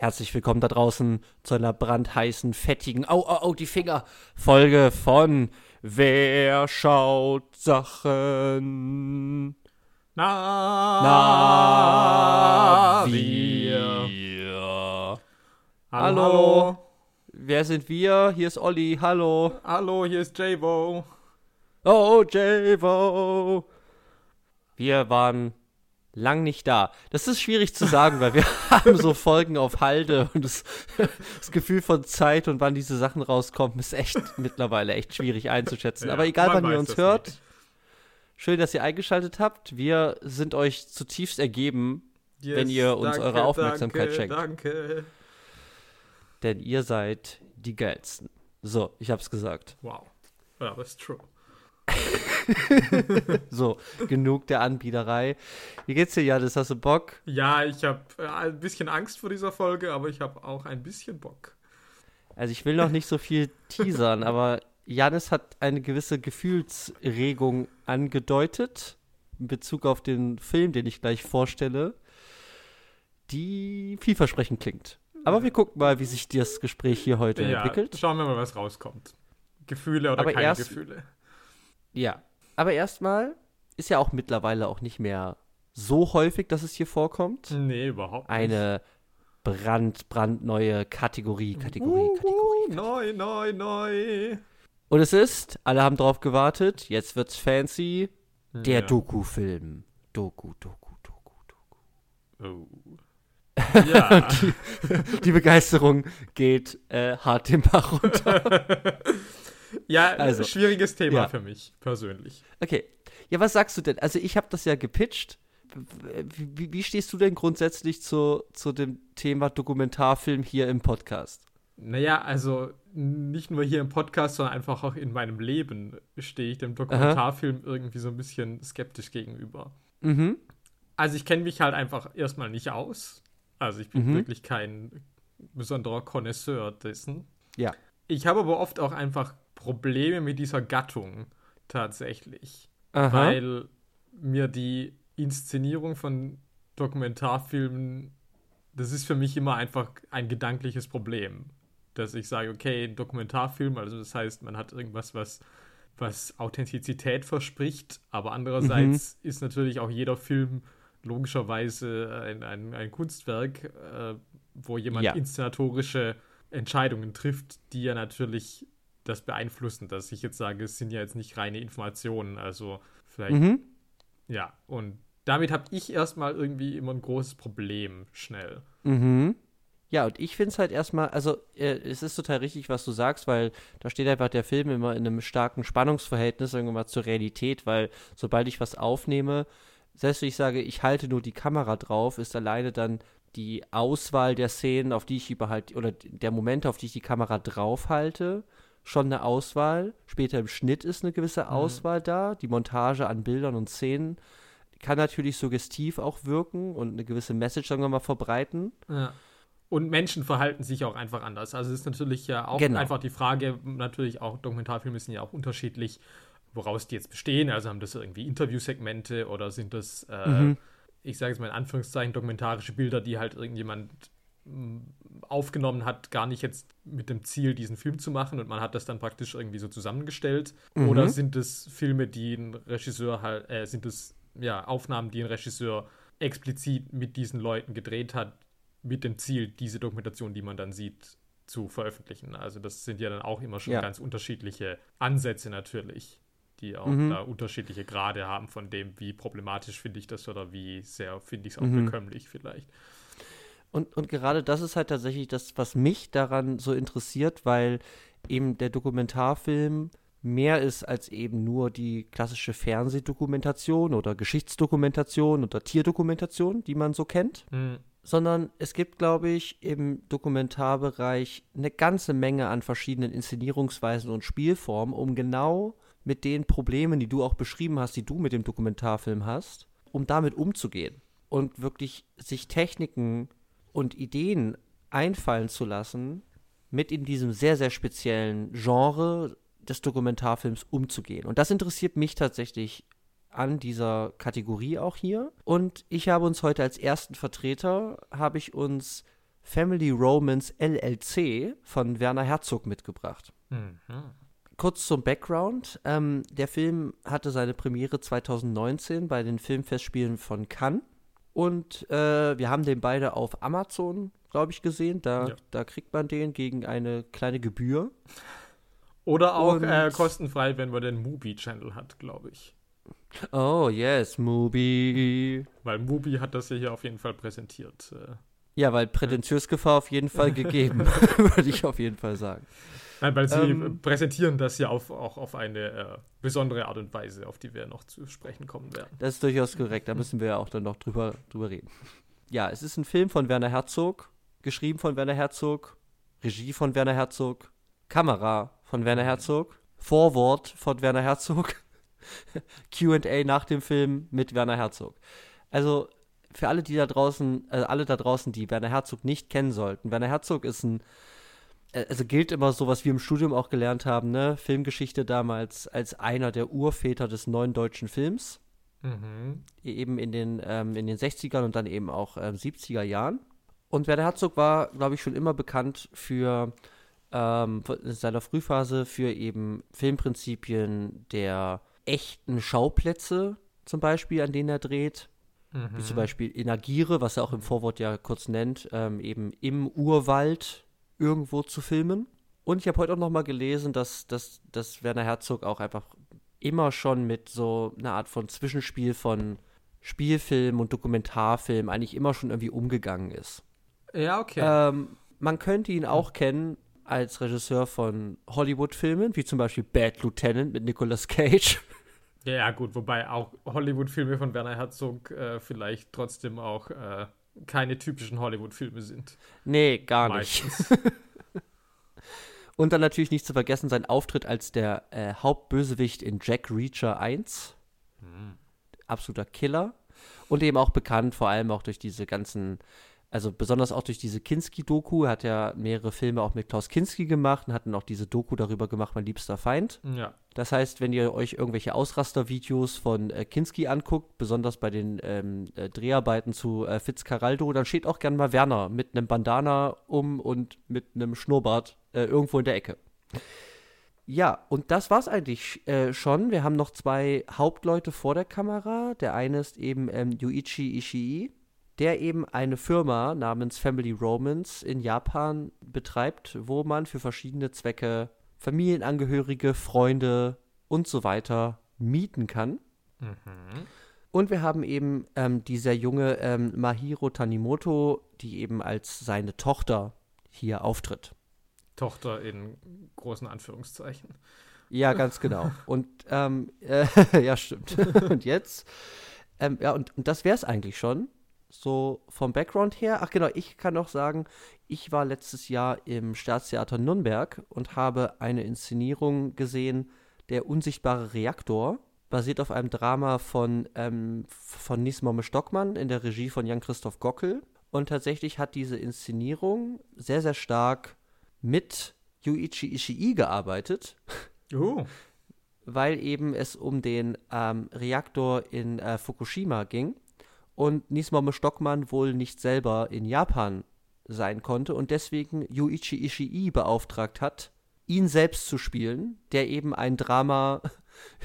Herzlich willkommen da draußen zu einer brandheißen, fettigen, au, au, au, die Finger, Folge von Wer schaut Sachen? Na, Na, wir. wir. Hallo, Hallo. Wer sind wir? Hier ist Olli, hallo. hallo, hier ist Javo. Oh, Javo. Wir waren lang nicht da. Das ist schwierig zu sagen, weil wir haben so Folgen auf Halde und das, das Gefühl von Zeit und wann diese Sachen rauskommen, ist echt mittlerweile echt schwierig einzuschätzen. Ja, Aber egal, wann ihr uns hört, nicht. schön, dass ihr eingeschaltet habt. Wir sind euch zutiefst ergeben, Yes, wenn ihr uns danke, eure Aufmerksamkeit danke, schenkt. Danke. denn ihr seid die geilsten. So, ich hab's gesagt. Wow. Ja, das ist true. So, genug der Anbiederei. Wie geht's dir, Janis? Hast du Bock? Ja, ich habe äh, ein bisschen Angst vor dieser Folge, aber ich habe auch ein bisschen Bock. Also ich will noch nicht so viel teasern, aber Janis hat eine gewisse Gefühlsregung angedeutet in Bezug auf den Film, den ich gleich vorstelle, die vielversprechend klingt. Aber wir gucken mal, wie sich das Gespräch hier heute Ja, entwickelt. schauen wir mal, was rauskommt. Gefühle oder Aber keine erst- Gefühle. Ja. Aber erstmal ist ja auch mittlerweile auch nicht mehr so häufig, dass es hier vorkommt. Nee, überhaupt nicht. Eine brand, brandneue Kategorie, Kategorie, Uh, Kategorie. uh, Neu, neu, neu. Und es ist, alle haben drauf gewartet, jetzt wird's fancy, der Ja. Doku-Film. Doku, Doku, Doku, Doku. Oh. Ja. Die Begeisterung geht äh, hart den Bach runter. ja, Also, schwieriges Thema ja. für mich persönlich. Okay. Ja, was sagst du denn? Also ich habe das ja gepitcht. Wie, wie- stehst du denn grundsätzlich zu, zu dem Thema Dokumentarfilm hier im Podcast? Naja, also nicht nur hier im Podcast, sondern einfach auch in meinem Leben stehe ich dem Dokumentarfilm irgendwie so ein bisschen skeptisch gegenüber. Mhm. Also ich kenne mich halt einfach erstmal nicht aus. Also ich bin Mhm. wirklich kein besonderer Connoisseur dessen. Ja. Ich habe aber oft auch einfach Probleme mit dieser Gattung tatsächlich. Aha. weil mir die Inszenierung von Dokumentarfilmen, das ist für mich immer einfach ein gedankliches Problem. Dass ich sage, okay, ein Dokumentarfilm, also das heißt, man hat irgendwas, was, was Authentizität verspricht, aber andererseits ist natürlich auch jeder Film logischerweise ein, ein, ein Kunstwerk, äh, wo jemand Ja. inszenatorische Entscheidungen trifft, die ja natürlich das beeinflussen, dass ich jetzt sage, es sind ja jetzt nicht reine Informationen, also vielleicht, Mhm. ja, und damit habe ich erstmal irgendwie immer ein großes Problem schnell. Mhm. Ja, und ich finde es halt erstmal, also äh, es ist total richtig, was du sagst, weil da steht einfach der Film immer in einem starken Spannungsverhältnis irgendwann mal zur Realität, weil sobald ich was aufnehme, selbst wenn ich sage, ich halte nur die Kamera drauf, ist alleine dann die Auswahl der Szenen, auf die ich überhalt, oder der Momente, auf die ich die Kamera drauf halte, schon eine Auswahl. Später im Schnitt ist eine gewisse Auswahl da. Die Montage an Bildern und Szenen kann natürlich suggestiv auch wirken und eine gewisse Message, sagen wir mal, verbreiten. Ja. Und Menschen verhalten sich auch einfach anders. Also es ist natürlich ja auch Genau. einfach die Frage, natürlich auch Dokumentarfilme sind ja auch unterschiedlich, woraus die jetzt bestehen. Also haben das irgendwie Interviewsegmente oder sind das, äh, Mhm. ich sage jetzt mal in Anführungszeichen, dokumentarische Bilder, die halt irgendjemand aufgenommen hat, gar nicht jetzt mit dem Ziel, diesen Film zu machen und man hat das dann praktisch irgendwie so zusammengestellt. Mhm. Oder sind es Filme, die ein Regisseur halt, äh, sind es ja Aufnahmen, die ein Regisseur explizit mit diesen Leuten gedreht hat, mit dem Ziel, diese Dokumentation, die man dann sieht, zu veröffentlichen. Also das sind ja dann auch immer schon Ja. ganz unterschiedliche Ansätze natürlich, die auch Mhm. da unterschiedliche Grade haben von dem, wie problematisch finde ich das oder wie sehr finde ich es auch Mhm. bekömmlich vielleicht. Und, und gerade das ist halt tatsächlich das, was mich daran so interessiert, weil eben der Dokumentarfilm mehr ist als eben nur die klassische Fernsehdokumentation oder Geschichtsdokumentation oder Tierdokumentation, die man so kennt, Hm. sondern es gibt, glaube ich, im Dokumentarbereich eine ganze Menge an verschiedenen Inszenierungsweisen und Spielformen, um genau mit den Problemen, die du auch beschrieben hast, die du mit dem Dokumentarfilm hast, um damit umzugehen und wirklich sich Techniken und Ideen einfallen zu lassen, mit in diesem sehr, sehr speziellen Genre des Dokumentarfilms umzugehen. Und das interessiert mich tatsächlich an dieser Kategorie auch hier. Und ich habe uns heute als ersten Vertreter, habe ich uns Family Romance LLC von Werner Herzog mitgebracht. Mhm. Kurz zum Background. Ähm, der Film hatte seine Premiere 2019 bei den Filmfestspielen von Cannes. Und äh, wir haben den beide auf Amazon, glaube ich, gesehen. Da, Ja. da kriegt man den gegen eine kleine Gebühr. Oder auch Und- äh, kostenfrei, wenn man den Mubi-Channel hat, glaube ich. Oh, yes, Mubi. Weil Mubi hat das ja hier auf jeden Fall präsentiert. Äh, Ja, weil Prätentiösgefahr auf jeden Fall gegeben, würde ich auf jeden Fall sagen. Nein, weil sie Ähm, präsentieren das ja auf, auch auf eine äh, besondere Art und Weise, auf die wir noch zu sprechen kommen werden. Das ist durchaus korrekt, da müssen wir ja auch dann noch drüber, drüber reden. Ja, es ist ein Film von Werner Herzog, geschrieben von Werner Herzog, Regie von Werner Herzog, Kamera von Werner Herzog, Vorwort von Werner Herzog, QA nach dem Film mit Werner Herzog. Also für alle, die da draußen, also alle da draußen, die Werner Herzog nicht kennen sollten, Werner Herzog ist ein äh, also gilt immer so, was wir im Studium auch gelernt haben, ne? Filmgeschichte damals als einer der Urväter des neuen deutschen Films Mhm. eben in den, ähm, in den 60ern und dann eben auch ähm, 70er Jahren. Und Werner Herzog war, glaube ich, schon immer bekannt für ähm, in seiner Frühphase für eben Filmprinzipien der echten Schauplätze, zum Beispiel, an denen er dreht. Mhm. Wie zum Beispiel Inagiere, was er auch im Vorwort ja kurz nennt, ähm, eben im Urwald irgendwo zu filmen. Und ich habe heute auch noch mal gelesen, dass, dass, dass Werner Herzog auch einfach immer schon mit so einer Art von Zwischenspiel von Spielfilm und Dokumentarfilm eigentlich immer schon irgendwie umgegangen ist. Ja, okay. Ähm, man könnte ihn auch kennen als Regisseur von Hollywood-Filmen, wie zum Beispiel Bad Lieutenant mit Nicolas Cage. ja, ja, gut, wobei auch Hollywood-Filme von Werner Herzog äh, vielleicht trotzdem auch äh, keine typischen Hollywood-Filme sind. nee, gar nicht. Meistens. Und dann natürlich nicht zu vergessen sein Auftritt als der äh, Hauptbösewicht in Jack Reacher 1. Absoluter Killer. Und eben auch bekannt, vor allem auch durch diese ganzen, also besonders auch durch diese Kinski-Doku. Er hat ja mehrere Filme auch mit Klaus Kinski gemacht und hat dann auch diese Doku darüber gemacht, mein liebster Feind. ja. Das heißt, wenn ihr euch irgendwelche Ausraster-Videos von äh, Kinski anguckt, besonders bei den ähm, äh, Dreharbeiten zu äh, Fitzcarraldo, dann steht auch gern mal Werner mit einem Bandana um und mit einem Schnurrbart äh, irgendwo in der Ecke. Ja, und das war's eigentlich äh, schon. Wir haben noch zwei Hauptleute vor der Kamera. Der eine ist eben ähm, Yuichi Ishii, der eben eine Firma namens Family Romance in Japan betreibt, wo man für verschiedene Zwecke Familienangehörige, Freunde und so weiter mieten kann. Mhm. Und wir haben eben ähm, die sehr junge ähm, Mahiro Tanimoto, die eben als seine Tochter hier auftritt. Tochter in großen Anführungszeichen. Ja, ganz genau. Und ähm, äh, ja, stimmt. und jetzt, ähm, ja, und, und das wäre es eigentlich schon. So vom Background her. Ach genau, ich kann noch sagen, ich war letztes Jahr im Staatstheater Nürnberg und habe eine Inszenierung gesehen, Der unsichtbare Reaktor, basiert auf einem Drama von, ähm, von Nismome Stockmann in der Regie von Jan-Christoph Gockel. Und tatsächlich hat diese Inszenierung sehr, sehr stark mit Yuichi Ishii gearbeitet Oh. weil eben es um den ähm, Reaktor in äh, Fukushima ging und Nismome Stockmann wohl nicht selber in Japan sein konnte und deswegen Yuichi Ishii beauftragt hat, ihn selbst zu spielen, der eben ein Drama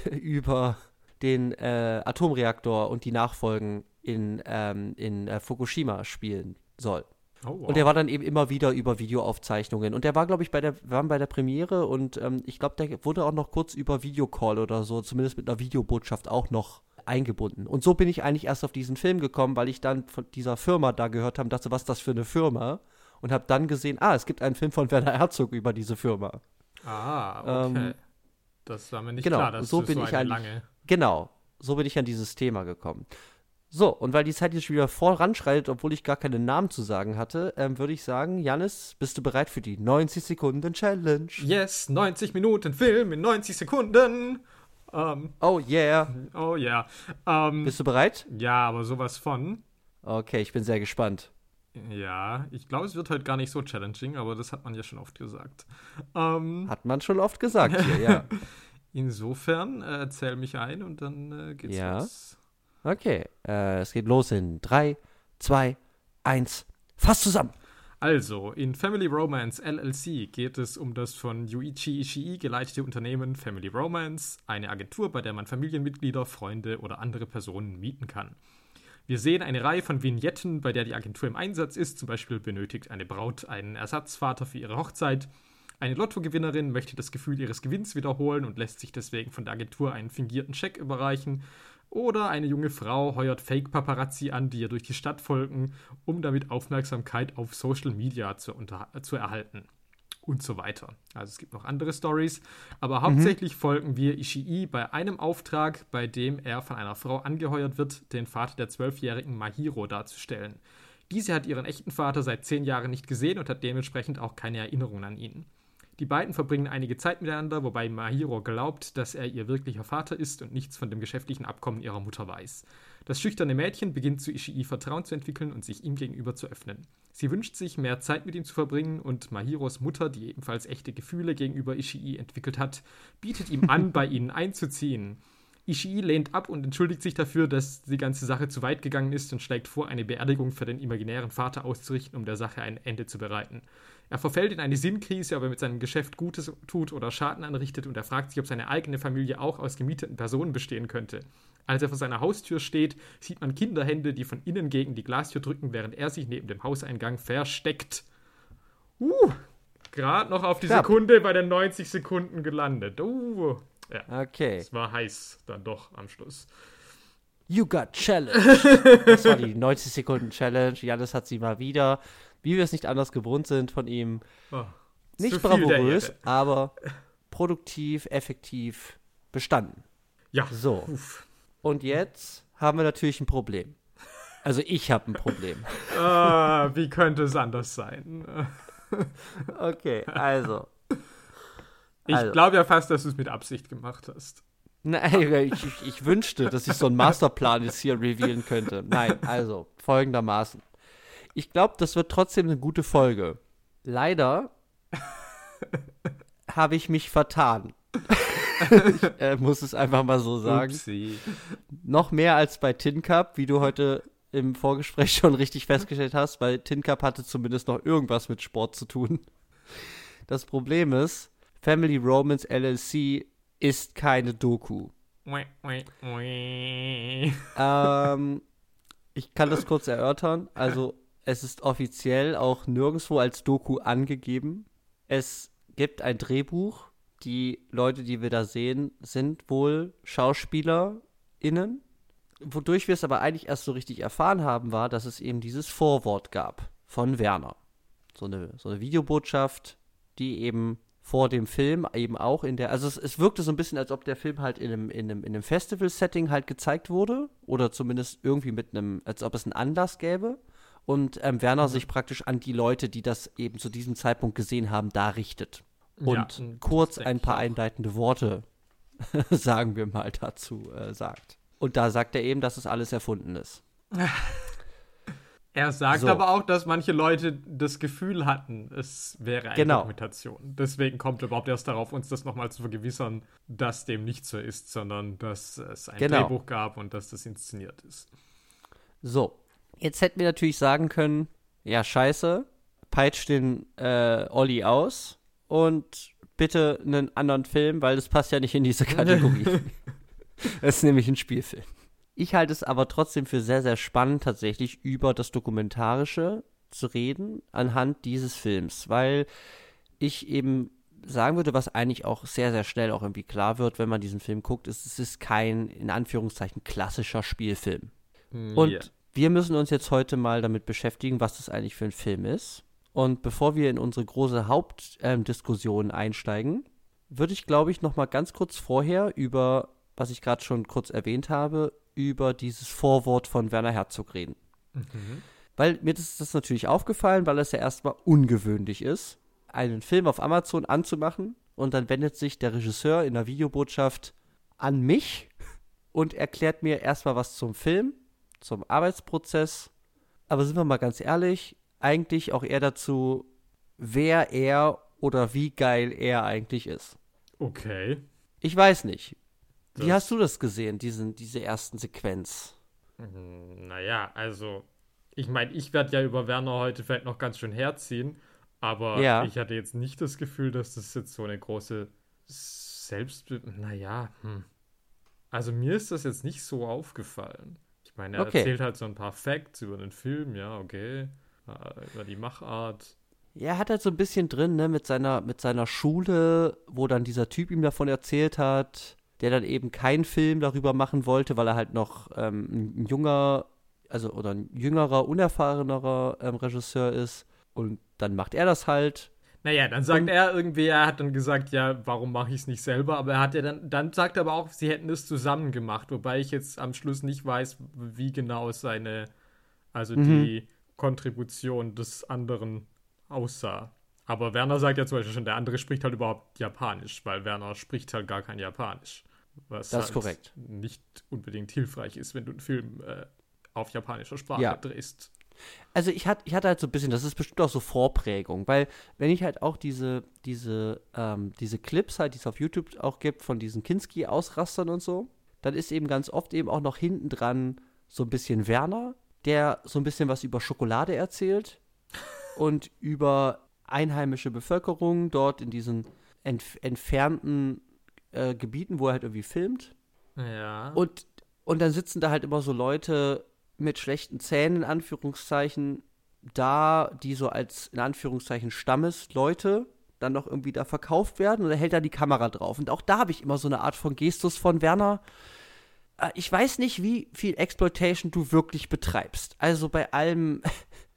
über den äh, Atomreaktor und die Nachfolgen in, ähm, in äh, Fukushima spielen soll. Oh, wow. Und der war dann eben immer wieder über Videoaufzeichnungen. Und der war, glaube ich, bei der, waren bei der Premiere und ähm, ich glaube, der wurde auch noch kurz über Videocall oder so, zumindest mit einer Videobotschaft auch noch eingebunden. Und so bin ich eigentlich erst auf diesen Film gekommen, weil ich dann von dieser Firma da gehört habe, dachte, was ist das für eine Firma? Und habe dann gesehen, ah, es gibt einen Film von Werner Herzog über diese Firma. ah, okay. ähm, das war mir nicht genau, klar, dass so das bin so ich eine lange. Genau, so bin ich an dieses Thema gekommen. So, und weil die Zeit jetzt schon wieder voranschreitet, obwohl ich gar keinen Namen zu sagen hatte, ähm, würde ich sagen, Janis, bist du bereit für die 90 Sekunden Challenge? Yes, 90 Minuten Film in 90 Sekunden. Ähm, Oh yeah. oh ja. Ähm, Bist du bereit? ja, aber sowas von. Okay, ich bin sehr gespannt. Ja, ich glaube, es wird heute gar nicht so challenging, aber das hat man ja schon oft gesagt. Ähm, Hat man schon oft gesagt hier, ja. insofern, äh, zähl mich ein und dann äh, geht's Ja. los. Okay, äh, es geht los in 3, 2, 1. Fass zusammen. Also, in Family Romance LLC geht es um das von Yuichi Ishii geleitete Unternehmen Family Romance, eine Agentur, bei der man Familienmitglieder, Freunde oder andere Personen mieten kann. Wir sehen eine Reihe von Vignetten, bei der die Agentur im Einsatz ist. Zum Beispiel benötigt eine Braut einen Ersatzvater für ihre Hochzeit. Eine Lottogewinnerin möchte das Gefühl ihres Gewinns wiederholen und lässt sich deswegen von der Agentur einen fingierten Scheck überreichen. Oder eine junge Frau heuert Fake-Paparazzi an, die ihr durch die Stadt folgen, um damit Aufmerksamkeit auf Social Media zu, zu erhalten. Und so weiter. Also es gibt noch andere Stories, aber hauptsächlich mhm. folgen wir Ishii bei einem Auftrag, bei dem er von einer Frau angeheuert wird, den Vater der zwölfjährigen Mahiro darzustellen. Diese hat ihren echten Vater seit zehn Jahren nicht gesehen und hat dementsprechend auch keine Erinnerungen an ihn. Die beiden verbringen einige Zeit miteinander, wobei Mahiro glaubt, dass er ihr wirklicher Vater ist und nichts von dem geschäftlichen Abkommen ihrer Mutter weiß. Das schüchterne Mädchen beginnt zu Ishii Vertrauen zu entwickeln und sich ihm gegenüber zu öffnen. Sie wünscht sich, mehr Zeit mit ihm zu verbringen und Mahiros Mutter, die ebenfalls echte Gefühle gegenüber Ishii entwickelt hat, bietet ihm an, bei ihnen einzuziehen. Ishii lehnt ab und entschuldigt sich dafür, dass die ganze Sache zu weit gegangen ist und schlägt vor, eine Beerdigung für den imaginären Vater auszurichten, um der Sache ein Ende zu bereiten. Er verfällt in eine Sinnkrise, ob er mit seinem Geschäft Gutes tut oder Schaden anrichtet und er fragt sich, ob seine eigene Familie auch aus gemieteten Personen bestehen könnte. Als er vor seiner Haustür steht, sieht man Kinderhände, die von innen gegen die Glastür drücken, während er sich neben dem Hauseingang versteckt. Uh, gerade noch auf die Knapp. Sekunde bei den 90 Sekunden gelandet. Uh, ja. Okay. Es war heiß dann doch am Schluss. You got challenge. das war die 90 Sekunden Challenge. Janis hat sie mal wieder wie wir es nicht anders gewohnt sind von ihm. Oh, nicht bravourös, aber produktiv, effektiv bestanden. Ja. So. Uff. Und jetzt haben wir natürlich ein Problem. Also ich habe ein Problem. ah, wie könnte es anders sein? okay, also. Ich also. glaube ja fast, dass du es mit Absicht gemacht hast. Nein, ich, ich, ich, wünschte, dass ich so einen Masterplan jetzt hier revealen könnte. Nein, also folgendermaßen. Ich glaube, das wird trotzdem eine gute Folge. Leider habe ich mich vertan. ich äh, muss es einfach mal so sagen. Upsi. Noch mehr als bei Tin Cup, wie du heute im Vorgespräch schon richtig festgestellt hast, weil Tin Cup hatte zumindest noch irgendwas mit Sport zu tun. Das Problem ist, Family Romance LLC ist keine Doku. ähm, ich kann das kurz erörtern. Also es ist offiziell auch nirgendwo als Doku angegeben. Es gibt ein Drehbuch. Die Leute, die wir da sehen, sind wohl SchauspielerInnen. Wodurch wir es aber eigentlich erst so richtig erfahren haben, war, dass es eben dieses Vorwort gab von Werner. So eine, so eine Videobotschaft, die eben vor dem Film eben auch in der, also es, es wirkte so ein bisschen, als ob der Film halt in einem, in einem, in einem Festival-Setting halt gezeigt wurde oder zumindest irgendwie mit einem, als ob es einen Anlass gäbe und ähm, Werner mhm. sich praktisch an die Leute, die das eben zu diesem Zeitpunkt gesehen haben, da richtet. Und ja, kurz ein paar einleitende Worte, sagen wir mal, dazu äh, sagt. Und da sagt er eben, dass es alles erfunden ist. Er sagt so. aber auch, dass manche Leute das Gefühl hatten, es wäre eine genau. Dokumentation. Deswegen kommt er überhaupt erst darauf, uns das nochmal zu vergewissern, dass dem nicht so ist, sondern dass es ein genau. Drehbuch gab und dass das inszeniert ist. So, Jetzt hätten wir natürlich sagen können, ja, scheiße, peitscht den äh, Olli aus und bitte einen anderen Film, weil das passt ja nicht in diese Kategorie. das ist nämlich ein Spielfilm. Ich halte es aber trotzdem für sehr, sehr spannend, tatsächlich über das Dokumentarische zu reden anhand dieses Films, weil ich eben sagen würde, was eigentlich auch sehr, sehr schnell auch irgendwie klar wird, wenn man diesen Film guckt, ist, es ist kein, in Anführungszeichen, klassischer Spielfilm. Mm, Und yeah wir müssen uns jetzt heute mal damit beschäftigen, was das eigentlich für ein Film ist. Und bevor wir in unsere große Hauptdiskussion ähm, einsteigen, würde ich, glaube ich, noch mal ganz kurz vorher über, was ich gerade schon kurz erwähnt habe, über dieses Vorwort von Werner Herzog reden. Mhm. Weil mir ist das natürlich aufgefallen, weil es ja erstmal ungewöhnlich ist, einen Film auf Amazon anzumachen und dann wendet sich der Regisseur in der Videobotschaft an mich und erklärt mir erstmal was zum Film zum Arbeitsprozess. Aber sind wir mal ganz ehrlich, eigentlich auch eher dazu, wer er oder wie geil er eigentlich ist. Okay. Ich weiß nicht. Das wie hast du das gesehen, diesen, diese ersten Sequenz? Hm, naja, also ich meine, ich werde ja über Werner heute vielleicht noch ganz schön herziehen, aber Ja. ich hatte jetzt nicht das Gefühl, dass das jetzt so eine große Selbst... Naja, hm. Also mir ist das jetzt nicht so aufgefallen. Ich meine, er Okay. erzählt halt so ein paar Facts über den Film, ja, okay, äh, über die Machart. Ja, er hat halt so ein bisschen drin, ne, mit seiner, mit seiner Schule, wo dann dieser Typ ihm davon erzählt hat, der dann eben keinen Film darüber machen wollte, weil er halt noch ähm, ein, ein junger, also oder ein jüngerer, unerfahrenerer ähm, Regisseur ist. Und dann macht er das halt. Naja, dann sagt Und- er irgendwie, er hat dann gesagt, ja, warum mache ich es nicht selber? Aber er hat ja dann, dann sagt er aber auch, sie hätten es zusammen gemacht, wobei ich jetzt am Schluss nicht weiß, wie genau seine, also Mhm. die Kontribution des anderen aussah. Aber Werner sagt ja zum Beispiel schon, der andere spricht halt überhaupt Japanisch, weil Werner spricht halt gar kein Japanisch. Was Das halt korrekt. nicht unbedingt hilfreich ist, wenn du einen Film äh, auf japanischer Sprache Ja. drehst. Also ich hatte, ich hatte halt so ein bisschen, das ist bestimmt auch so Vorprägung, weil wenn ich halt auch diese, diese, ähm, diese Clips halt, die es auf YouTube auch gibt, von diesen Kinski-Ausrastern und so, dann ist eben ganz oft eben auch noch hinten dran so ein bisschen Werner, der so ein bisschen was über Schokolade erzählt und über einheimische Bevölkerung dort in diesen entf entfernten äh, Gebieten, wo er halt irgendwie filmt. Ja. Und, und dann sitzen da halt immer so Leute mit schlechten Zähnen, in Anführungszeichen, da, die so als, in Anführungszeichen, Stammesleute dann noch irgendwie da verkauft werden und er hält da die Kamera drauf. Und auch da habe ich immer so eine Art von Gestus von Werner. Äh, Ich weiß nicht, wie viel Exploitation du wirklich betreibst. Also bei allem,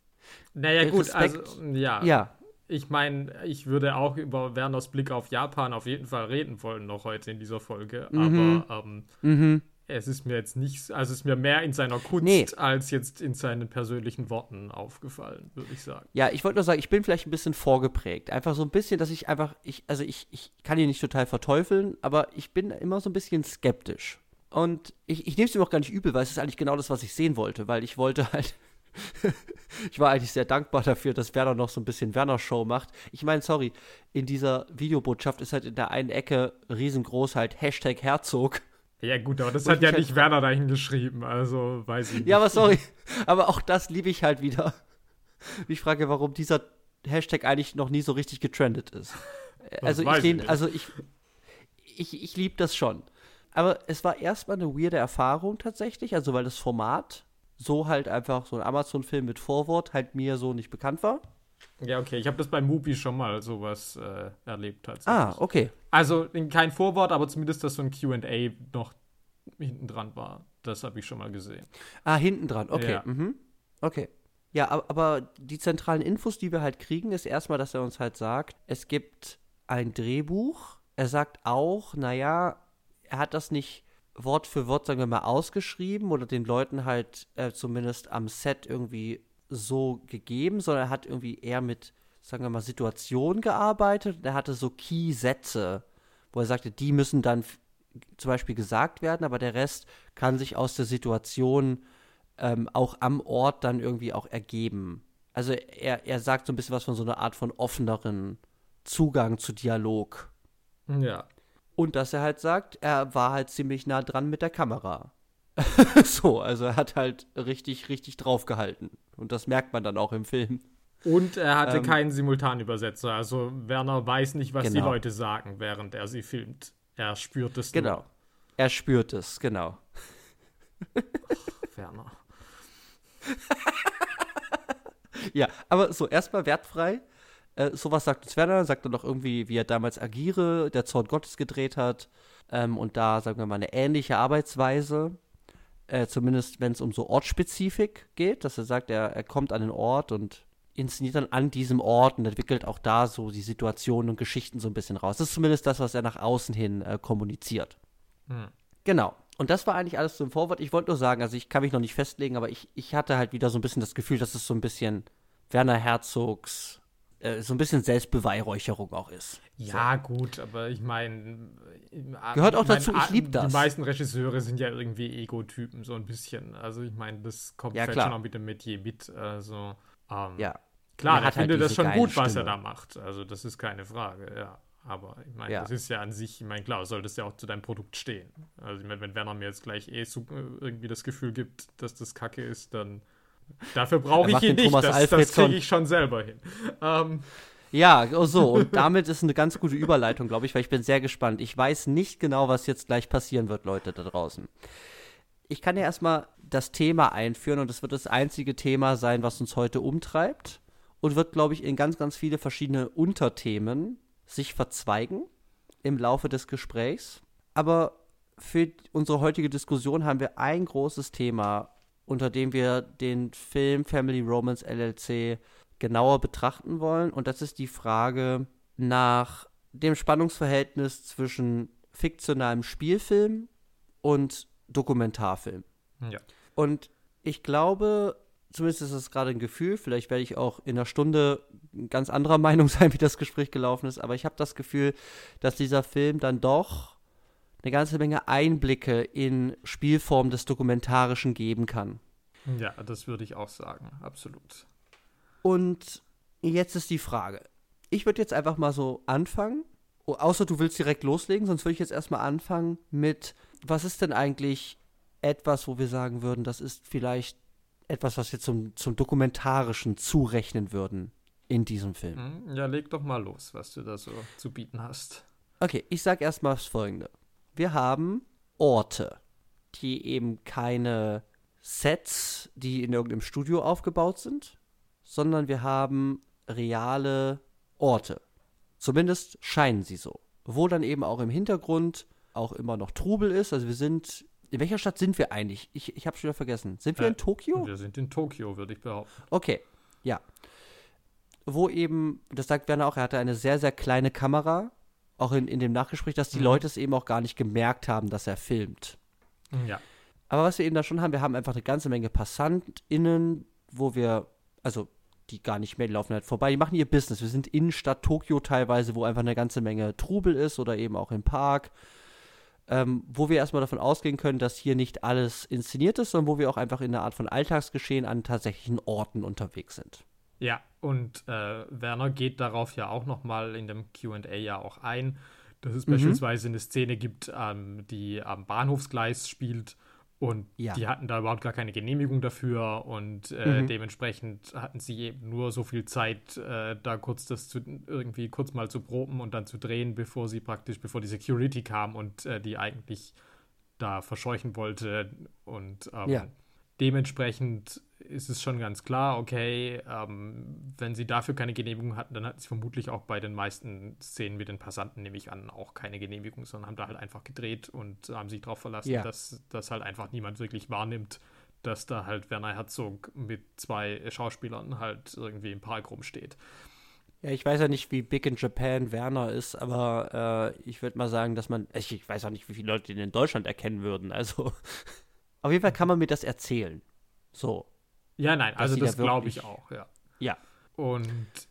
naja, gut, Respekt. also, ja. ja, Ich meine, ich würde auch über Werners Blick auf Japan auf jeden Fall reden wollen, noch heute in dieser Folge. Mhm. Aber ähm, mhm. Es ist mir jetzt nicht, also es ist mir mehr in seiner Kunst Nee. als jetzt in seinen persönlichen Worten aufgefallen, würde ich sagen. Ja, ich wollte nur sagen, ich bin vielleicht ein bisschen vorgeprägt. Einfach so ein bisschen, dass ich einfach, ich, also ich, ich kann ihn nicht total verteufeln, aber ich bin immer so ein bisschen skeptisch. Und ich, ich nehme es ihm auch gar nicht übel, weil es ist eigentlich genau das, was ich sehen wollte, weil ich wollte halt. ich war eigentlich sehr dankbar dafür, dass Werner noch so ein bisschen Werner-Show macht. Ich meine, sorry, in dieser Videobotschaft ist halt in der einen Ecke riesengroß halt Hashtag Herzog. Ja, gut, aber das Und hat ja halt- nicht Werner dahin geschrieben, also weiß ich nicht. Ja, aber sorry. Aber auch das liebe ich halt wieder. Ich frage, warum dieser Hashtag eigentlich noch nie so richtig getrendet ist. Also ich, den, also ich, ich, ich liebe das schon. Aber es war erstmal eine weirde Erfahrung tatsächlich, also weil das Format so halt einfach so ein Amazon-Film mit Vorwort halt mir so nicht bekannt war. Ja, okay, ich habe das bei Mubi schon mal sowas äh, erlebt tatsächlich. Ah, okay. Also in- kein Vorwort, aber zumindest, dass so ein Q&A noch hinten dran war. Das habe ich schon mal gesehen. Ah, hinten dran, okay. Ja. Mhm. Okay. Ja, aber, aber die zentralen Infos, die wir halt kriegen, ist erstmal, dass er uns halt sagt, es gibt ein Drehbuch. Er sagt auch, naja, er hat das nicht Wort für Wort, sagen wir mal, ausgeschrieben oder den Leuten halt äh, zumindest am Set irgendwie so gegeben, sondern er hat irgendwie eher mit, sagen wir mal, Situationen gearbeitet. Und er hatte so Key-Sätze, wo er sagte, die müssen dann zum Beispiel gesagt werden, aber der Rest kann sich aus der Situation ähm, auch am Ort dann irgendwie auch ergeben. Also er, er sagt so ein bisschen was von so einer Art von offeneren Zugang zu Dialog. Ja. Und dass er halt sagt, er war halt ziemlich nah dran mit der Kamera. so, also er hat halt richtig, richtig draufgehalten. Und das merkt man dann auch im Film. Und er hatte Ähm, keinen Simultanübersetzer. Also Werner weiß nicht, was die Genau. Leute sagen, während er sie filmt. Er spürt es Genau. nur. Er spürt es, genau. Werner. Ja, aber so, erstmal wertfrei. Äh, sowas sagt uns Werner, sagt er noch irgendwie, wie er damals Agire, der Zorn Gottes gedreht hat. Ähm, und da, sagen wir mal, eine ähnliche Arbeitsweise. Äh, zumindest, wenn es um so Ortsspezifik geht, dass er sagt, er, er kommt an den Ort und inszeniert dann an diesem Ort und entwickelt auch da so die Situationen und Geschichten so ein bisschen raus. Das ist zumindest das, was er nach außen hin äh, kommuniziert. Hm. Genau. Und das war eigentlich alles zum Vorwort. Ich wollte nur sagen, also ich kann mich noch nicht festlegen, aber ich, ich hatte halt wieder so ein bisschen das Gefühl, dass es so ein bisschen Werner Herzogs, äh, so ein bisschen Selbstbeweihräucherung auch ist. Ja, gut, aber ich meine. Gehört auch dazu, ich lieb das. Die meisten Regisseure sind ja irgendwie Ego-Typen, so ein bisschen. Also ich meine, das kommt Ja, vielleicht schon auch mit dem Metier mit. Also, ähm, Ja. Klar, Er hat halt findet das schon gut, was er Stimme. da macht. Also, das ist keine Frage, ja. Aber ich meine, Ja. das ist ja an sich, ich meine, klar, soll das ja auch zu deinem Produkt stehen. Also, ich meine, wenn Werner mir jetzt gleich eh so, äh, irgendwie das Gefühl gibt, dass das Kacke ist, dann Dafür brauche ich ihn nicht. Thomas das das kriege ich schon selber hin. Ähm. Ja, oh so. Und damit ist eine ganz gute Überleitung, glaube ich, weil ich bin sehr gespannt. Ich weiß nicht genau, was jetzt gleich passieren wird, Leute da draußen. Ich kann ja erstmal das Thema einführen und es wird das einzige Thema sein, was uns heute umtreibt und wird, glaube ich, in ganz, ganz viele verschiedene Unterthemen sich verzweigen im Laufe des Gesprächs. Aber für unsere heutige Diskussion haben wir ein großes Thema, unter dem wir den Film Family Romance LLC genauer betrachten wollen. Und das ist die Frage nach dem Spannungsverhältnis zwischen fiktionalem Spielfilm und Dokumentarfilm. Ja. Und ich glaube, zumindest ist es gerade ein Gefühl, vielleicht werde ich auch in einer Stunde ganz anderer Meinung sein, wie das Gespräch gelaufen ist, aber ich habe das Gefühl, dass dieser Film dann doch eine ganze Menge Einblicke in Spielform des Dokumentarischen geben kann. Ja, das würde ich auch sagen, absolut. Und jetzt ist die Frage. Ich würde jetzt einfach mal so anfangen, außer du willst direkt loslegen, sonst würde ich jetzt erstmal anfangen mit, was ist denn eigentlich etwas, wo wir sagen würden, das ist vielleicht etwas, was wir zum, zum Dokumentarischen zurechnen würden in diesem Film. Hm, ja, leg doch mal los, was du da so zu bieten hast. Okay, ich sag erstmal das folgende. Wir haben Orte, die eben keine Sets, die in irgendeinem Studio aufgebaut sind, sondern wir haben reale Orte. Zumindest scheinen sie so. Wo dann eben auch im Hintergrund auch immer noch Trubel ist. Also wir sind. In welcher Stadt sind wir eigentlich? Ich, ich habe schon wieder vergessen. Sind wir äh, in Tokio? Wir sind in Tokio, würde ich behaupten. Okay, ja. Wo eben, das sagt Werner auch, er hatte eine sehr, sehr kleine Kamera. Auch in, in dem Nachgespräch, dass die mhm. Leute es eben auch gar nicht gemerkt haben, dass er filmt. Ja. Aber was wir eben da schon haben, wir haben einfach eine ganze Menge PassantInnen, wo wir, also die gar nicht mehr, die laufen halt vorbei, die machen ihr Business. Wir sind in Stadt Tokio teilweise, wo einfach eine ganze Menge Trubel ist oder eben auch im Park. Ähm, wo wir erstmal davon ausgehen können, dass hier nicht alles inszeniert ist, sondern wo wir auch einfach in einer Art von Alltagsgeschehen an tatsächlichen Orten unterwegs sind. Ja, und äh, Werner geht darauf ja auch nochmal in dem QA ja auch ein, dass es mhm. beispielsweise eine Szene gibt, ähm, die am Bahnhofsgleis spielt und ja. die hatten da überhaupt gar keine Genehmigung dafür und äh, mhm. dementsprechend hatten sie eben nur so viel Zeit, äh, da kurz das zu, irgendwie kurz mal zu proben und dann zu drehen, bevor sie praktisch, bevor die Security kam und äh, die eigentlich da verscheuchen wollte. Und ähm, ja. dementsprechend ist es schon ganz klar, okay, ähm, wenn sie dafür keine Genehmigung hatten, dann hatten sie vermutlich auch bei den meisten Szenen mit den Passanten, nehme ich an, auch keine Genehmigung, sondern haben da halt einfach gedreht und haben sich darauf verlassen, ja. dass das halt einfach niemand wirklich wahrnimmt, dass da halt Werner Herzog mit zwei Schauspielern halt irgendwie im Park rumsteht. Ja, ich weiß ja nicht, wie big in Japan Werner ist, aber äh, ich würde mal sagen, dass man, ich, ich weiß auch nicht, wie viele Leute ihn in Deutschland erkennen würden. Also auf jeden Fall kann man mir das erzählen. So, ja, nein, also das da glaube ich auch, ja. Ja. Und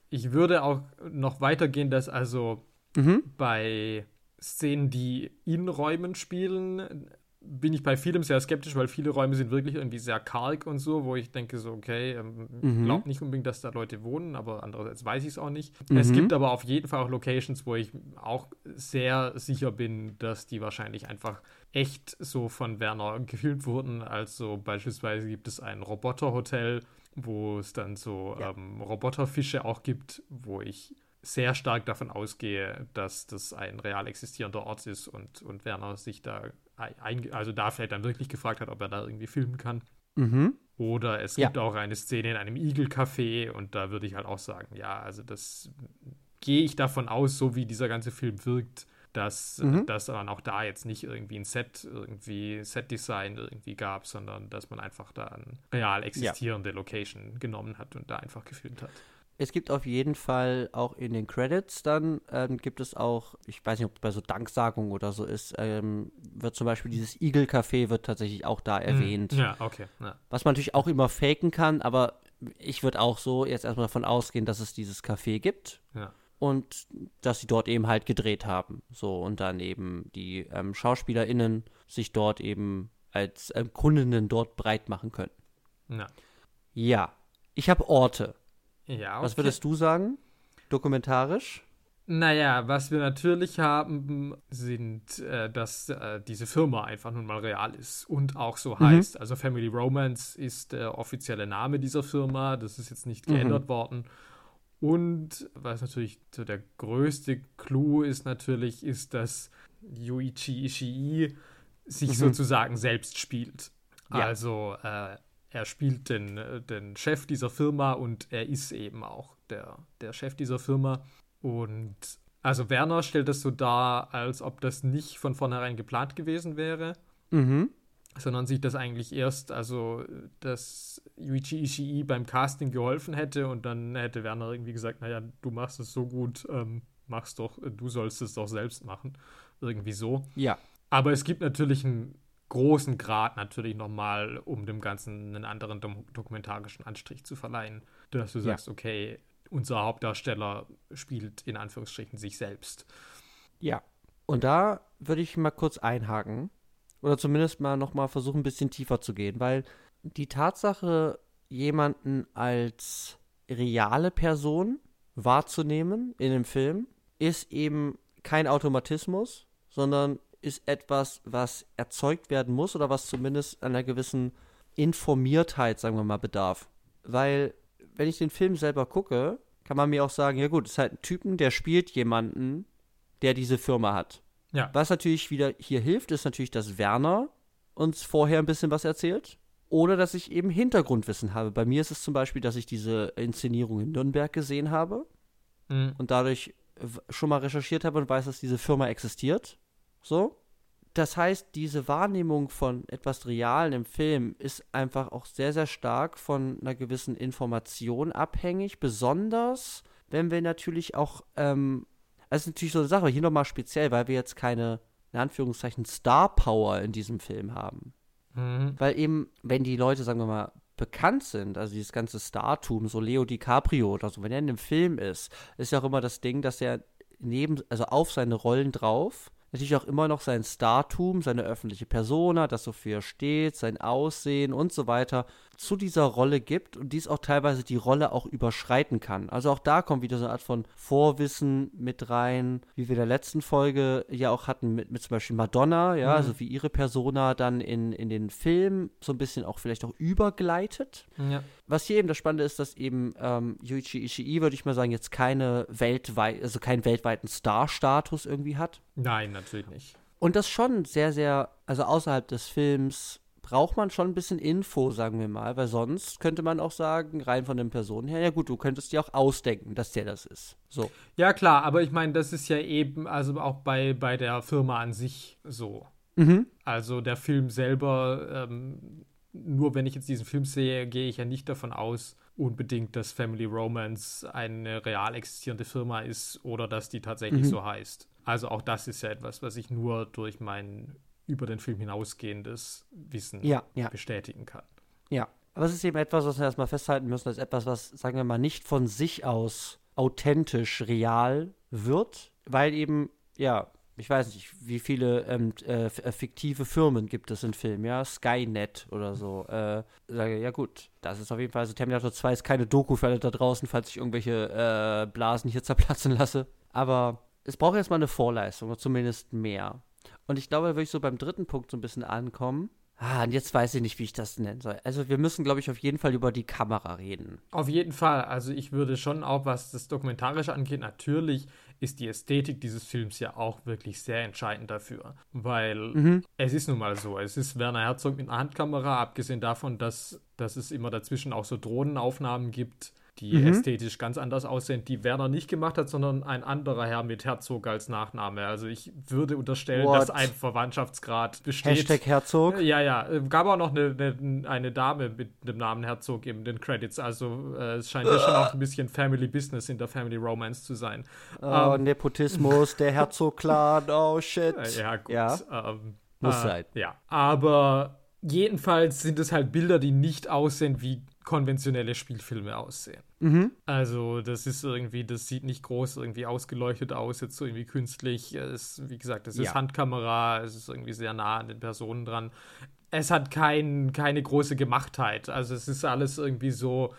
ich würde auch noch weitergehen, dass also mhm. bei Szenen, die in Räumen spielen, bin ich bei vielem sehr skeptisch, weil viele Räume sind wirklich irgendwie sehr karg und so, wo ich denke so, okay, ähm, mhm. glaube nicht unbedingt, dass da Leute wohnen, aber andererseits weiß ich es auch nicht. Mhm. Es gibt aber auf jeden Fall auch Locations, wo ich auch sehr sicher bin, dass die wahrscheinlich einfach echt so von Werner gefilmt wurden. Also beispielsweise gibt es ein Roboterhotel, wo es dann so ja. ähm, Roboterfische auch gibt, wo ich sehr stark davon ausgehe, dass das ein real existierender Ort ist und, und Werner sich da, ein, also da vielleicht dann wirklich gefragt hat, ob er da irgendwie filmen kann. Mhm. Oder es gibt ja. auch eine Szene in einem Igel-Café und da würde ich halt auch sagen, ja, also das gehe ich davon aus, so wie dieser ganze Film wirkt, dass, mhm. dass dann auch da jetzt nicht irgendwie ein Set, irgendwie Set-Design irgendwie gab, sondern dass man einfach da eine real existierende ja. Location genommen hat und da einfach gefilmt hat. Es gibt auf jeden Fall auch in den Credits dann, ähm, gibt es auch, ich weiß nicht, ob es bei so Danksagungen oder so ist, ähm, wird zum Beispiel dieses Eagle Café wird tatsächlich auch da hm. erwähnt. Ja, okay. Ja. Was man natürlich auch immer faken kann, aber ich würde auch so jetzt erstmal davon ausgehen, dass es dieses Café gibt. Ja und dass sie dort eben halt gedreht haben. So, und dann eben die ähm, SchauspielerInnen sich dort eben als ähm, Kundinnen dort breit machen können. Ja. Ja. Ich habe Orte. Ja. Okay. Was würdest du sagen? Dokumentarisch? Naja, was wir natürlich haben, sind, äh, dass äh, diese Firma einfach nun mal real ist und auch so mhm. heißt. Also Family Romance ist der offizielle Name dieser Firma. Das ist jetzt nicht geändert mhm. worden. Und was natürlich so der größte Clou ist natürlich, ist, dass Yuichi Ishii sich mhm. sozusagen selbst spielt. Ja. Also äh, er spielt den, den Chef dieser Firma und er ist eben auch der, der Chef dieser Firma. Und also Werner stellt das so dar, als ob das nicht von vornherein geplant gewesen wäre, mhm. Sondern sich das eigentlich erst, also dass Yuichi Ishii beim Casting geholfen hätte und dann hätte Werner irgendwie gesagt, naja, du machst es so gut, ähm, mach's doch, du sollst es doch selbst machen. Irgendwie so. Ja. Aber es gibt natürlich einen großen Grad natürlich nochmal, um dem Ganzen einen anderen dokumentarischen Anstrich zu verleihen, dass du sagst, ja. okay, unser Hauptdarsteller spielt in Anführungsstrichen sich selbst. Ja. Und da würde ich mal kurz einhaken oder zumindest mal nochmal versuchen, ein bisschen tiefer zu gehen, weil die Tatsache, jemanden als reale Person wahrzunehmen in einem Film, ist eben kein Automatismus, sondern ist etwas, was erzeugt werden muss oder was zumindest einer gewissen Informiertheit, sagen wir mal, bedarf. Weil wenn ich den Film selber gucke, kann man mir auch sagen, ja gut, es ist halt ein Typen, der spielt jemanden, der diese Firma hat. Ja. Was natürlich wieder hier hilft, ist natürlich, dass Werner uns vorher ein bisschen was erzählt. Oder dass ich eben Hintergrundwissen habe. Bei mir ist es zum Beispiel, dass ich diese Inszenierung in Nürnberg gesehen habe mhm. und dadurch schon mal recherchiert habe und weiß, dass diese Firma existiert. So das heißt, diese Wahrnehmung von etwas Realen im Film ist einfach auch sehr, sehr stark von einer gewissen Information abhängig, besonders wenn wir natürlich auch, ähm, das ist natürlich so eine Sache, hier nochmal speziell, weil wir jetzt keine, in Anführungszeichen, Star Power in diesem Film haben. Mhm. Weil eben, wenn die Leute, sagen wir mal, bekannt sind, also dieses ganze Startum, so Leo DiCaprio oder so, wenn er in einem Film ist, ist ja auch immer das Ding, dass er neben, also auf seine Rollen drauf natürlich auch immer noch sein Startum, seine öffentliche Persona, das so für er steht, sein Aussehen und so weiter zu dieser Rolle gibt und dies auch teilweise die Rolle auch überschreiten kann. Also auch da kommt wieder so eine Art von Vorwissen mit rein, wie wir in der letzten Folge ja auch hatten mit, mit zum Beispiel Madonna, ja, mhm. also wie ihre Persona dann in, in den Film so ein bisschen auch vielleicht auch übergleitet. Ja. Was hier eben das Spannende ist, dass eben ähm, Yuichi Ishii, würde ich mal sagen, jetzt keine weltweit, also keinen weltweiten Star-Status irgendwie hat. Nein, natürlich nicht. Und das schon sehr, sehr, also außerhalb des Films braucht man schon ein bisschen Info, sagen wir mal, weil sonst könnte man auch sagen, rein von den Personen her, ja gut, du könntest dir auch ausdenken, dass der das ist. So. Ja, klar, aber ich meine, das ist ja eben, also auch bei, bei der Firma an sich so. Mhm. Also der Film selber, ähm, nur wenn ich jetzt diesen Film sehe, gehe ich ja nicht davon aus, unbedingt, dass Family Romance eine real existierende Firma ist oder dass die tatsächlich mhm. so heißt. Also auch das ist ja etwas, was ich nur durch meinen über den Film hinausgehendes Wissen ja, ja. bestätigen kann. Ja, aber es ist eben etwas, was wir erstmal festhalten müssen, als etwas, was, sagen wir mal, nicht von sich aus authentisch real wird, weil eben, ja, ich weiß nicht, wie viele ähm, äh, äh fiktive Firmen gibt es in Filmen, ja, Skynet oder so. Äh, sage, ja gut, das ist auf jeden Fall, also Terminator 2 ist keine Doku für alle da draußen, falls ich irgendwelche äh, Blasen hier zerplatzen lasse. Aber es braucht erstmal eine Vorleistung, oder zumindest mehr. Und ich glaube, da würde ich so beim dritten Punkt so ein bisschen ankommen. Ah, und jetzt weiß ich nicht, wie ich das nennen soll. Also wir müssen, glaube ich, auf jeden Fall über die Kamera reden. Auf jeden Fall. Also ich würde schon auch, was das Dokumentarische angeht, natürlich ist die Ästhetik dieses Films ja auch wirklich sehr entscheidend dafür. Weil mhm. es ist nun mal so, es ist Werner Herzog mit einer Handkamera, abgesehen davon, dass, dass es immer dazwischen auch so Drohnenaufnahmen gibt die mhm. ästhetisch ganz anders aussehen, die Werner nicht gemacht hat, sondern ein anderer Herr mit Herzog als Nachname. Also ich würde unterstellen, What? dass ein Verwandtschaftsgrad besteht. Hashtag Herzog? Ja, ja. Gab auch noch eine, eine, eine Dame mit dem Namen Herzog in den Credits. Also äh, es scheint ja schon auch ein bisschen Family Business in der Family Romance zu sein. Oh, ähm, Nepotismus, der Herzog-Clan, oh shit. Ja, gut. Ja. Ähm, Muss äh, sein. Ja, aber jedenfalls sind es halt Bilder, die nicht aussehen wie konventionelle Spielfilme aussehen. Mhm. Also das ist irgendwie, das sieht nicht groß irgendwie ausgeleuchtet aus, jetzt so irgendwie künstlich. Es, wie gesagt, es ja. ist Handkamera, es ist irgendwie sehr nah an den Personen dran. Es hat kein, keine große Gemachtheit. Also es ist alles irgendwie so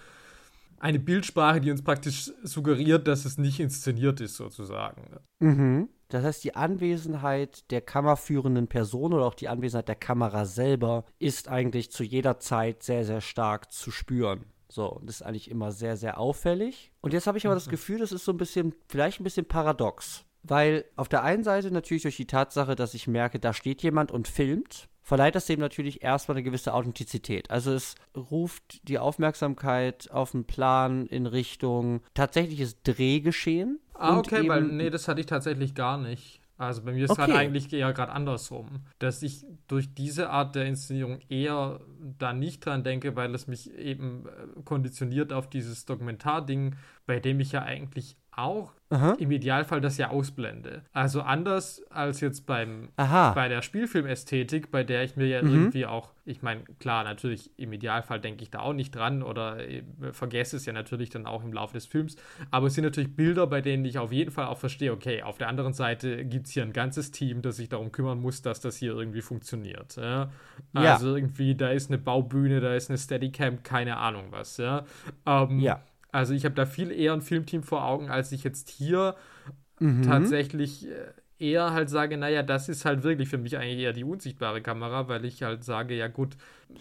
eine Bildsprache, die uns praktisch suggeriert, dass es nicht inszeniert ist, sozusagen. Mhm. Das heißt, die Anwesenheit der kammerführenden Person oder auch die Anwesenheit der Kamera selber ist eigentlich zu jeder Zeit sehr, sehr stark zu spüren. So, das ist eigentlich immer sehr, sehr auffällig. Und jetzt habe ich aber das mhm. Gefühl, das ist so ein bisschen, vielleicht ein bisschen paradox. Weil auf der einen Seite natürlich durch die Tatsache, dass ich merke, da steht jemand und filmt, verleiht das dem natürlich erstmal eine gewisse Authentizität. Also es ruft die Aufmerksamkeit auf den Plan in Richtung tatsächliches Drehgeschehen. Ah, okay, weil nee, das hatte ich tatsächlich gar nicht. Also bei mir ist es okay. eigentlich eher gerade andersrum, dass ich durch diese Art der Inszenierung eher da nicht dran denke, weil es mich eben äh, konditioniert auf dieses Dokumentarding, bei dem ich ja eigentlich auch Aha. im Idealfall das ja ausblende. Also anders als jetzt beim Aha. bei der Spielfilmästhetik, bei der ich mir ja mhm. irgendwie auch, ich meine, klar, natürlich im Idealfall denke ich da auch nicht dran oder äh, vergesse es ja natürlich dann auch im Laufe des Films, aber es sind natürlich Bilder, bei denen ich auf jeden Fall auch verstehe, okay, auf der anderen Seite gibt es hier ein ganzes Team, das sich darum kümmern muss, dass das hier irgendwie funktioniert. Ja? Also ja. irgendwie, da ist eine Baubühne, da ist eine Steadicam, keine Ahnung was. Ja. Ähm, ja. Also ich habe da viel eher ein Filmteam vor Augen, als ich jetzt hier mhm. tatsächlich äh, eher halt sage, naja, das ist halt wirklich für mich eigentlich eher die unsichtbare Kamera, weil ich halt sage, ja gut,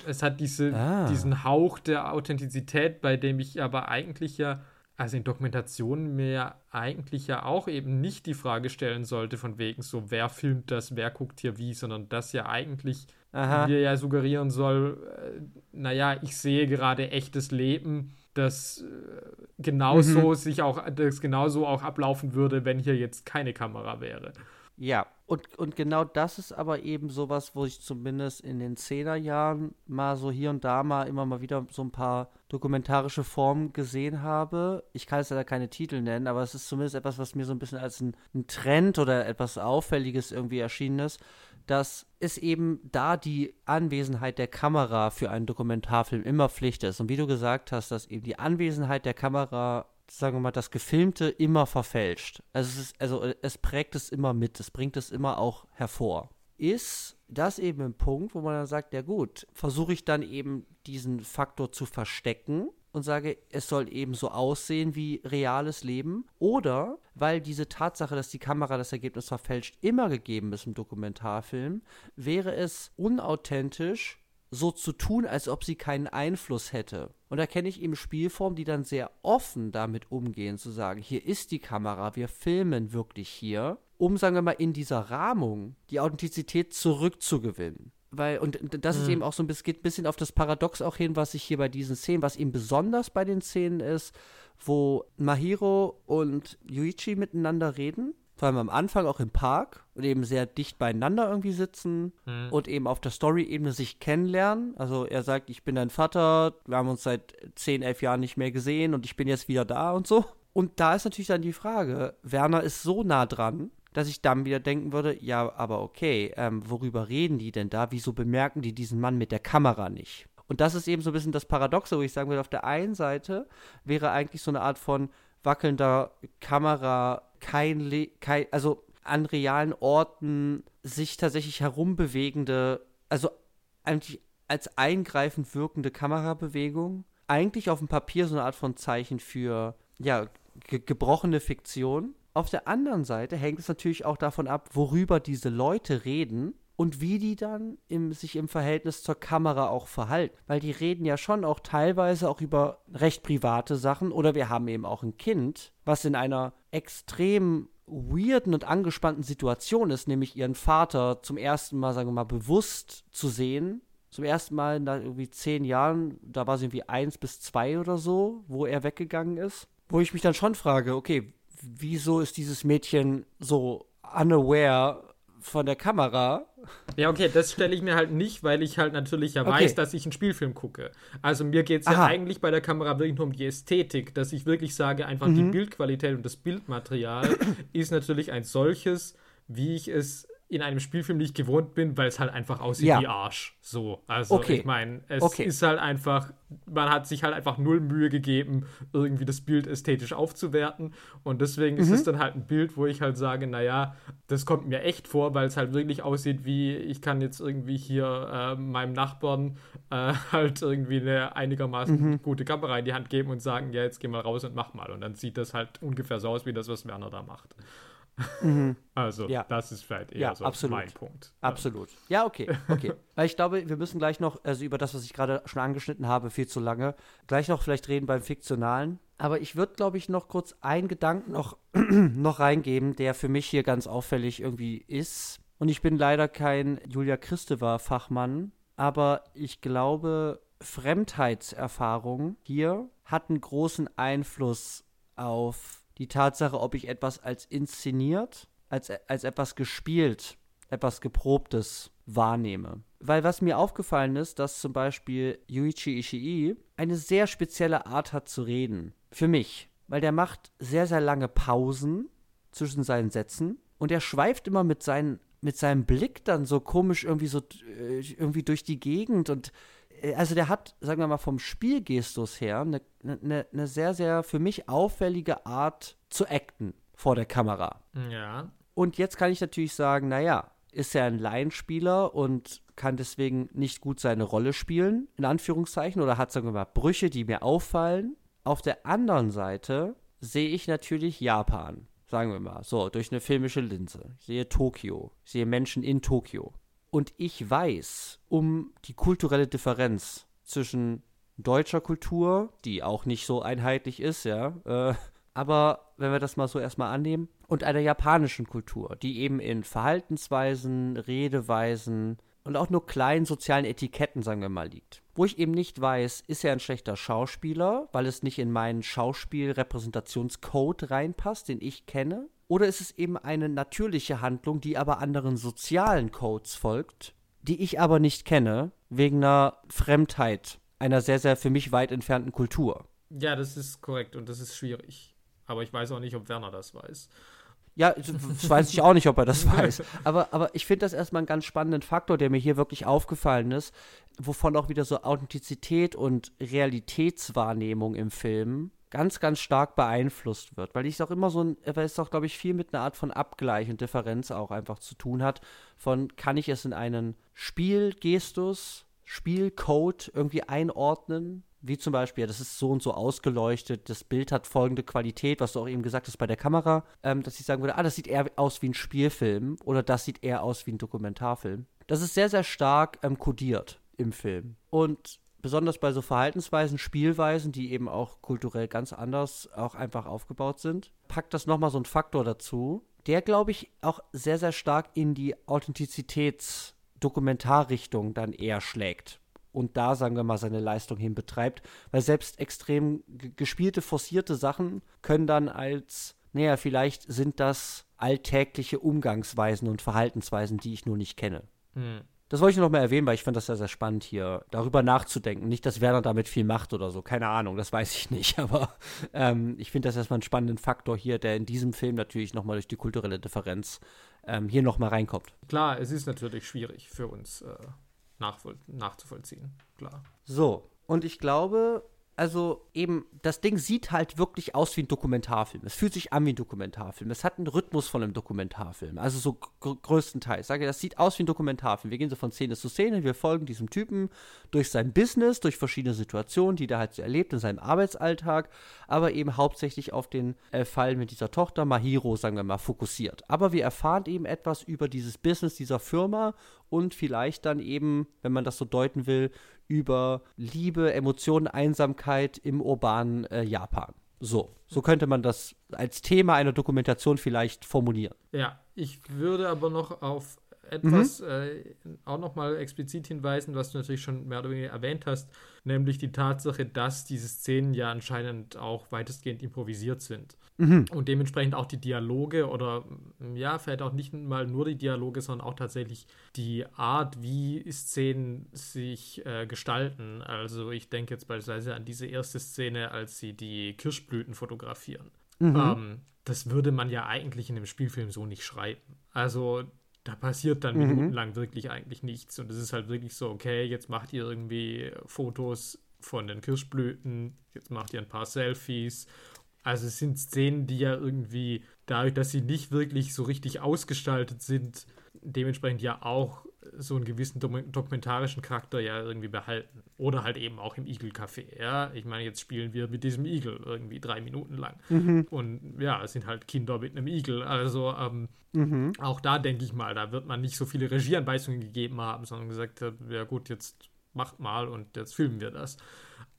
es hat diese, ah. diesen Hauch der Authentizität, bei dem ich aber eigentlich ja, also in Dokumentationen mir eigentlich ja auch eben nicht die Frage stellen sollte, von wegen so, wer filmt das, wer guckt hier wie, sondern das ja eigentlich Aha. mir ja suggerieren soll, äh, naja, ich sehe gerade echtes Leben das äh, genauso mhm. sich auch, das genauso auch ablaufen würde, wenn hier jetzt keine Kamera wäre. Ja, und, und genau das ist aber eben sowas, wo ich zumindest in den Zehnerjahren mal so hier und da mal immer mal wieder so ein paar dokumentarische Formen gesehen habe. Ich kann es leider keine Titel nennen, aber es ist zumindest etwas, was mir so ein bisschen als ein, ein Trend oder etwas Auffälliges irgendwie erschienen ist, dass es eben da die Anwesenheit der Kamera für einen Dokumentarfilm immer Pflicht ist. Und wie du gesagt hast, dass eben die Anwesenheit der Kamera, sagen wir mal, das Gefilmte immer verfälscht. Also es, ist, also es prägt es immer mit, es bringt es immer auch hervor. Ist das eben ein Punkt, wo man dann sagt, ja gut, versuche ich dann eben diesen Faktor zu verstecken und sage, es soll eben so aussehen wie reales Leben. Oder weil diese Tatsache, dass die Kamera das Ergebnis verfälscht, immer gegeben ist im Dokumentarfilm, wäre es unauthentisch, so zu tun, als ob sie keinen Einfluss hätte. Und da kenne ich eben Spielformen, die dann sehr offen damit umgehen, zu sagen, hier ist die Kamera, wir filmen wirklich hier, um, sagen wir mal, in dieser Rahmung die Authentizität zurückzugewinnen weil, und das ist eben auch so ein bisschen, geht ein bisschen auf das Paradox auch hin, was ich hier bei diesen Szenen, was eben besonders bei den Szenen ist, wo Mahiro und Yuichi miteinander reden, vor allem am Anfang auch im Park und eben sehr dicht beieinander irgendwie sitzen mhm. und eben auf der Story-Ebene sich kennenlernen. Also er sagt, ich bin dein Vater, wir haben uns seit 10, 11 Jahren nicht mehr gesehen und ich bin jetzt wieder da und so. Und da ist natürlich dann die Frage, Werner ist so nah dran, dass ich dann wieder denken würde, ja, aber okay, ähm, worüber reden die denn da? Wieso bemerken die diesen Mann mit der Kamera nicht? Und das ist eben so ein bisschen das Paradoxe, wo ich sagen würde, auf der einen Seite wäre eigentlich so eine Art von wackelnder Kamera kein, Le kein also an realen Orten sich tatsächlich herumbewegende, also eigentlich als eingreifend wirkende Kamerabewegung, eigentlich auf dem Papier so eine Art von Zeichen für, ja, ge gebrochene Fiktion auf der anderen Seite hängt es natürlich auch davon ab, worüber diese Leute reden und wie die dann im, sich im Verhältnis zur Kamera auch verhalten. Weil die reden ja schon auch teilweise auch über recht private Sachen oder wir haben eben auch ein Kind, was in einer extrem weirden und angespannten Situation ist, nämlich ihren Vater zum ersten Mal, sagen wir mal, bewusst zu sehen. Zum ersten Mal nach irgendwie zehn Jahren, da war sie irgendwie eins bis zwei oder so, wo er weggegangen ist. Wo ich mich dann schon frage, okay, wieso ist dieses Mädchen so unaware von der Kamera? Ja, okay, das stelle ich mir halt nicht, weil ich halt natürlich ja okay. weiß, dass ich einen Spielfilm gucke. Also mir geht es ja eigentlich bei der Kamera wirklich nur um die Ästhetik, dass ich wirklich sage, einfach mhm. die Bildqualität und das Bildmaterial ist natürlich ein solches, wie ich es in einem Spielfilm nicht gewohnt bin, weil es halt einfach aussieht Ja. wie Arsch. So. Also Okay. ich meine, es Okay. ist halt einfach, man hat sich halt einfach null Mühe gegeben, irgendwie das Bild ästhetisch aufzuwerten. Und deswegen Mhm. ist es dann halt ein Bild, wo ich halt sage, naja, das kommt mir echt vor, weil es halt wirklich aussieht wie, ich kann jetzt irgendwie hier äh, meinem Nachbarn äh, halt irgendwie eine einigermaßen Mhm. gute Kamera in die Hand geben und sagen, ja, jetzt geh mal raus und mach mal. Und dann sieht das halt ungefähr so aus wie das, was Werner da macht. Also, Mhm. Ja. das ist vielleicht eher Ja, so absolut. mein Punkt. Absolut. Ja, okay, okay. Weil ich glaube, wir müssen gleich noch, also über das, was ich gerade schon angeschnitten habe, viel zu lange, gleich noch vielleicht reden beim Fiktionalen. Aber ich würde, glaube ich, noch kurz einen Gedanken noch, noch reingeben, der für mich hier ganz auffällig irgendwie ist. Und ich bin leider kein Julia Christeva-Fachmann, aber ich glaube, Fremdheitserfahrung hier hat einen großen Einfluss auf die Tatsache, ob ich etwas als inszeniert, als, als etwas gespielt, etwas Geprobtes wahrnehme. Weil was mir aufgefallen ist, dass zum Beispiel Yuichi Ishii eine sehr spezielle Art hat zu reden. Für mich. Weil der macht sehr, sehr lange Pausen zwischen seinen Sätzen und er schweift immer mit, seinen, mit seinem Blick dann so komisch irgendwie so äh, irgendwie durch die Gegend und also der hat, sagen wir mal, vom Spielgestus her eine, eine, eine sehr, sehr für mich auffällige Art zu acten vor der Kamera. Ja. Und jetzt kann ich natürlich sagen, naja, ist er ein Laienspieler und kann deswegen nicht gut seine Rolle spielen, in Anführungszeichen, oder hat, sagen wir mal, Brüche, die mir auffallen. Auf der anderen Seite sehe ich natürlich Japan, sagen wir mal, so, durch eine filmische Linse. Ich sehe Tokio, ich sehe Menschen in Tokio. Und ich weiß um die kulturelle Differenz zwischen deutscher Kultur, die auch nicht so einheitlich ist, ja, äh, aber wenn wir das mal so erstmal annehmen, und einer japanischen Kultur, die eben in Verhaltensweisen, Redeweisen und auch nur kleinen sozialen Etiketten, sagen wir mal, liegt. Wo ich eben nicht weiß, ist er ein schlechter Schauspieler, weil es nicht in meinen Schauspielrepräsentationscode reinpasst, den ich kenne, oder ist es eben eine natürliche Handlung, die aber anderen sozialen Codes folgt, die ich aber nicht kenne, wegen einer Fremdheit einer sehr, sehr für mich weit entfernten Kultur. Ja, das ist korrekt und das ist schwierig. Aber ich weiß auch nicht, ob Werner das weiß. Ja, das weiß ich auch nicht, ob er das weiß. Aber, aber ich finde das erstmal einen ganz spannenden Faktor, der mir hier wirklich aufgefallen ist, wovon auch wieder so Authentizität und Realitätswahrnehmung im Film ganz, ganz stark beeinflusst wird. Weil ich es auch immer so ein, weil es auch, glaube ich, viel mit einer Art von Abgleich und Differenz auch einfach zu tun hat. Von kann ich es in einen Spielgestus, Spielcode irgendwie einordnen? Wie zum Beispiel, das ist so und so ausgeleuchtet, das Bild hat folgende Qualität, was du auch eben gesagt hast bei der Kamera, ähm, dass ich sagen würde, ah, das sieht eher aus wie ein Spielfilm oder das sieht eher aus wie ein Dokumentarfilm. Das ist sehr, sehr stark ähm, kodiert im Film. Und besonders bei so Verhaltensweisen, Spielweisen, die eben auch kulturell ganz anders auch einfach aufgebaut sind, packt das nochmal so einen Faktor dazu, der, glaube ich, auch sehr, sehr stark in die Authentizitäts-Dokumentarrichtung dann eher schlägt und da, sagen wir mal, seine Leistung hin betreibt. Weil selbst extrem gespielte, forcierte Sachen können dann als, naja, vielleicht sind das alltägliche Umgangsweisen und Verhaltensweisen, die ich nur nicht kenne. Hm. Das wollte ich noch mal erwähnen, weil ich fand das sehr, sehr spannend hier, darüber nachzudenken. Nicht, dass Werner damit viel macht oder so, keine Ahnung, das weiß ich nicht. Aber ähm, ich finde das erstmal einen spannenden Faktor hier, der in diesem Film natürlich noch mal durch die kulturelle Differenz ähm, hier noch mal reinkommt. Klar, es ist natürlich schwierig für uns äh, nachzuvollziehen, klar. So, und ich glaube, also eben, das Ding sieht halt wirklich aus wie ein Dokumentarfilm. Es fühlt sich an wie ein Dokumentarfilm. Es hat einen Rhythmus von einem Dokumentarfilm. Also so gr größtenteils. Ich sage, das sieht aus wie ein Dokumentarfilm. Wir gehen so von Szene zu Szene. Wir folgen diesem Typen durch sein Business, durch verschiedene Situationen, die der halt so erlebt in seinem Arbeitsalltag, aber eben hauptsächlich auf den äh, Fall mit dieser Tochter Mahiro, sagen wir mal, fokussiert. Aber wir erfahren eben etwas über dieses Business dieser Firma und vielleicht dann eben, wenn man das so deuten will, über Liebe, Emotionen, Einsamkeit im urbanen äh, Japan. So, so könnte man das als Thema einer Dokumentation vielleicht formulieren. Ja, ich würde aber noch auf etwas äh, auch nochmal explizit hinweisen, was du natürlich schon mehr oder weniger erwähnt hast, nämlich die Tatsache, dass diese Szenen ja anscheinend auch weitestgehend improvisiert sind. Und dementsprechend auch die Dialoge oder ja, vielleicht auch nicht mal nur die Dialoge, sondern auch tatsächlich die Art, wie Szenen sich äh, gestalten. Also ich denke jetzt beispielsweise an diese erste Szene, als sie die Kirschblüten fotografieren. Ähm, das würde man ja eigentlich in einem Spielfilm so nicht schreiben. Also da passiert dann Mhm. minutenlang wirklich eigentlich nichts. Und es ist halt wirklich so, okay, jetzt macht ihr irgendwie Fotos von den Kirschblüten, jetzt macht ihr ein paar Selfies. Also es sind Szenen, die ja irgendwie, dadurch, dass sie nicht wirklich so richtig ausgestaltet sind, dementsprechend ja auch so einen gewissen dokumentarischen Charakter ja irgendwie behalten. Oder halt eben auch im Igel-Café, ja. Ich meine, jetzt spielen wir mit diesem Igel irgendwie drei Minuten lang. Und ja, es sind halt Kinder mit einem Igel. Also ähm, Mhm. auch da denke ich mal, da wird man nicht so viele Regieanweisungen gegeben haben, sondern gesagt ja gut, jetzt macht mal und jetzt filmen wir das.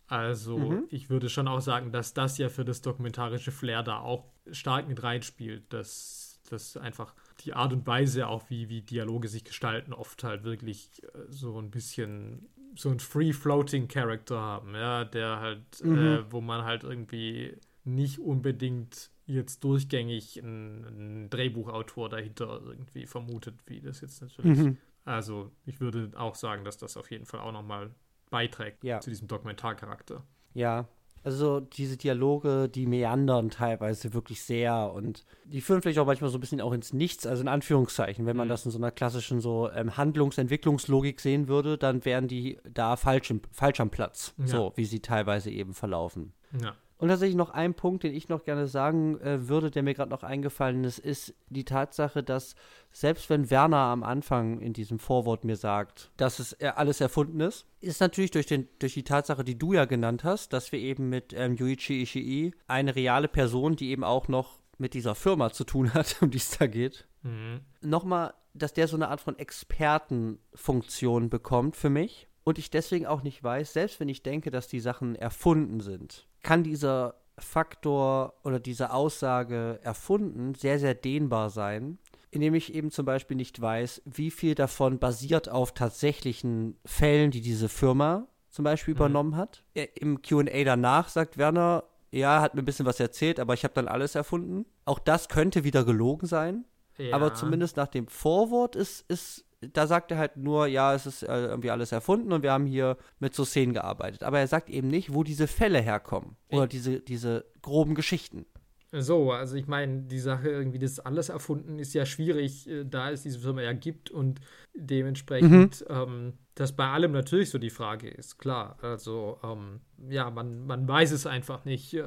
Also Mhm. ich würde schon auch sagen, dass das ja für das dokumentarische Flair da auch stark mit reinspielt, dass das einfach die Art und Weise auch, wie, wie Dialoge sich gestalten, oft halt wirklich äh, so ein bisschen so ein Free-Floating-Character haben, ja, der halt, Mhm. äh, wo man halt irgendwie nicht unbedingt jetzt durchgängig einen, einen Drehbuchautor dahinter irgendwie vermutet, wie das jetzt natürlich. Mhm. Also ich würde auch sagen, dass das auf jeden Fall auch nochmal beiträgt Ja. zu diesem Dokumentarcharakter. Ja, also diese Dialoge, die meandern teilweise wirklich sehr und die führen vielleicht auch manchmal so ein bisschen auch ins Nichts, also in Anführungszeichen. Wenn man Mhm. das in so einer klassischen so ähm, Handlungsentwicklungslogik sehen würde, dann wären die da falsch, im, falsch am Platz, Ja. so wie sie teilweise eben verlaufen. Ja. Und tatsächlich noch ein Punkt, den ich noch gerne sagen äh, würde, der mir gerade noch eingefallen ist, ist die Tatsache, dass selbst wenn Werner am Anfang in diesem Vorwort mir sagt, dass es äh, alles erfunden ist, ist natürlich durch, den, durch die Tatsache, die du ja genannt hast, dass wir eben mit ähm, Yuichi Ishii eine reale Person, die eben auch noch mit dieser Firma zu tun hat, um die es da geht, Mhm. nochmal, dass der so eine Art von Expertenfunktion bekommt für mich. Und ich deswegen auch nicht weiß, selbst wenn ich denke, dass die Sachen erfunden sind, kann dieser Faktor oder diese Aussage erfunden sehr, sehr dehnbar sein, indem ich eben zum Beispiel nicht weiß, wie viel davon basiert auf tatsächlichen Fällen, die diese Firma zum Beispiel Mhm. übernommen hat. Äh, Im QA danach sagt Werner, ja, hat mir ein bisschen was erzählt, aber ich habe dann alles erfunden. Auch das könnte wieder gelogen sein. Ja. Aber zumindest nach dem Vorwort ist, ist, da sagt er halt nur, ja, es ist äh, irgendwie alles erfunden und wir haben hier mit so Szenen gearbeitet. Aber er sagt eben nicht, wo diese Fälle herkommen. Oder diese, diese groben Geschichten. So, also ich meine, die Sache irgendwie, das alles erfunden, ist ja schwierig, äh, da es diese Firma ja gibt und dementsprechend, ähm, das bei allem natürlich so die Frage ist, klar. Also, ähm, ja, man, man weiß es einfach nicht, äh,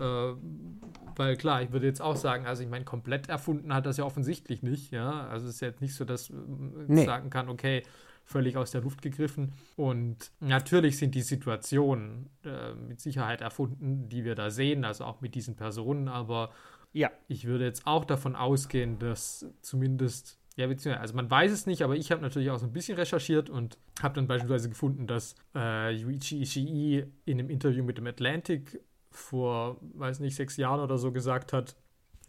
weil klar, ich würde jetzt auch sagen, also ich meine, komplett erfunden hat das ja offensichtlich nicht, ja. Also es ist jetzt nicht so, dass man Nee. sagen kann, okay, völlig aus der Luft gegriffen. Und natürlich sind die Situationen äh, mit Sicherheit erfunden, die wir da sehen, also auch mit diesen Personen, aber Ja. ich würde jetzt auch davon ausgehen, dass zumindest, ja, beziehungsweise, also man weiß es nicht, aber ich habe natürlich auch so ein bisschen recherchiert und habe dann beispielsweise gefunden, dass äh, Yuichi Ishii in einem Interview mit dem Atlantic vor, weiß nicht, sechs Jahren oder so gesagt hat,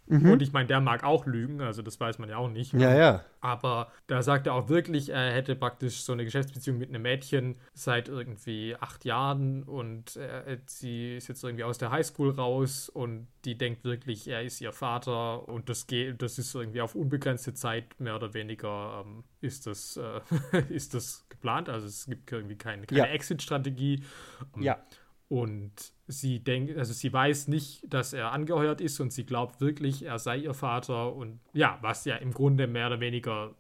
und ich meine, der mag auch lügen, also das weiß man ja auch nicht. Ja, ja. Aber da sagt er auch wirklich, er hätte praktisch so eine Geschäftsbeziehung mit einem Mädchen seit irgendwie acht Jahren und er, sie ist jetzt irgendwie aus der Highschool raus und die denkt wirklich, er ist ihr Vater und das geht, das ist irgendwie auf unbegrenzte Zeit mehr oder weniger ähm, ist das äh, ist das geplant. Also es gibt irgendwie keine, keine Ja. Exit-Strategie. Ja. und sie denkt, also sie weiß nicht, dass er angeheuert ist und sie glaubt wirklich, er sei ihr Vater und ja, was ja im Grunde mehr oder weniger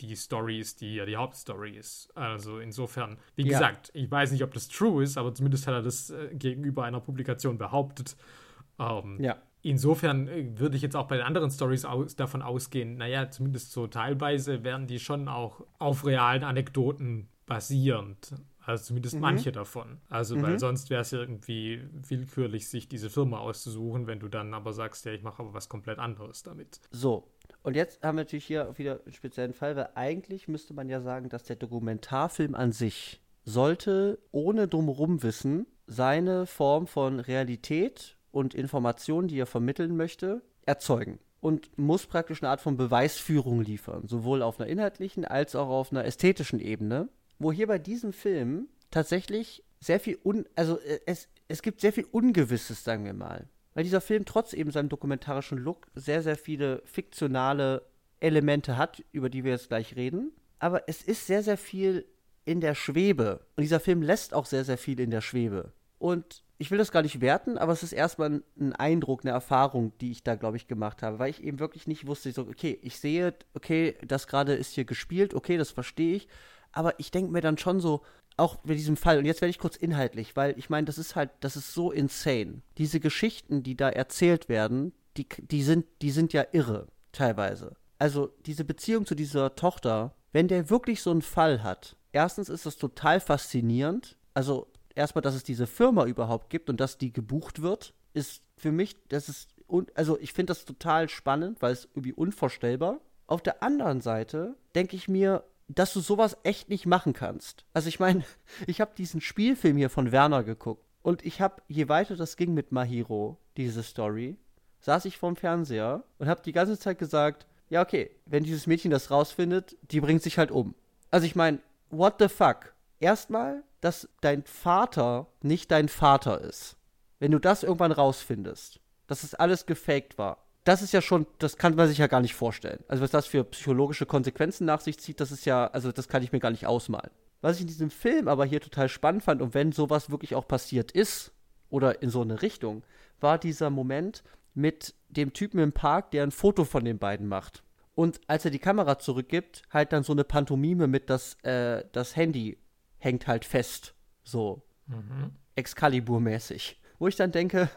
die Story ist, die ja die Hauptstory ist. Also insofern, wie Ja. gesagt, ich weiß nicht, ob das true ist, aber zumindest hat er das äh, gegenüber einer Publikation behauptet. Ähm, Ja. Insofern äh, würde ich jetzt auch bei den anderen Stories aus, davon ausgehen, naja, zumindest so teilweise werden die schon auch auf realen Anekdoten basierend. Also zumindest Mhm. manche davon. Also, weil sonst wäre es ja irgendwie willkürlich, sich diese Firma auszusuchen, wenn du dann aber sagst, ja, ich mache aber was komplett anderes damit. So. Und jetzt haben wir natürlich hier wieder einen speziellen Fall, weil eigentlich müsste man ja sagen, dass der Dokumentarfilm an sich sollte ohne drumherum wissen seine Form von Realität und Informationen, die er vermitteln möchte, erzeugen. Und muss praktisch eine Art von Beweisführung liefern, sowohl auf einer inhaltlichen als auch auf einer ästhetischen Ebene. Wo hier bei diesem Film tatsächlich sehr viel, un also äh, es, es gibt sehr viel Ungewisses, sagen wir mal. Weil dieser Film trotz eben seinem dokumentarischen Look sehr, sehr viele fiktionale Elemente hat, über die wir jetzt gleich reden. Aber es ist sehr, sehr viel in der Schwebe. Und dieser Film lässt auch sehr, sehr viel in der Schwebe. Und ich will das gar nicht werten, aber es ist erstmal ein, ein Eindruck, eine Erfahrung, die ich da, glaube ich, gemacht habe, weil ich eben wirklich nicht wusste, so, okay, ich sehe, okay, das gerade ist hier gespielt, okay, das verstehe ich, aber ich denke mir dann schon so, auch bei diesem Fall, und jetzt werde ich kurz inhaltlich, weil ich meine, das ist halt, das ist so insane. Diese Geschichten, die da erzählt werden, die, die, sind, die sind ja irre, teilweise. Also diese Beziehung zu dieser Tochter, wenn der wirklich so einen Fall hat, erstens ist das total faszinierend. Also erstmal, dass es diese Firma überhaupt gibt und dass die gebucht wird, ist für mich, das ist, also ich finde das total spannend, weil es irgendwie unvorstellbar. Auf der anderen Seite denke ich mir, dass du sowas echt nicht machen kannst. Also ich meine, ich habe diesen Spielfilm hier von Werner geguckt und ich habe, je weiter das ging mit Mahiro, diese Story, saß ich vorm Fernseher und habe die ganze Zeit gesagt, ja okay, wenn dieses Mädchen das rausfindet, die bringt sich halt um. Also ich meine, what the fuck? Erstmal, dass dein Vater nicht dein Vater ist. Wenn du das irgendwann rausfindest, dass es alles gefaked war das ist ja schon, das kann man sich ja gar nicht vorstellen. Also was das für psychologische Konsequenzen nach sich zieht, das ist ja, also das kann ich mir gar nicht ausmalen. Was ich in diesem Film aber hier total spannend fand und wenn sowas wirklich auch passiert ist oder in so eine Richtung, war dieser Moment mit dem Typen im Park, der ein Foto von den beiden macht. Und als er die Kamera zurückgibt, halt dann so eine Pantomime mit das, äh, das Handy hängt halt fest. So. Mhm. Excalibur-mäßig. Wo ich dann denke,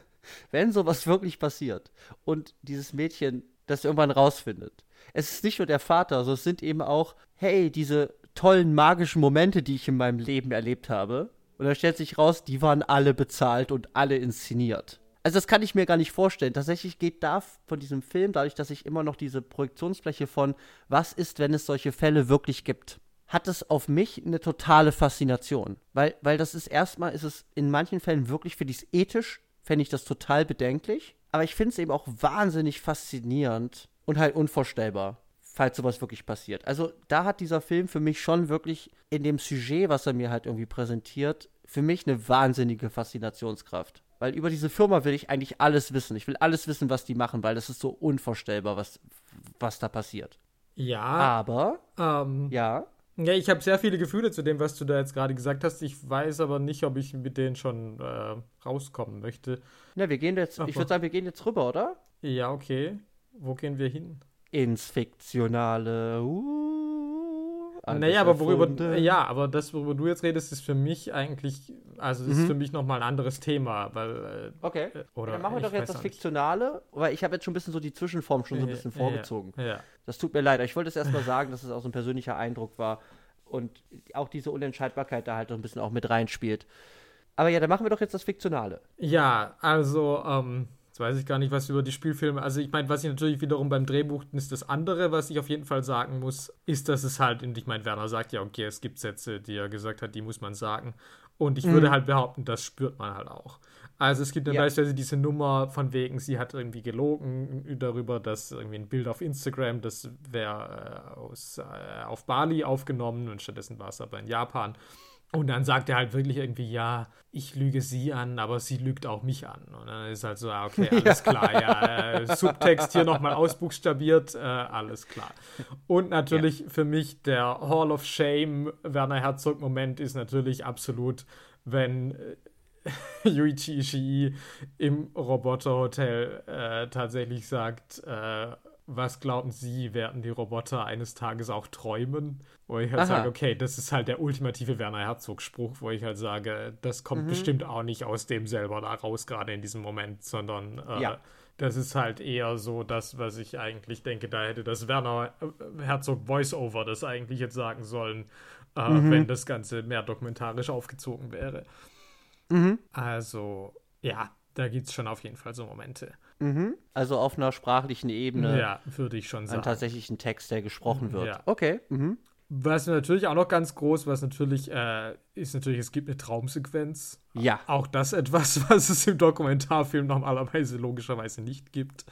wenn sowas wirklich passiert und dieses Mädchen das irgendwann rausfindet, es ist nicht nur der Vater, sondern es sind eben auch, hey, diese tollen magischen Momente, die ich in meinem Leben erlebt habe. Und da stellt sich raus, die waren alle bezahlt und alle inszeniert. Also das kann ich mir gar nicht vorstellen. Tatsächlich geht da von diesem Film, dadurch, dass ich immer noch diese Projektionsfläche von, was ist, wenn es solche Fälle wirklich gibt, hat es auf mich eine totale Faszination. Weil, weil das ist erstmal, ist es in manchen Fällen wirklich, finde ich es ethisch fände ich das total bedenklich. Aber ich finde es eben auch wahnsinnig faszinierend und halt unvorstellbar, falls sowas wirklich passiert. Also da hat dieser Film für mich schon wirklich in dem Sujet, was er mir halt irgendwie präsentiert, für mich eine wahnsinnige Faszinationskraft. Weil über diese Firma will ich eigentlich alles wissen. Ich will alles wissen, was die machen, weil das ist so unvorstellbar, was, was da passiert. Ja. Aber, ähm, ja. Ja, ich habe sehr viele Gefühle zu dem, was du da jetzt gerade gesagt hast. Ich weiß aber nicht, ob ich mit denen schon äh, rauskommen möchte. Na, wir gehen jetzt, Ach, ich würde sagen, wir gehen jetzt rüber, oder? Ja, okay. Wo gehen wir hin? Ins Fiktionale. Uh. Naja, aber worüber, ja, aber das, worüber du jetzt redest, ist für mich eigentlich, also das mhm. ist für mich nochmal ein anderes Thema, weil. Äh, okay. Äh, oder, dann machen wir doch jetzt das Fiktionale, weil ich habe jetzt schon ein bisschen so die Zwischenform schon so ein bisschen vorgezogen. Ja, ja. Das tut mir leid. Ich wollte es erstmal sagen, dass es auch so ein persönlicher Eindruck war und auch diese Unentscheidbarkeit da halt ein bisschen auch mit reinspielt. Aber ja, dann machen wir doch jetzt das Fiktionale. Ja, also, ähm, weiß ich gar nicht, was über die Spielfilme. Also, ich meine, was ich natürlich wiederum beim Drehbuch ist das andere, was ich auf jeden Fall sagen muss, ist, dass es halt, und ich meine, Werner sagt ja, okay, es gibt Sätze, die er gesagt hat, die muss man sagen. Und ich mhm. würde halt behaupten, das spürt man halt auch. Also es gibt dann ja. beispielsweise diese Nummer von wegen, sie hat irgendwie gelogen darüber, dass irgendwie ein Bild auf Instagram, das wäre äh, äh, auf Bali aufgenommen und stattdessen war es aber in Japan. Und dann sagt er halt wirklich irgendwie, ja, ich lüge sie an, aber sie lügt auch mich an. Und dann ist halt so, ah, okay, alles ja. klar, ja, äh, Subtext hier nochmal ausbuchstabiert, äh, alles klar. Und natürlich ja. für mich der Hall of Shame Werner Herzog-Moment ist natürlich absolut, wenn äh, Yuichi Ishii im Roboterhotel äh, tatsächlich sagt, äh, was glauben Sie, werden die Roboter eines Tages auch träumen? Wo ich halt Aha. sage, okay, das ist halt der ultimative Werner Herzog-Spruch, wo ich halt sage, das kommt mhm. bestimmt auch nicht aus dem selber da raus, gerade in diesem Moment, sondern äh, ja. das ist halt eher so das, was ich eigentlich denke, da hätte das Werner äh, Herzog Voice-Over das eigentlich jetzt sagen sollen, äh, mhm. wenn das Ganze mehr dokumentarisch aufgezogen wäre. Mhm. Also, ja, da gibt es schon auf jeden Fall so Momente. Mhm. Also auf einer sprachlichen Ebene. Ja, würde ich schon sagen. Ein tatsächlichen Text, der gesprochen mhm, wird. Ja. Okay. Mhm. Was natürlich auch noch ganz groß, was natürlich äh, ist natürlich, es gibt eine Traumsequenz. Ja. Auch das etwas, was es im Dokumentarfilm normalerweise logischerweise nicht gibt.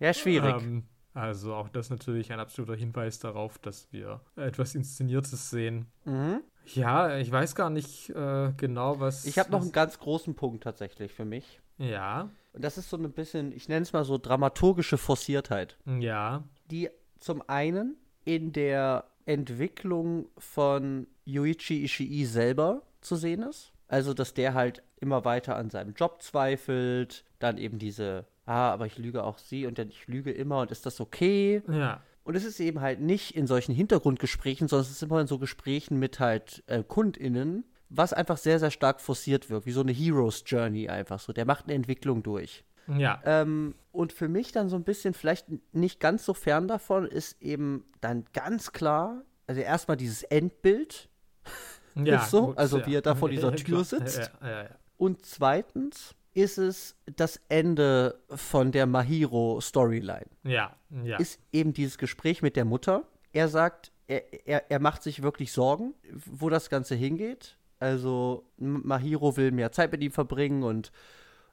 Ja, schwierig. Ähm, also auch das natürlich ein absoluter Hinweis darauf, dass wir etwas Inszeniertes sehen. Mhm. Ja, ich weiß gar nicht äh, genau, was. Ich habe noch einen ganz großen Punkt tatsächlich für mich. Ja. Und das ist so ein bisschen, ich nenne es mal so dramaturgische Forciertheit. Ja. Die zum einen in der Entwicklung von Yuichi Ishii selber zu sehen ist. Also, dass der halt immer weiter an seinem Job zweifelt, dann eben diese, ah, aber ich lüge auch sie und dann ich lüge immer und ist das okay? Ja. Und es ist eben halt nicht in solchen Hintergrundgesprächen, sondern es ist immer in so Gesprächen mit halt äh, KundInnen, was einfach sehr, sehr stark forciert wird, wie so eine Hero's Journey einfach so. Der macht eine Entwicklung durch. Ja. Ähm, und für mich dann so ein bisschen, vielleicht nicht ganz so fern davon, ist eben dann ganz klar, also erstmal dieses Endbild. ja, ist so, gut, also ja. wie er da vor dieser Tür sitzt. Ja, ja, ja. Und zweitens ist es das Ende von der Mahiro-Storyline. Ja, ja. Ist eben dieses Gespräch mit der Mutter. Er sagt, er, er, er macht sich wirklich Sorgen, wo das Ganze hingeht. Also Mahiro will mehr Zeit mit ihm verbringen und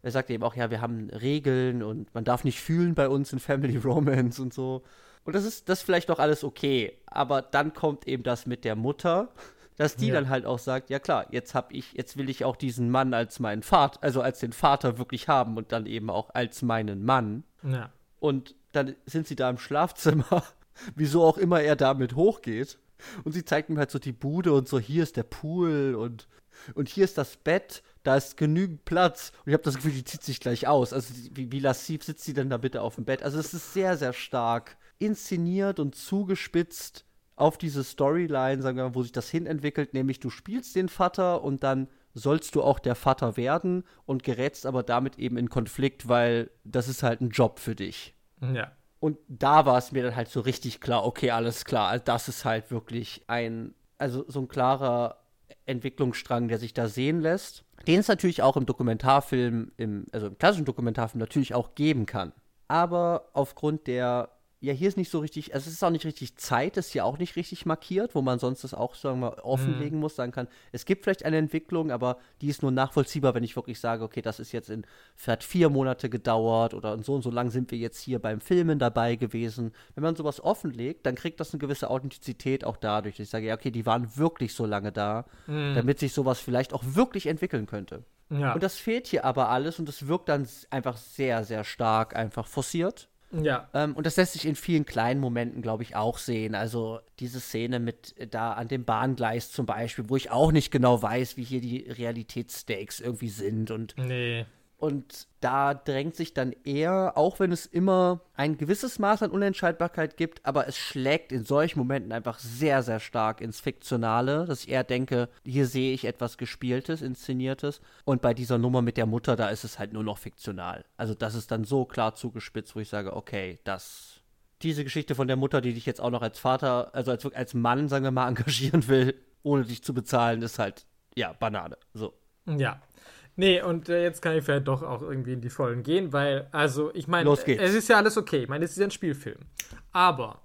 er sagt eben auch, ja, wir haben Regeln und man darf nicht fühlen bei uns in Family Romance und so. Und das ist das ist vielleicht noch alles okay, aber dann kommt eben das mit der Mutter, dass die Ja. dann halt auch sagt, ja klar, jetzt hab ich, jetzt will ich auch diesen Mann als meinen Vater, also als den Vater wirklich haben und dann eben auch als meinen Mann. ja. Und dann sind sie da im Schlafzimmer, wieso auch immer er damit hochgeht. Und sie zeigt ihm halt so die Bude und so, hier ist der Pool und, und hier ist das Bett, da ist genügend Platz. Und ich habe das Gefühl, die zieht sich gleich aus. Also wie, wie lassiv sitzt sie denn da bitte auf dem Bett? Also es ist sehr, sehr stark inszeniert und zugespitzt auf diese Storyline, sagen wir mal, wo sich das hinentwickelt, nämlich du spielst den Vater und dann sollst du auch der Vater werden und gerätst aber damit eben in Konflikt, weil das ist halt ein Job für dich. Ja. Und da war es mir dann halt so richtig klar, okay, alles klar, das ist halt wirklich ein, also so ein klarer Entwicklungsstrang, der sich da sehen lässt, den es natürlich auch im Dokumentarfilm, im, also im klassischen Dokumentarfilm natürlich auch geben kann. Aber aufgrund der, ja, hier ist nicht so richtig, also es ist auch nicht richtig Zeit, ist hier auch nicht richtig markiert, wo man sonst das auch, sagen wir mal, offenlegen muss, sagen kann, es gibt vielleicht eine Entwicklung, aber die ist nur nachvollziehbar, wenn ich wirklich sage, okay, das ist jetzt in, hat vier Monate gedauert oder so und so lang sind wir jetzt hier beim Filmen dabei gewesen. Wenn man sowas offenlegt, dann kriegt das eine gewisse Authentizität auch dadurch, dass ich sage, ja, okay, die waren wirklich so lange da, damit sich sowas vielleicht auch wirklich entwickeln könnte. Ja. Und das fehlt hier aber alles und das wirkt dann einfach sehr, sehr stark einfach forciert. Ja. Ähm, und das lässt sich in vielen kleinen Momenten, glaube ich, auch sehen. Also diese Szene mit äh, da an dem Bahngleis zum Beispiel, wo ich auch nicht genau weiß, wie hier die Realitätsstakes irgendwie sind. Und, Nee. Und da drängt sich dann eher, auch wenn es immer ein gewisses Maß an Unentscheidbarkeit gibt, aber es schlägt in solchen Momenten einfach sehr, sehr stark ins Fiktionale, dass ich eher denke, hier sehe ich etwas Gespieltes, Inszeniertes. Und bei dieser Nummer mit der Mutter, da ist es halt nur noch fiktional. Also das ist dann so klar zugespitzt, wo ich sage, okay, das. Diese Geschichte von der Mutter, die dich jetzt auch noch als Vater, also als, als Mann, sagen wir mal, engagieren will, ohne dich zu bezahlen, ist halt, ja, Banane. So. Ja. Nee, und äh, jetzt kann ich vielleicht doch auch irgendwie in die Vollen gehen, weil, also, ich meine, es ist ja alles okay. Ich meine, es ist ja ein Spielfilm. Aber,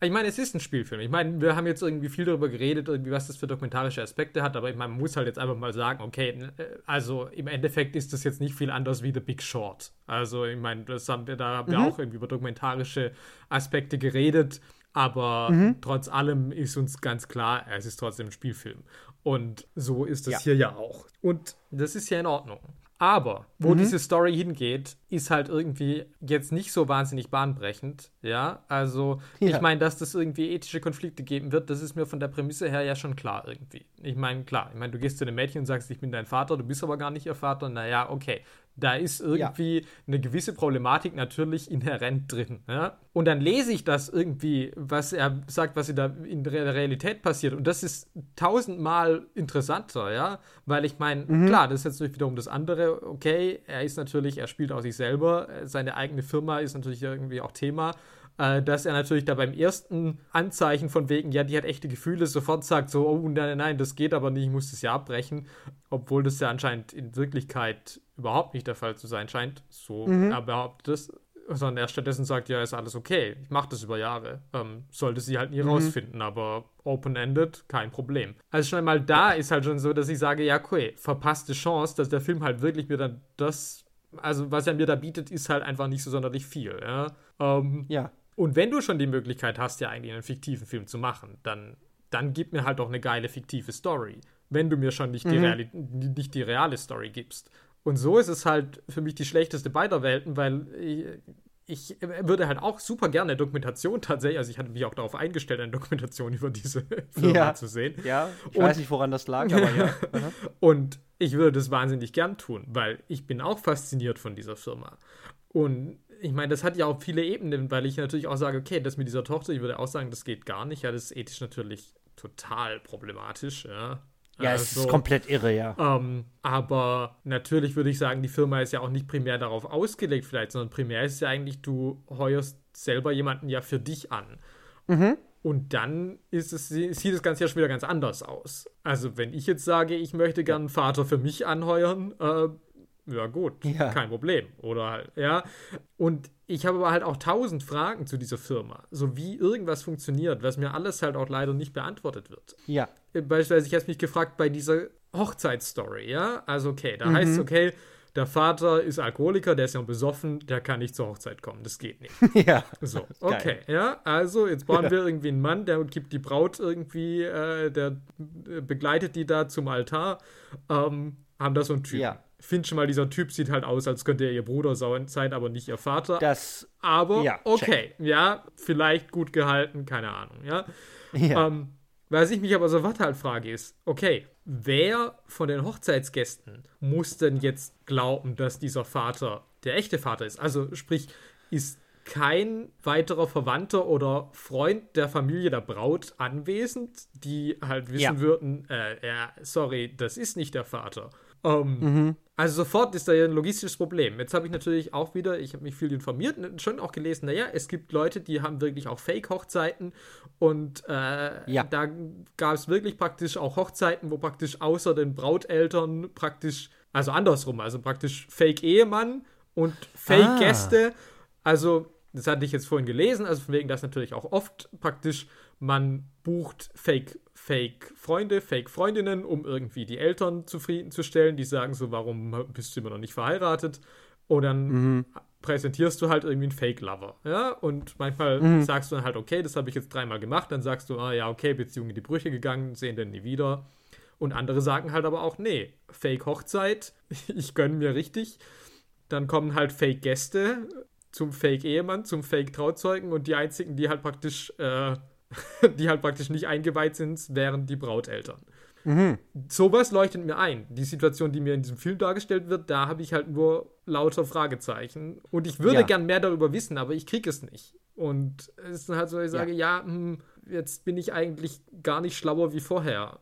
ich meine, es ist ein Spielfilm. Ich meine, wir haben jetzt irgendwie viel darüber geredet, irgendwie, was das für dokumentarische Aspekte hat, aber ich meine, man muss halt jetzt einfach mal sagen, okay, äh, also im Endeffekt ist das jetzt nicht viel anders wie The Big Short. Also, ich meine, das haben wir, da haben wir auch irgendwie über dokumentarische Aspekte geredet. Aber trotz allem ist uns ganz klar, es ist trotzdem ein Spielfilm. Und so ist es Ja. hier ja auch. Und das ist ja in Ordnung. Aber wo diese Story hingeht, ist halt irgendwie jetzt nicht so wahnsinnig bahnbrechend. Ja, also ich Ja. meine, dass das irgendwie ethische Konflikte geben wird, das ist mir von der Prämisse her ja schon klar irgendwie. Ich meine, klar, ich meine, du gehst zu einem Mädchen und sagst, ich bin dein Vater, du bist aber gar nicht ihr Vater. Naja, okay. Da ist irgendwie eine gewisse Problematik natürlich inhärent drin. Ja? Und dann lese ich das irgendwie, was er sagt, was in der, in der Realität passiert. Und das ist tausendmal interessanter, ja. Weil ich meine, klar, das ist jetzt natürlich wiederum das andere. Okay, er ist natürlich, er spielt auch sich selber. Seine eigene Firma ist natürlich irgendwie auch Thema äh, dass er natürlich da beim ersten Anzeichen von wegen, ja, die hat echte Gefühle, sofort sagt so, oh nein, nein, das geht aber nicht, ich muss das ja abbrechen, obwohl das ja anscheinend in Wirklichkeit überhaupt nicht der Fall zu sein scheint, so er behauptet es, sondern er stattdessen sagt, ja, ist alles okay, ich mache das über Jahre, ähm, sollte sie halt nie rausfinden, aber open-ended, kein Problem. Also schon einmal da ist halt schon so, dass ich sage, ja, okay, verpasste Chance, dass der Film halt wirklich mir dann das also was er mir da bietet, ist halt einfach nicht so sonderlich viel. Ja? Ähm, Ja. Und wenn du schon die Möglichkeit hast, ja eigentlich einen fiktiven Film zu machen, dann, dann gib mir halt auch eine geile fiktive Story. Wenn du mir schon nicht, die, Reali nicht die reale Story gibst. Und so ist es halt für mich die schlechteste beider Welten, weil ich, ich äh, würde halt auch super gerne Dokumentation tatsächlich, also ich hatte mich auch darauf eingestellt, eine Dokumentation über diese Firma Ja. zu sehen. Ja, ich Und- weiß nicht, woran das lag, aber ja. Aha. Und ich würde das wahnsinnig gern tun, weil ich bin auch fasziniert von dieser Firma. Und ich meine, das hat ja auch viele Ebenen, weil ich natürlich auch sage, okay, das mit dieser Tochter, ich würde auch sagen, das geht gar nicht. Ja, das ist ethisch natürlich total problematisch. Ja, Ja, es Also, ist komplett irre, ja. ähm, aber natürlich würde ich sagen, die Firma ist ja auch nicht primär darauf ausgelegt, vielleicht, sondern primär ist ja eigentlich, du heuerst selber jemanden ja für dich an. Und dann ist es, sieht das Ganze ja schon wieder ganz anders aus. Also, wenn ich jetzt sage, ich möchte gern einen Vater für mich anheuern, äh, ja gut, Ja. kein Problem. Oder halt, ja. Und ich habe aber halt auch tausend Fragen zu dieser Firma. So wie irgendwas funktioniert, was mir alles halt auch leider nicht beantwortet wird Ja. beispielsweise, ich habe mich gefragt bei dieser Hochzeitsstory, ja? Also, okay, Mhm. da heißt es, okay, der Vater ist Alkoholiker, der ist ja besoffen, der kann nicht zur Hochzeit kommen. Das geht nicht. ja. So, Geil. okay, ja, also jetzt brauchen Ja. wir irgendwie einen Mann, der gibt die Braut irgendwie, äh, der äh, begleitet die da zum Altar, ähm, haben da so einen Typ. Ja. Ich finde schon mal, dieser Typ sieht halt aus, als könnte er ihr Bruder sein, aber nicht ihr Vater. Das, aber Ja, okay, ja, vielleicht gut gehalten, keine Ahnung, ja. ja. Ähm, was ich mich aber sofort halt frage ist, okay, wer von den Hochzeitsgästen muss denn jetzt glauben, dass dieser Vater der echte Vater ist? Also sprich, ist kein weiterer Verwandter oder Freund der Familie der Braut anwesend, die halt wissen Ja. würden, äh, ja, sorry, das ist nicht der Vater. Ähm, Also sofort ist da ja ein logistisches Problem. Jetzt habe ich natürlich auch wieder, ich habe mich viel informiert und schon auch gelesen, naja, es gibt Leute, die haben wirklich auch Fake-Hochzeiten und äh, Ja. da gab es wirklich praktisch auch Hochzeiten, wo praktisch außer den Brauteltern praktisch, also andersrum, also praktisch Fake-Ehemann und Fake-Gäste. Also, das hatte ich jetzt vorhin gelesen, also von wegen das natürlich auch oft praktisch, man bucht Fake, Fake-Freunde, Fake-Freundinnen, um irgendwie die Eltern zufriedenzustellen, die sagen so, warum bist du immer noch nicht verheiratet? Und dann präsentierst du halt irgendwie einen Fake-Lover. Ja, und manchmal sagst du dann halt, okay, das habe ich jetzt dreimal gemacht, dann sagst du, ah ja, okay, Beziehung in die Brüche gegangen, sehen den nie wieder. Und andere sagen halt aber auch, nee, Fake-Hochzeit, ich gönne mir richtig. Dann kommen halt Fake-Gäste zum Fake-Ehemann, zum Fake-Trauzeugen und die einzigen, die halt praktisch, äh, die halt praktisch nicht eingeweiht sind, wären die Brauteltern. Sowas leuchtet mir ein. Die Situation, die mir in diesem Film dargestellt wird, da habe ich halt nur lauter Fragezeichen. Und ich würde Ja. gern mehr darüber wissen, aber ich kriege es nicht. Und es ist dann halt so, ich sage, ja, hm, jetzt bin ich eigentlich gar nicht schlauer wie vorher.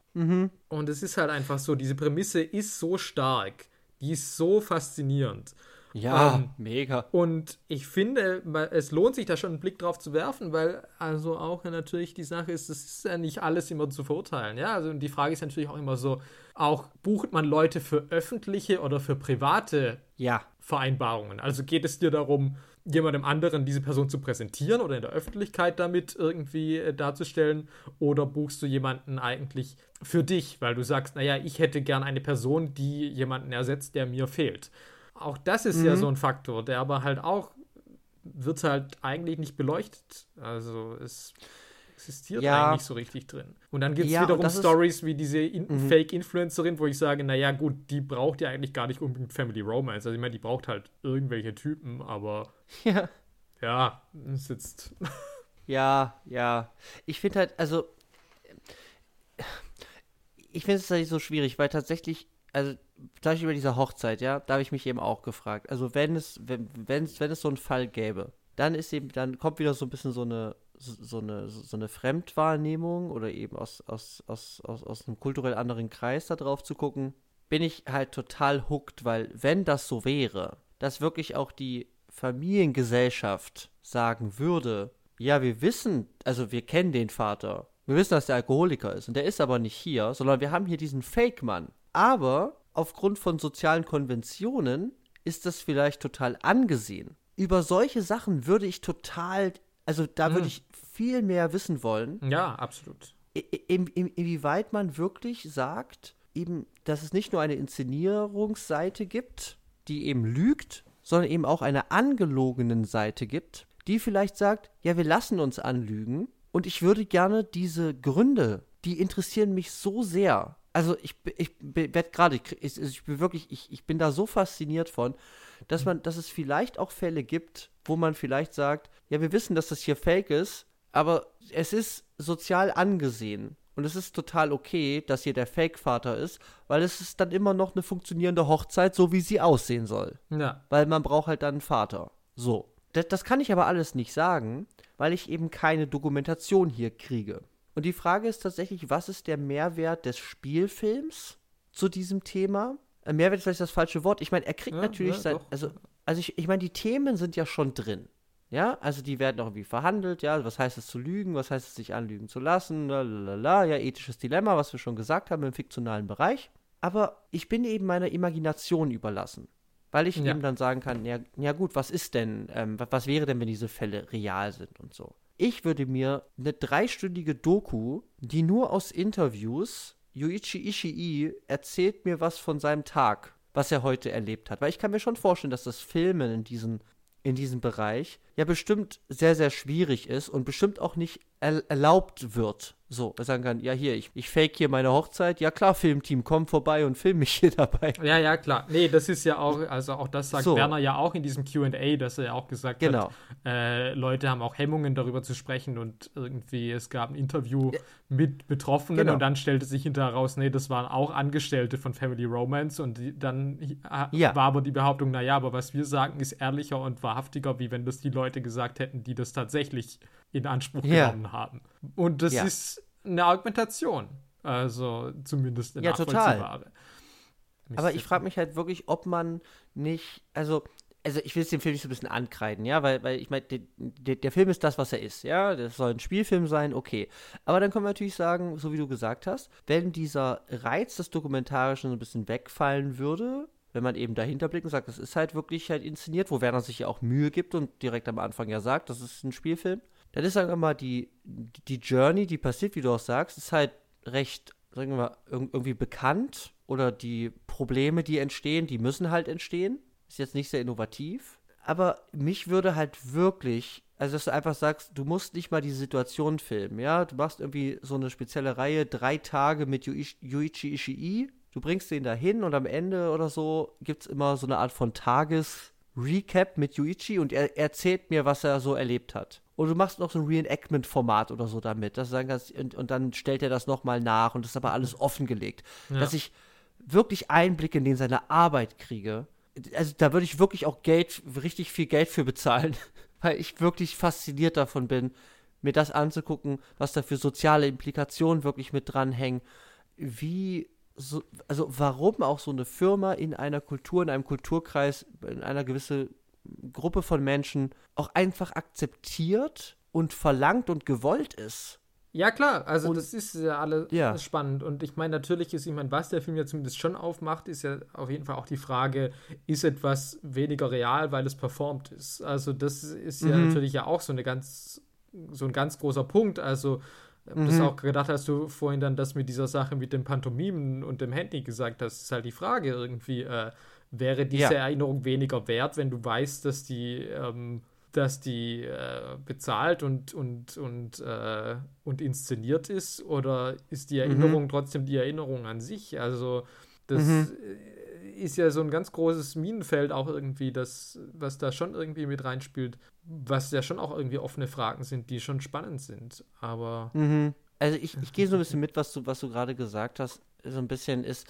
Und es ist halt einfach so, diese Prämisse ist so stark, die ist so faszinierend. Ja, Ähm, mega. Und ich finde, es lohnt sich da schon einen Blick drauf zu werfen, weil also auch natürlich die Sache ist, es ist ja nicht alles immer zu verurteilen. Ja, also die Frage ist natürlich auch immer so, auch bucht man Leute für öffentliche oder für private Ja. Vereinbarungen? Also geht es dir darum, jemandem anderen diese Person zu präsentieren oder in der Öffentlichkeit damit irgendwie äh, darzustellen? Oder buchst du jemanden eigentlich für dich, weil du sagst, naja, ich hätte gern eine Person, die jemanden ersetzt, der mir fehlt? Auch das ist ja so ein Faktor, der aber halt auch wird halt eigentlich nicht beleuchtet. Also es existiert Ja. eigentlich nicht so richtig drin. Und dann gibt es Ja, wiederum Stories wie diese in Fake-Influencerin, wo ich sage, naja gut, die braucht ja eigentlich gar nicht unbedingt Family Romance. Also ich meine, die braucht halt irgendwelche Typen, aber Ja. ja, ist jetzt. Ja, ja. Ich finde halt, also, ich finde es tatsächlich so schwierig, weil tatsächlich, also, zum Beispiel bei dieser Hochzeit, ja, da habe ich mich eben auch gefragt. Also, wenn es, wenn, wenn es, wenn es so einen Fall gäbe, dann ist eben, dann kommt wieder so ein bisschen so eine, so eine, so eine Fremdwahrnehmung oder eben aus, aus, aus, aus, aus einem kulturell anderen Kreis da drauf zu gucken, bin ich halt total hooked, weil wenn das so wäre, dass wirklich auch die Familiengesellschaft sagen würde, ja, wir wissen, also wir kennen den Vater. Wir wissen, dass der Alkoholiker ist und der ist aber nicht hier, sondern wir haben hier diesen Fake-Mann. Aber aufgrund von sozialen Konventionen ist das vielleicht total angesehen. Über solche Sachen würde ich total, also da würde ich viel mehr wissen wollen, Ja, absolut. in, in, inwieweit man wirklich sagt, eben, dass es nicht nur eine Inszenierungsseite gibt, die eben lügt, sondern eben auch eine angelogenen Seite gibt, die vielleicht sagt, ja, wir lassen uns anlügen und ich würde gerne diese Gründe, die interessieren mich so sehr. Also ich, ich werde gerade, ich, ich bin wirklich, ich, ich bin da so fasziniert von, dass man, dass es vielleicht auch Fälle gibt, wo man vielleicht sagt, ja, wir wissen, dass das hier fake ist, aber es ist sozial angesehen. Und es ist total okay, dass hier der Fake-Vater ist, weil es ist dann immer noch eine funktionierende Hochzeit, so wie sie aussehen soll. Ja. Weil man braucht halt dann einen Vater. So. Das, das kann ich aber alles nicht sagen, weil ich eben keine Dokumentation hier kriege. Und die Frage ist tatsächlich, was ist der Mehrwert des Spielfilms zu diesem Thema? Äh, Mehrwert ist vielleicht das falsche Wort. Ich meine, er kriegt ja, natürlich ja, sein, also, also ich, ich meine, die Themen sind ja schon drin. Ja, also die werden auch irgendwie verhandelt, ja, was heißt es zu lügen, was heißt es sich anlügen zu lassen, lalala, ja, ethisches Dilemma, was wir schon gesagt haben im fiktionalen Bereich. Aber ich bin eben meiner Imagination überlassen. Weil ich ja. eben dann sagen kann, ja, ja gut, was ist denn, ähm, was wäre denn, wenn diese Fälle real sind und so. Ich würde mir eine dreistündige Doku, die nur aus Interviews, Yuichi Ishii erzählt mir was von seinem Tag, was er heute erlebt hat. Weil ich kann mir schon vorstellen, dass das Filmen in diesen in diesem Bereich ja bestimmt sehr, sehr schwierig ist und bestimmt auch nicht erlaubt wird. So, sagen kann, ja hier, ich, ich fake hier meine Hochzeit. Ja klar, Filmteam, komm vorbei und film mich hier dabei. Ja, ja, klar. Nee, das ist ja auch, also auch das sagt so. Werner ja auch in diesem Q&A, dass er ja auch gesagt genau. hat, äh, Leute haben auch Hemmungen darüber zu sprechen und irgendwie, es gab ein Interview ja. mit Betroffenen genau. und dann stellte sich hinterher raus, nee, das waren auch Angestellte von Family Romance und die, dann ja. war aber die Behauptung, naja, aber was wir sagen, ist ehrlicher und wahrhaftiger, wie wenn das die Leute gesagt hätten, die das tatsächlich in Anspruch ja. genommen haben. Und das ja. ist eine Argumentation. Also zumindest eine ja, nachvollziehbare. Aber ich frage mich halt wirklich, ob man nicht, also, also ich will es dem Film nicht so ein bisschen ankreiden, ja, weil, weil ich meine, der, der, Film ist das, was er ist, ja, das soll ein Spielfilm sein, okay. Aber dann können wir natürlich sagen, so wie du gesagt hast, wenn dieser Reiz des Dokumentarischen so ein bisschen wegfallen würde, wenn man eben dahinter blickt und sagt, das ist halt wirklich halt inszeniert, wo Werner sich ja auch Mühe gibt und direkt am Anfang ja sagt, das ist ein Spielfilm, dann ist, sagen wir mal, die, die Journey, die passiert, wie du auch sagst, ist halt recht, sagen wir mal, irgendwie bekannt oder die Probleme, die entstehen, die müssen halt entstehen. Ist jetzt nicht sehr innovativ. Aber mich würde halt wirklich, also dass du einfach sagst, du musst nicht mal die Situation filmen, ja? Du machst irgendwie so eine spezielle Reihe, drei Tage mit Yuichi Ishii, du bringst den da hin und am Ende oder so gibt es immer so eine Art von Tages-Recap mit Yuichi und er erzählt mir, was er so erlebt hat. Und du machst noch so ein Reenactment-Format oder so damit. Das sagen kannst, und, und dann stellt er das nochmal nach und das ist aber alles offengelegt. Ja. Dass ich wirklich Einblicke in den seine Arbeit kriege. Also da würde ich wirklich auch Geld, richtig viel Geld für bezahlen, weil ich wirklich fasziniert davon bin, mir das anzugucken, was da für soziale Implikationen wirklich mit dranhängen. Wie so, also warum auch so eine Firma in einer Kultur, in einem Kulturkreis, in einer gewissen Gruppe von Menschen auch einfach akzeptiert und verlangt und gewollt ist. Ja, klar, also und, das ist ja alles ja. spannend. Und ich meine, natürlich ist, ich meine, was der Film ja zumindest schon aufmacht, ist ja auf jeden Fall auch die Frage, ist etwas weniger real, weil es performt ist. Also, das ist ja mhm. natürlich ja auch so eine ganz, so ein ganz großer Punkt. Also, mhm. das auch gedacht, als du vorhin dann das mit dieser Sache mit dem Pantomimen und dem Handy gesagt hast, ist halt die Frage irgendwie, äh, wäre diese ja. Erinnerung weniger wert, wenn du weißt, dass die, ähm, dass die äh, bezahlt und, und, und, äh, und inszeniert ist? Oder ist die mhm. Erinnerung mhm. trotzdem die Erinnerung an sich? Also, das mhm. ist ja so ein ganz großes Minenfeld auch irgendwie, das, was da schon irgendwie mit reinspielt, was ja schon auch irgendwie offene Fragen sind, die schon spannend sind. Aber. Mhm. Also ich, ich gehe so ein bisschen mit, was du, was du gerade gesagt hast. So ein bisschen ist,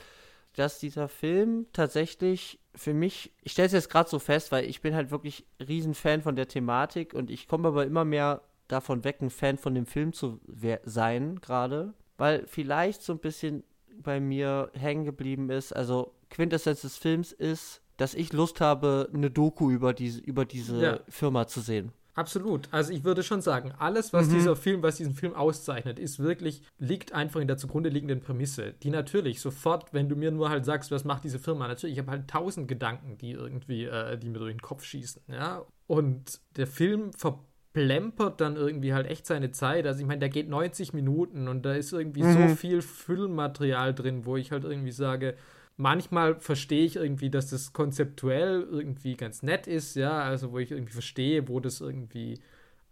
dass dieser Film tatsächlich für mich, ich stelle es jetzt gerade so fest, weil ich bin halt wirklich Riesenfan von der Thematik und ich komme aber immer mehr davon weg, ein Fan von dem Film zu sein gerade, weil vielleicht so ein bisschen bei mir hängen geblieben ist, also Quintessenz des Films ist, dass ich Lust habe, eine Doku über diese, über diese ja. Firma zu sehen. Absolut. Also ich würde schon sagen, alles, was mhm. dieser Film, was diesen Film auszeichnet, ist wirklich, liegt einfach in der zugrunde liegenden Prämisse, die natürlich sofort, wenn du mir nur halt sagst, was macht diese Firma, natürlich, ich habe halt tausend Gedanken, die irgendwie, äh, die mir durch den Kopf schießen, ja. Und der Film verplempert dann irgendwie halt echt seine Zeit. Also ich meine, der geht 90 Minuten und da ist irgendwie mhm. so viel Füllmaterial drin, wo ich halt irgendwie sage, manchmal verstehe ich irgendwie, dass das konzeptuell irgendwie ganz nett ist, ja, also wo ich irgendwie verstehe, wo das irgendwie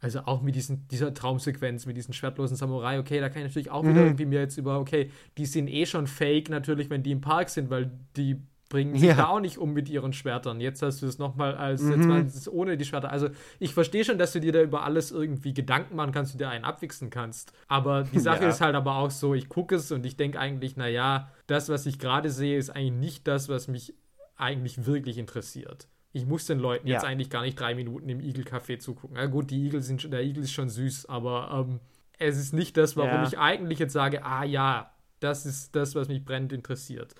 Also auch mit diesen, dieser Traumsequenz, mit diesen schwertlosen Samurai, okay, da kann ich natürlich auch wieder mhm. irgendwie mir jetzt über, okay, die sind eh schon fake natürlich, wenn die im Park sind, weil die bringen sich ja. da auch nicht um mit ihren Schwertern. Jetzt hast du es nochmal als mhm. jetzt ohne die Schwerter. Also ich verstehe schon, dass du dir da über alles irgendwie Gedanken machen kannst und dir einen abwichsen kannst. Aber die Sache ja. ist halt aber auch so, ich gucke es und ich denke eigentlich, naja, das, was ich gerade sehe, ist eigentlich nicht das, was mich eigentlich wirklich interessiert. Ich muss den Leuten ja. jetzt eigentlich gar nicht drei Minuten im Igel-Café zugucken. Ja gut, die Igel sind der Igel ist schon süß, aber ähm, es ist nicht das, warum ich eigentlich jetzt sage, ah ja, das ist das, was mich brennend interessiert.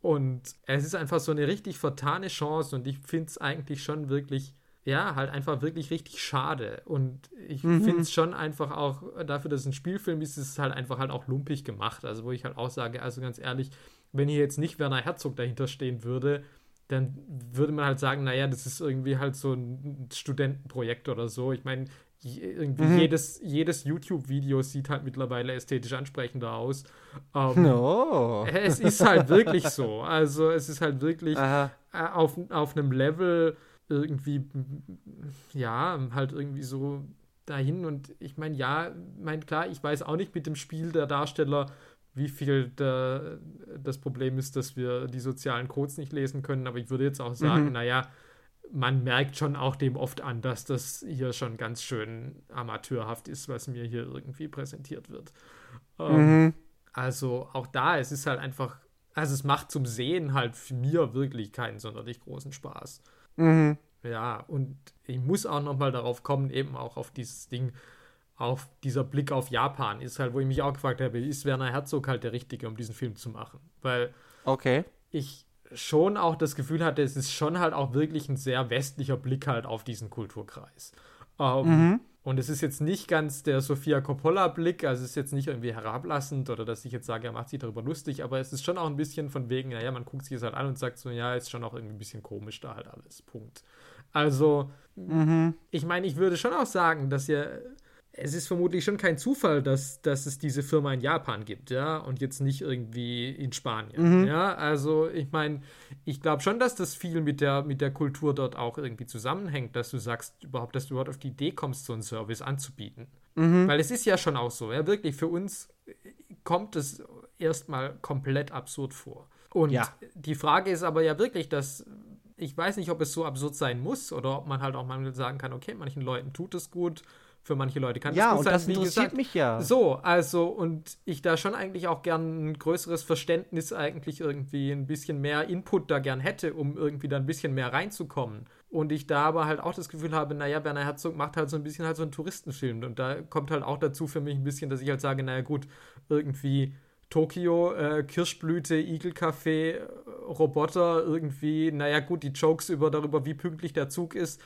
Und es ist einfach so eine richtig vertane Chance und ich finde es eigentlich schon wirklich, ja, halt einfach wirklich richtig schade. Und ich mhm. finde es schon einfach auch, dafür, dass es ein Spielfilm ist, ist es halt einfach halt auch lumpig gemacht. Also wo ich halt auch sage, also ganz ehrlich, wenn hier jetzt nicht Werner Herzog dahinter stehen würde, dann würde man halt sagen, naja, das ist irgendwie halt so ein Studentenprojekt oder so. Ich meine, irgendwie mhm. jedes, jedes YouTube-Video sieht halt mittlerweile ästhetisch ansprechender aus. Ähm, no. Es ist halt wirklich so. Also es ist halt wirklich Aha. Äh, auf, auf einem Level irgendwie, ja, halt irgendwie so dahin. Und ich meine, ja, mein klar, ich weiß auch nicht mit dem Spiel der Darsteller, wie viel der, das Problem ist, dass wir die sozialen Codes nicht lesen können. Aber ich würde jetzt auch sagen, mhm. naja, man merkt schon auch dem oft an, dass das hier schon ganz schön amateurhaft ist, was mir hier irgendwie präsentiert wird. Ähm, mhm. Also auch da, es ist halt einfach, also es macht zum Sehen halt für mir wirklich keinen sonderlich großen Spaß. Mhm. Ja, und ich muss auch noch mal darauf kommen, eben auch auf dieses Ding, auf dieser Blick auf Japan ist halt, wo ich mich auch gefragt habe, ist Werner Herzog halt der Richtige, um diesen Film zu machen? Weil okay. ich schon auch das Gefühl hatte, es ist schon halt auch wirklich ein sehr westlicher Blick halt auf diesen Kulturkreis. Ähm, mhm. Und es ist jetzt nicht ganz der Sofia Coppola-Blick, also es ist jetzt nicht irgendwie herablassend oder dass ich jetzt sage, er macht sich darüber lustig, aber es ist schon auch ein bisschen von wegen, naja, man guckt sich das halt an und sagt so, ja, ist schon auch irgendwie ein bisschen komisch da halt alles. Punkt. Also, mhm. ich meine, ich würde schon auch sagen, dass ihr es ist vermutlich schon kein Zufall, dass, dass es diese Firma in Japan gibt, ja, und jetzt nicht irgendwie in Spanien. Mhm. Ja, also ich meine, ich glaube schon, dass das viel mit der, mit der Kultur dort auch irgendwie zusammenhängt, dass du sagst, überhaupt, dass du überhaupt auf die Idee kommst, so einen Service anzubieten. Mhm. Weil es ist ja schon auch so, ja, wirklich, für uns kommt es erstmal komplett absurd vor. Und ja. die Frage ist aber ja wirklich, dass ich weiß nicht, ob es so absurd sein muss oder ob man halt auch mal sagen kann, okay, manchen Leuten tut es gut für manche Leute kann ja, das gut sein. Ja, und das interessiert gesagt. mich ja. So, also, und ich da schon eigentlich auch gern ein größeres Verständnis eigentlich irgendwie ein bisschen mehr Input da gern hätte, um irgendwie da ein bisschen mehr reinzukommen. Und ich da aber halt auch das Gefühl habe, naja, Werner Herzog macht halt so ein bisschen halt so einen Touristenfilm. Und da kommt halt auch dazu für mich ein bisschen, dass ich halt sage, naja gut, irgendwie Tokio, äh, Kirschblüte, Igelkaffee, Roboter, irgendwie, naja gut, die Jokes über darüber, wie pünktlich der Zug ist,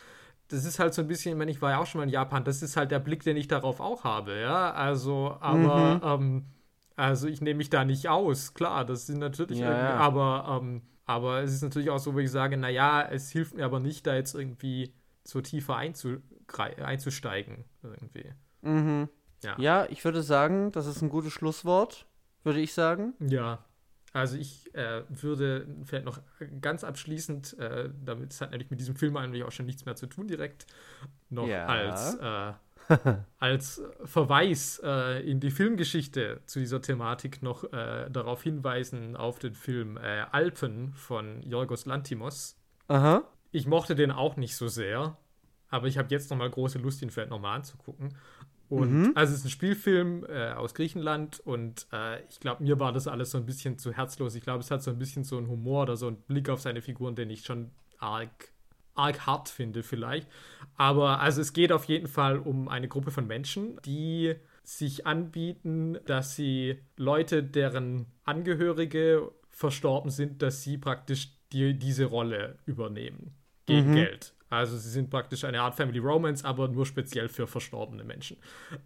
das ist halt so ein bisschen, ich meine, ich war ja auch schon mal in Japan, das ist halt der Blick, den ich darauf auch habe, ja. Also, aber, mhm. ähm, also ich nehme mich da nicht aus, klar, das sind natürlich, ja, ja. aber, ähm, aber es ist natürlich auch so, wo ich sage, naja, es hilft mir aber nicht, da jetzt irgendwie so tiefer einzusteigen, irgendwie. Mhm. Ja. ja, ich würde sagen, das ist ein gutes Schlusswort, würde ich sagen. Ja, also ich äh, würde vielleicht noch ganz abschließend, äh, damit es hat nämlich mit diesem Film eigentlich auch schon nichts mehr zu tun direkt, noch ja. als, äh, als Verweis äh, in die Filmgeschichte zu dieser Thematik noch äh, darauf hinweisen auf den Film äh, Alpen von Yorgos Lantimos. Aha. Ich mochte den auch nicht so sehr, aber ich habe jetzt noch mal große Lust, ihn vielleicht nochmal anzugucken. Und mhm. also es ist ein Spielfilm äh, aus Griechenland und äh, ich glaube, mir war das alles so ein bisschen zu herzlos. Ich glaube, es hat so ein bisschen so einen Humor oder so einen Blick auf seine Figuren, den ich schon arg, arg hart finde vielleicht. Aber also es geht auf jeden Fall um eine Gruppe von Menschen, die sich anbieten, dass sie Leute, deren Angehörige verstorben sind, dass sie praktisch die, diese Rolle übernehmen gegen mhm. Geld. Also sie sind praktisch eine Art Family Romance, aber nur speziell für verstorbene Menschen.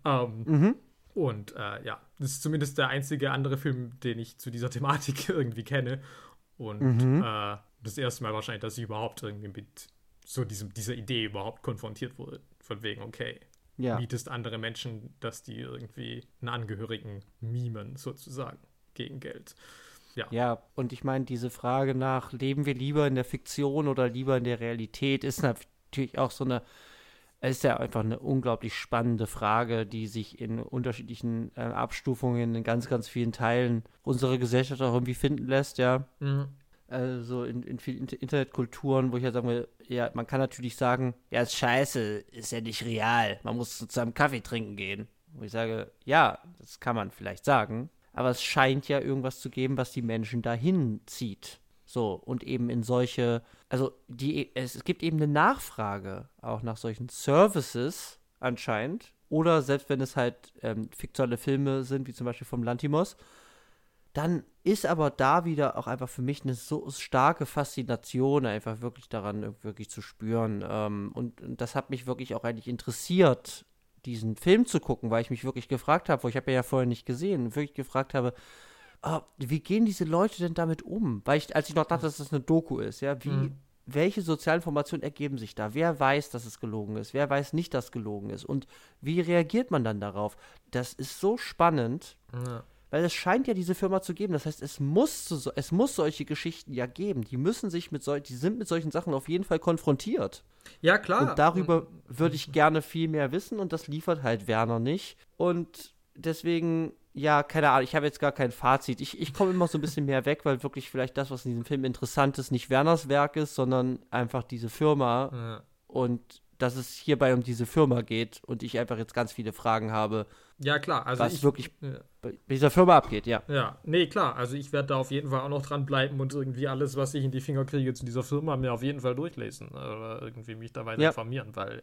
Ähm, mhm. Und äh, ja, das ist zumindest der einzige andere Film, den ich zu dieser Thematik irgendwie kenne. Und mhm. äh, das erste Mal wahrscheinlich, dass ich überhaupt irgendwie mit so diesem, dieser Idee überhaupt konfrontiert wurde. Von wegen, okay, ja. mietest andere Menschen, dass die irgendwie einen Angehörigen mimen, sozusagen, gegen Geld. Ja. ja, und ich meine, diese Frage nach, leben wir lieber in der Fiktion oder lieber in der Realität, ist natürlich auch so eine es ist ja einfach eine unglaublich spannende Frage, die sich in unterschiedlichen äh, Abstufungen in ganz, ganz vielen Teilen unserer Gesellschaft auch irgendwie finden lässt, ja. Mhm. Also in, in vielen Internetkulturen, wo ich ja sagen will, ja, man kann natürlich sagen, ja, ist scheiße, ist ja nicht real, man muss zu einem Kaffee trinken gehen. Wo ich sage, ja, das kann man vielleicht sagen, aber es scheint ja irgendwas zu geben, was die Menschen dahin zieht. So, und eben in solche, also die, es, gibt eben eine Nachfrage auch nach solchen Services anscheinend. Oder selbst wenn es halt ähm, fiktionale Filme sind, wie zum Beispiel vom Lantimos, dann ist aber da wieder auch einfach für mich eine so starke Faszination, einfach wirklich daran wirklich zu spüren. Ähm, und, und, das hat mich wirklich auch eigentlich interessiert, diesen Film zu gucken, weil ich mich wirklich gefragt habe, wo ich habe ja vorher nicht gesehen, wirklich gefragt habe, oh, wie gehen diese Leute denn damit um? Weil ich, als ich noch dachte, dass das eine Doku ist, ja, wie, mhm. welche Sozialinformationen ergeben sich da? Wer weiß, dass es gelogen ist? Wer weiß nicht, dass es gelogen ist? Und wie reagiert man dann darauf? Das ist so spannend. Ja. Weil es scheint ja diese Firma zu geben. Das heißt, es muss, so, es muss solche Geschichten ja geben. Die müssen sich mit solchen, die sind mit solchen Sachen auf jeden Fall konfrontiert. Ja, klar. Und darüber würde ich gerne viel mehr wissen und das liefert halt Werner nicht. Und deswegen ja, keine Ahnung, ich habe jetzt gar kein Fazit. Ich, ich komme immer so ein bisschen mehr weg, weil wirklich vielleicht das, was in diesem Film interessant ist, nicht Werners Werk ist, sondern einfach diese Firma. Ja. Und dass es hierbei um diese Firma geht und ich einfach jetzt ganz viele Fragen habe. Ja, klar. Also was ich, wirklich ja. bei dieser Firma abgeht, ja. Ja, nee, klar. Also ich werde da auf jeden Fall auch noch dranbleiben und irgendwie alles, was ich in die Finger kriege zu dieser Firma, mir auf jeden Fall durchlesen. Oder irgendwie mich da weiter ja. informieren, weil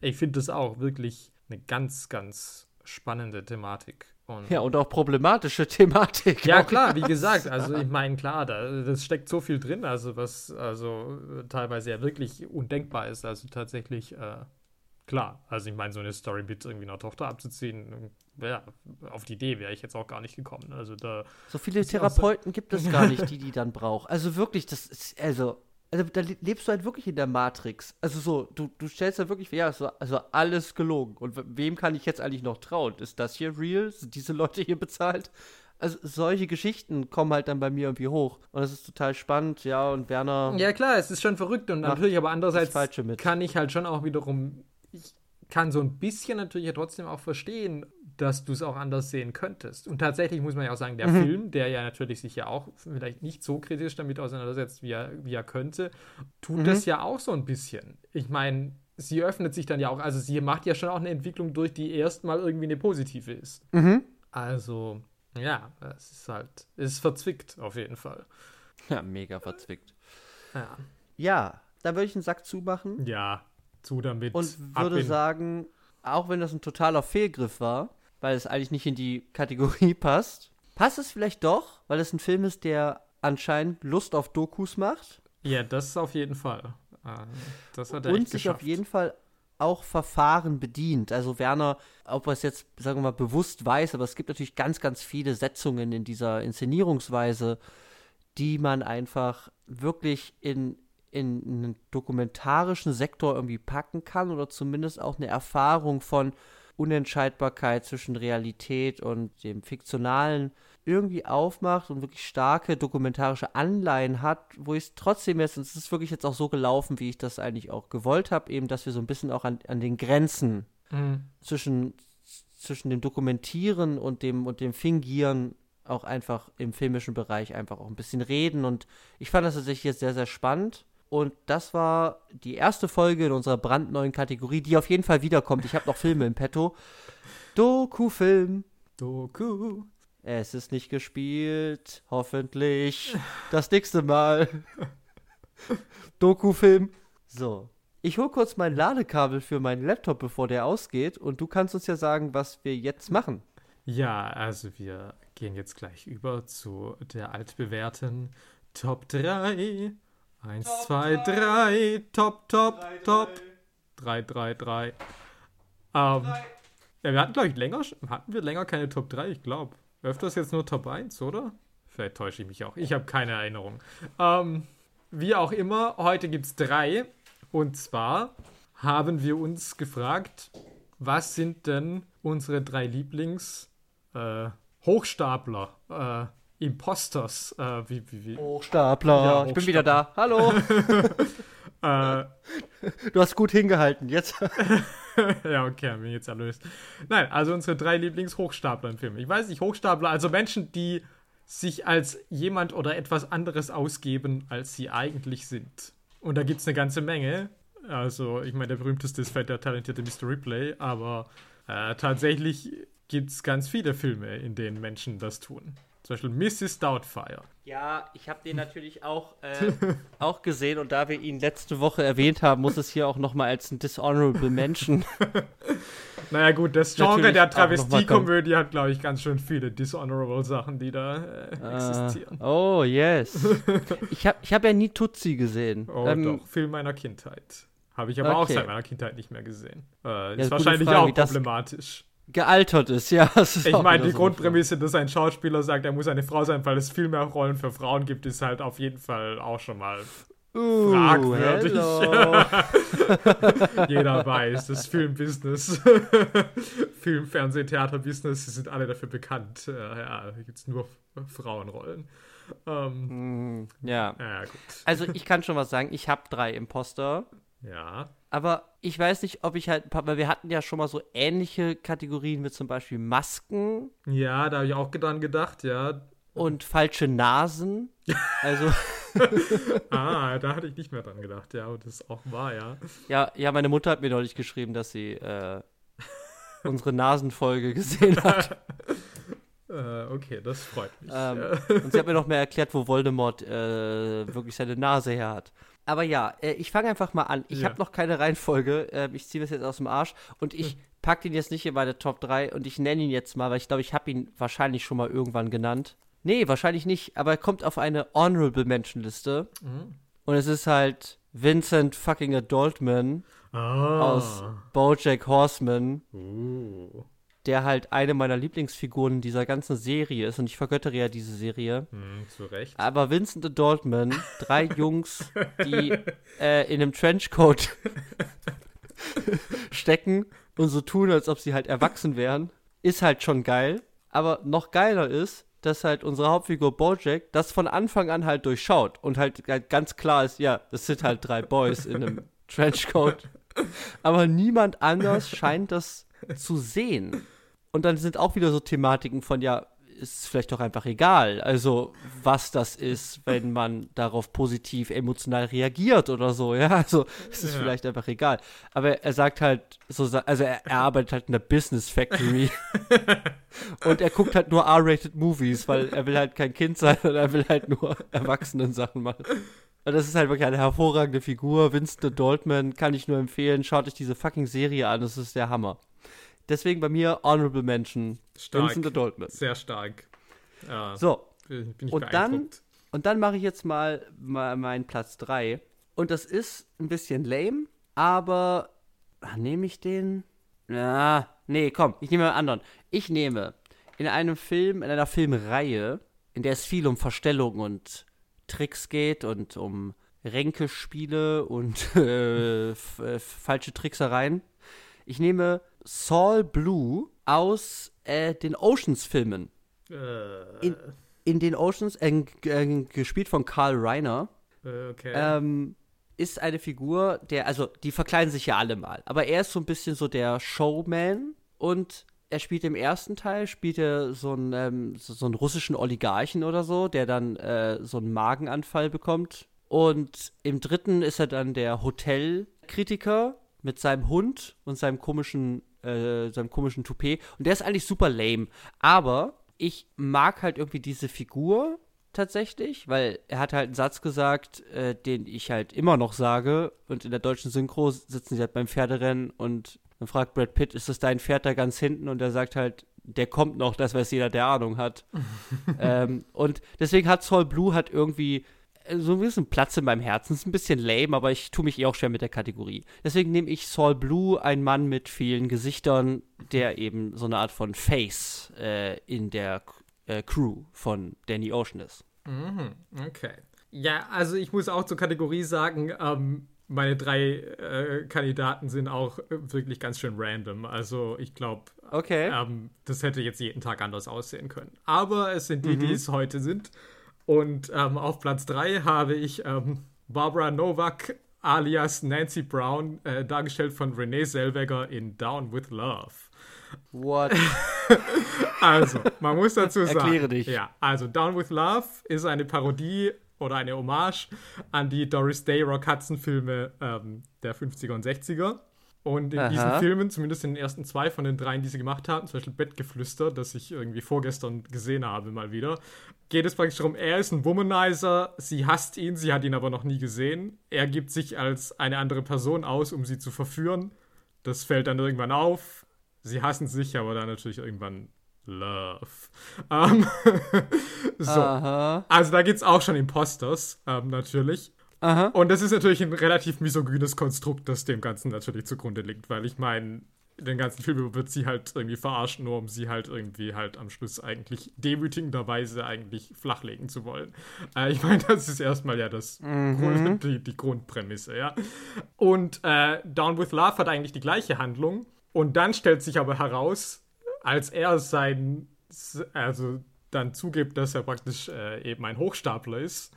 ich finde das auch wirklich eine ganz, ganz spannende Thematik. Und ja, und auch problematische Thematik. Ja, klar, wie gesagt, also ich meine, klar, da das steckt so viel drin, also was also teilweise ja wirklich undenkbar ist. Also tatsächlich, äh, klar, also ich meine, so eine Story mit irgendwie einer Tochter abzuziehen, ja, auf die Idee wäre ich jetzt auch gar nicht gekommen. Also da. So viele Therapeuten gibt es gar nicht, die die dann braucht. Also wirklich, das ist, also also da lebst du halt wirklich in der Matrix. Also so, du, du stellst da wirklich, ja, so, also alles gelogen. Und wem kann ich jetzt eigentlich noch trauen? Ist das hier real? Sind diese Leute hier bezahlt? Also solche Geschichten kommen halt dann bei mir irgendwie hoch. Und das ist total spannend, ja, und Werner. Ja klar, es ist schon verrückt und natürlich, aber andererseits kann ich halt schon auch wiederum, ich kann so ein bisschen natürlich ja trotzdem auch verstehen, dass du es auch anders sehen könntest. Und tatsächlich muss man ja auch sagen, der mhm. Film, der ja natürlich sich ja auch vielleicht nicht so kritisch damit auseinandersetzt, wie er, wie er könnte, tut mhm. das ja auch so ein bisschen. Ich meine, sie öffnet sich dann ja auch, also sie macht ja schon auch eine Entwicklung durch, die erstmal irgendwie eine positive ist. Mhm. Also, ja, es ist halt, es ist verzwickt auf jeden Fall. Ja, mega verzwickt. Ja. Ja, da würde ich einen Sack zumachen. Ja, zu damit. Und würde sagen, auch wenn das ein totaler Fehlgriff war, weil es eigentlich nicht in die Kategorie passt. Passt es vielleicht doch, weil es ein Film ist, der anscheinend Lust auf Dokus macht? Ja, das ist auf jeden Fall. Äh, das hat er Und sich auf jeden Fall auch Verfahren bedient. Also Werner, ob er es jetzt, sagen wir mal, bewusst weiß, aber es gibt natürlich ganz, ganz viele Setzungen in dieser Inszenierungsweise, die man einfach wirklich in, in einen dokumentarischen Sektor irgendwie packen kann oder zumindest auch eine Erfahrung von Unentscheidbarkeit zwischen Realität und dem Fiktionalen irgendwie aufmacht und wirklich starke dokumentarische Anleihen hat, wo ich es trotzdem jetzt, und es ist wirklich jetzt auch so gelaufen, wie ich das eigentlich auch gewollt habe, eben, dass wir so ein bisschen auch an, an den Grenzen mhm. zwischen, zwischen dem Dokumentieren und dem, und dem Fingieren auch einfach im filmischen Bereich einfach auch ein bisschen reden. Und ich fand das tatsächlich jetzt sehr, sehr spannend. Und das war die erste Folge in unserer brandneuen Kategorie, die auf jeden Fall wiederkommt. Ich habe noch Filme im Petto. Doku-Film. Doku. Es ist nicht gespielt. Hoffentlich. Das nächste Mal. Doku-Film. So. Ich hole kurz mein Ladekabel für meinen Laptop, bevor der ausgeht. Und du kannst uns ja sagen, was wir jetzt machen. Ja, also wir gehen jetzt gleich über zu der altbewährten Top 3 Eins, top zwei, drei. Top, top, drei, top. Drei, drei, drei. Ähm, ja, wir hatten, glaube ich, länger, hatten wir länger keine Top 3, ich glaube. Öfters jetzt nur Top 1, oder? Vielleicht täusche ich mich auch. Ich habe keine Erinnerung. Ähm, wie auch immer, heute gibt es drei. Und zwar haben wir uns gefragt, was sind denn unsere drei Lieblings-Hochstapler? Äh, Imposters. Äh, wie, wie, wie? Hochstapler. Ja, ich bin wieder da. Hallo. äh, Du hast gut hingehalten, jetzt. ja, okay, haben wir jetzt erlöst. Nein, also unsere drei Lieblings-Hochstapler im Film. Ich weiß nicht, Hochstapler, also Menschen, die sich als jemand oder etwas anderes ausgeben, als sie eigentlich sind. Und da gibt es eine ganze Menge. Also, ich meine, der berühmteste ist vielleicht der talentierte Mr. Ripley, aber äh, tatsächlich gibt es ganz viele Filme, in denen Menschen das tun. Zum Beispiel Mrs. Doubtfire. Ja, ich habe den natürlich auch, äh, auch gesehen und da wir ihn letzte Woche erwähnt haben, muss es hier auch nochmal als ein Dishonorable Mention. Naja, gut, das Genre der auch Travestie-Komödie hat, glaube ich, ganz schön viele Dishonorable Sachen, die da äh, existieren. Äh, oh, yes. Ich habe ich hab ja nie Tutsi gesehen. Oh, Ähm, doch, Film meiner Kindheit. Habe ich aber auch Okay. seit meiner Kindheit nicht mehr gesehen. Äh, Ja, ist wahrscheinlich Frage, auch problematisch. Gealtert ist, ja. ist Ich meine, die so Grundprämisse, dass ein Schauspieler sagt, er muss eine Frau sein, weil es viel mehr Rollen für Frauen gibt, ist halt auf jeden Fall auch schon mal Uh, fragwürdig. Jeder weiß, das Filmbusiness, Film, Fernseh, Theaterbusiness, sie sind alle dafür bekannt. Äh, ja, gibt es nur Frauenrollen. Ähm, Mm, ja. ja. Also ich kann schon was sagen, ich habe drei Imposter. Ja. Aber ich weiß nicht, ob ich halt, weil wir hatten ja schon mal so ähnliche Kategorien wie zum Beispiel Masken Ja, da habe ich auch dran gedacht, ja. und falsche Nasen. Also, Ah, da hatte ich nicht mehr dran gedacht, ja, und das auch war, ja. ja, ja, meine Mutter hat mir neulich geschrieben, dass sie äh, unsere Nasenfolge gesehen hat. Äh, okay, das freut mich. Ähm, und sie hat mir noch mehr erklärt, wo Voldemort äh, wirklich seine Nase her hat. Aber ja, äh, ich fange einfach mal an. Ich Ja. habe noch keine Reihenfolge. Äh, ich ziehe das jetzt aus dem Arsch. Und ich packe den jetzt nicht in meine Top 3 und ich nenne ihn jetzt mal, weil ich glaube, ich habe ihn wahrscheinlich schon mal irgendwann genannt. Nee, wahrscheinlich nicht, aber er kommt auf eine Honorable Mention Liste. Mhm. Und es ist halt Vincent fucking Adultman Ah. aus Bojack Horseman, Uh. Der halt eine meiner Lieblingsfiguren dieser ganzen Serie ist. Und ich vergöttere ja diese Serie. Hm, zu Recht. Aber Vincent Adultman, drei Jungs, die äh, in einem Trenchcoat stecken und so tun, als ob sie halt erwachsen wären, ist halt schon geil. Aber noch geiler ist, dass halt unsere Hauptfigur Bojack das von Anfang an halt durchschaut und halt ganz klar ist, ja, das sind halt drei Boys in einem Trenchcoat. Aber niemand anders scheint das zu sehen. Und dann sind auch wieder so Thematiken von, ja, ist vielleicht doch einfach egal. Also, was das ist, wenn man darauf positiv emotional reagiert oder so, ja. Also, es ist Ja. vielleicht einfach egal. Aber er sagt halt, so, also er, er arbeitet halt in der Business Factory. und er guckt halt nur R-rated Movies, weil er will halt kein Kind sein und er will halt nur erwachsenen Sachen machen. Und das ist halt wirklich eine hervorragende Figur. Winston Daltman kann ich nur empfehlen. Schaut euch diese fucking Serie an, das ist der Hammer. Deswegen bei mir Honorable Mention. Stark. Vincent Adultman. Sehr stark. Ja, So, bin ich und dann- und dann mache ich jetzt mal, mal meinen Platz 3. Und das ist ein bisschen lame, aber ach, nehme ich den? Ja, nee, komm, ich nehme einen anderen. Ich nehme in einem Film, in einer Filmreihe, in der es viel um Verstellung und Tricks geht und um Ränkespiele und äh, äh, falsche Tricksereien. Ich nehme Saul Blue aus äh, den Oceans-Filmen. Äh, in- in den Oceans, äh, äh, gespielt von Carl Reiner, äh, okay. ähm, ist eine Figur, der, also die verkleiden sich ja alle mal, aber er ist so ein bisschen so der Showman und er spielt im ersten Teil, spielt er so einen, ähm, so, so einen russischen Oligarchen oder so, der dann äh, so einen Magenanfall bekommt. Und im dritten ist er dann der Hotelkritiker mit seinem Hund und seinem komischen, äh, seinem komischen Toupet. Und der ist eigentlich super lame. Aber ich mag halt irgendwie diese Figur tatsächlich, weil er hat halt einen Satz gesagt, äh, den ich halt immer noch sage. Und in der deutschen Synchro sitzen sie halt beim Pferderennen und dann fragt Brad Pitt, ist das dein Pferd da ganz hinten? Und er sagt halt, der kommt noch, das weiß jeder, der Ahnung hat. ähm, und deswegen hat Saul Blue hat irgendwie so ein bisschen Platz in meinem Herzen. Ist ein bisschen lame, aber ich tue mich eh auch schwer mit der Kategorie. Deswegen nehme ich Saul Blue, ein Mann mit vielen Gesichtern, der eben so eine Art von Face äh, in der äh, Crew von Danny Ocean ist. Mhm, okay. Ja, also ich muss auch zur Kategorie sagen, ähm, meine drei äh, Kandidaten sind auch äh, wirklich ganz schön random. Also ich glaube, Okay. ähm, das hätte jetzt jeden Tag anders aussehen können. Aber es sind die, die es heute sind. Und ähm, auf Platz drei habe ich ähm, Barbara Novak alias Nancy Brown, äh, dargestellt von Renee Zellweger in Down with Love. What? Also, man muss dazu sagen. Erkläre dich. Ja, also Down with Love ist eine Parodie oder eine Hommage an die Doris Day Rock Hudson Filme ähm, der 50er und 60er. Und in Aha. diesen Filmen, zumindest in den ersten zwei von den dreien, die sie gemacht haben, zum Beispiel Bettgeflüster, das ich irgendwie vorgestern gesehen habe, mal wieder, geht es praktisch darum, er ist ein Womanizer, sie hasst ihn, sie hat ihn aber noch nie gesehen. Er gibt sich als eine andere Person aus, um sie zu verführen. Das fällt dann irgendwann auf. Sie hassen sich, aber dann natürlich irgendwann Love. Ähm, so. Aha. Also da geht's auch schon Imposters, ähm, natürlich. Aha. Und das ist natürlich ein relativ misogynes Konstrukt, das dem Ganzen natürlich zugrunde liegt, weil ich meine, den ganzen Film wird sie halt irgendwie verarscht, nur um sie halt irgendwie halt am Schluss eigentlich demütigenderweise eigentlich flachlegen zu wollen. Äh, ich meine, das ist erstmal ja das Grund, die, die Grundprämisse, ja. Und äh, Down with Love hat eigentlich die gleiche Handlung. Und dann stellt sich aber heraus, als er sein, also dann zugibt, dass er praktisch äh, eben ein Hochstapler ist,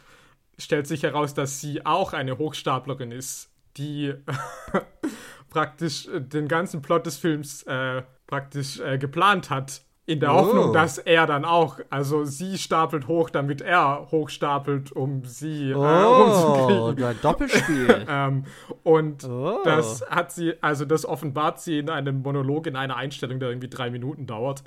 stellt sich heraus, dass sie auch eine Hochstaplerin ist, die praktisch äh, den ganzen Plot des Films äh, praktisch äh, geplant hat. In der Oh. Hoffnung, dass er dann auch, also sie stapelt hoch, damit er hochstapelt, um sie äh, Oh, rumzukriegen. ein Doppelspiel. Ähm, und Oh. das hat sie, also das offenbart sie in einem Monolog in einer Einstellung, der irgendwie drei Minuten dauert.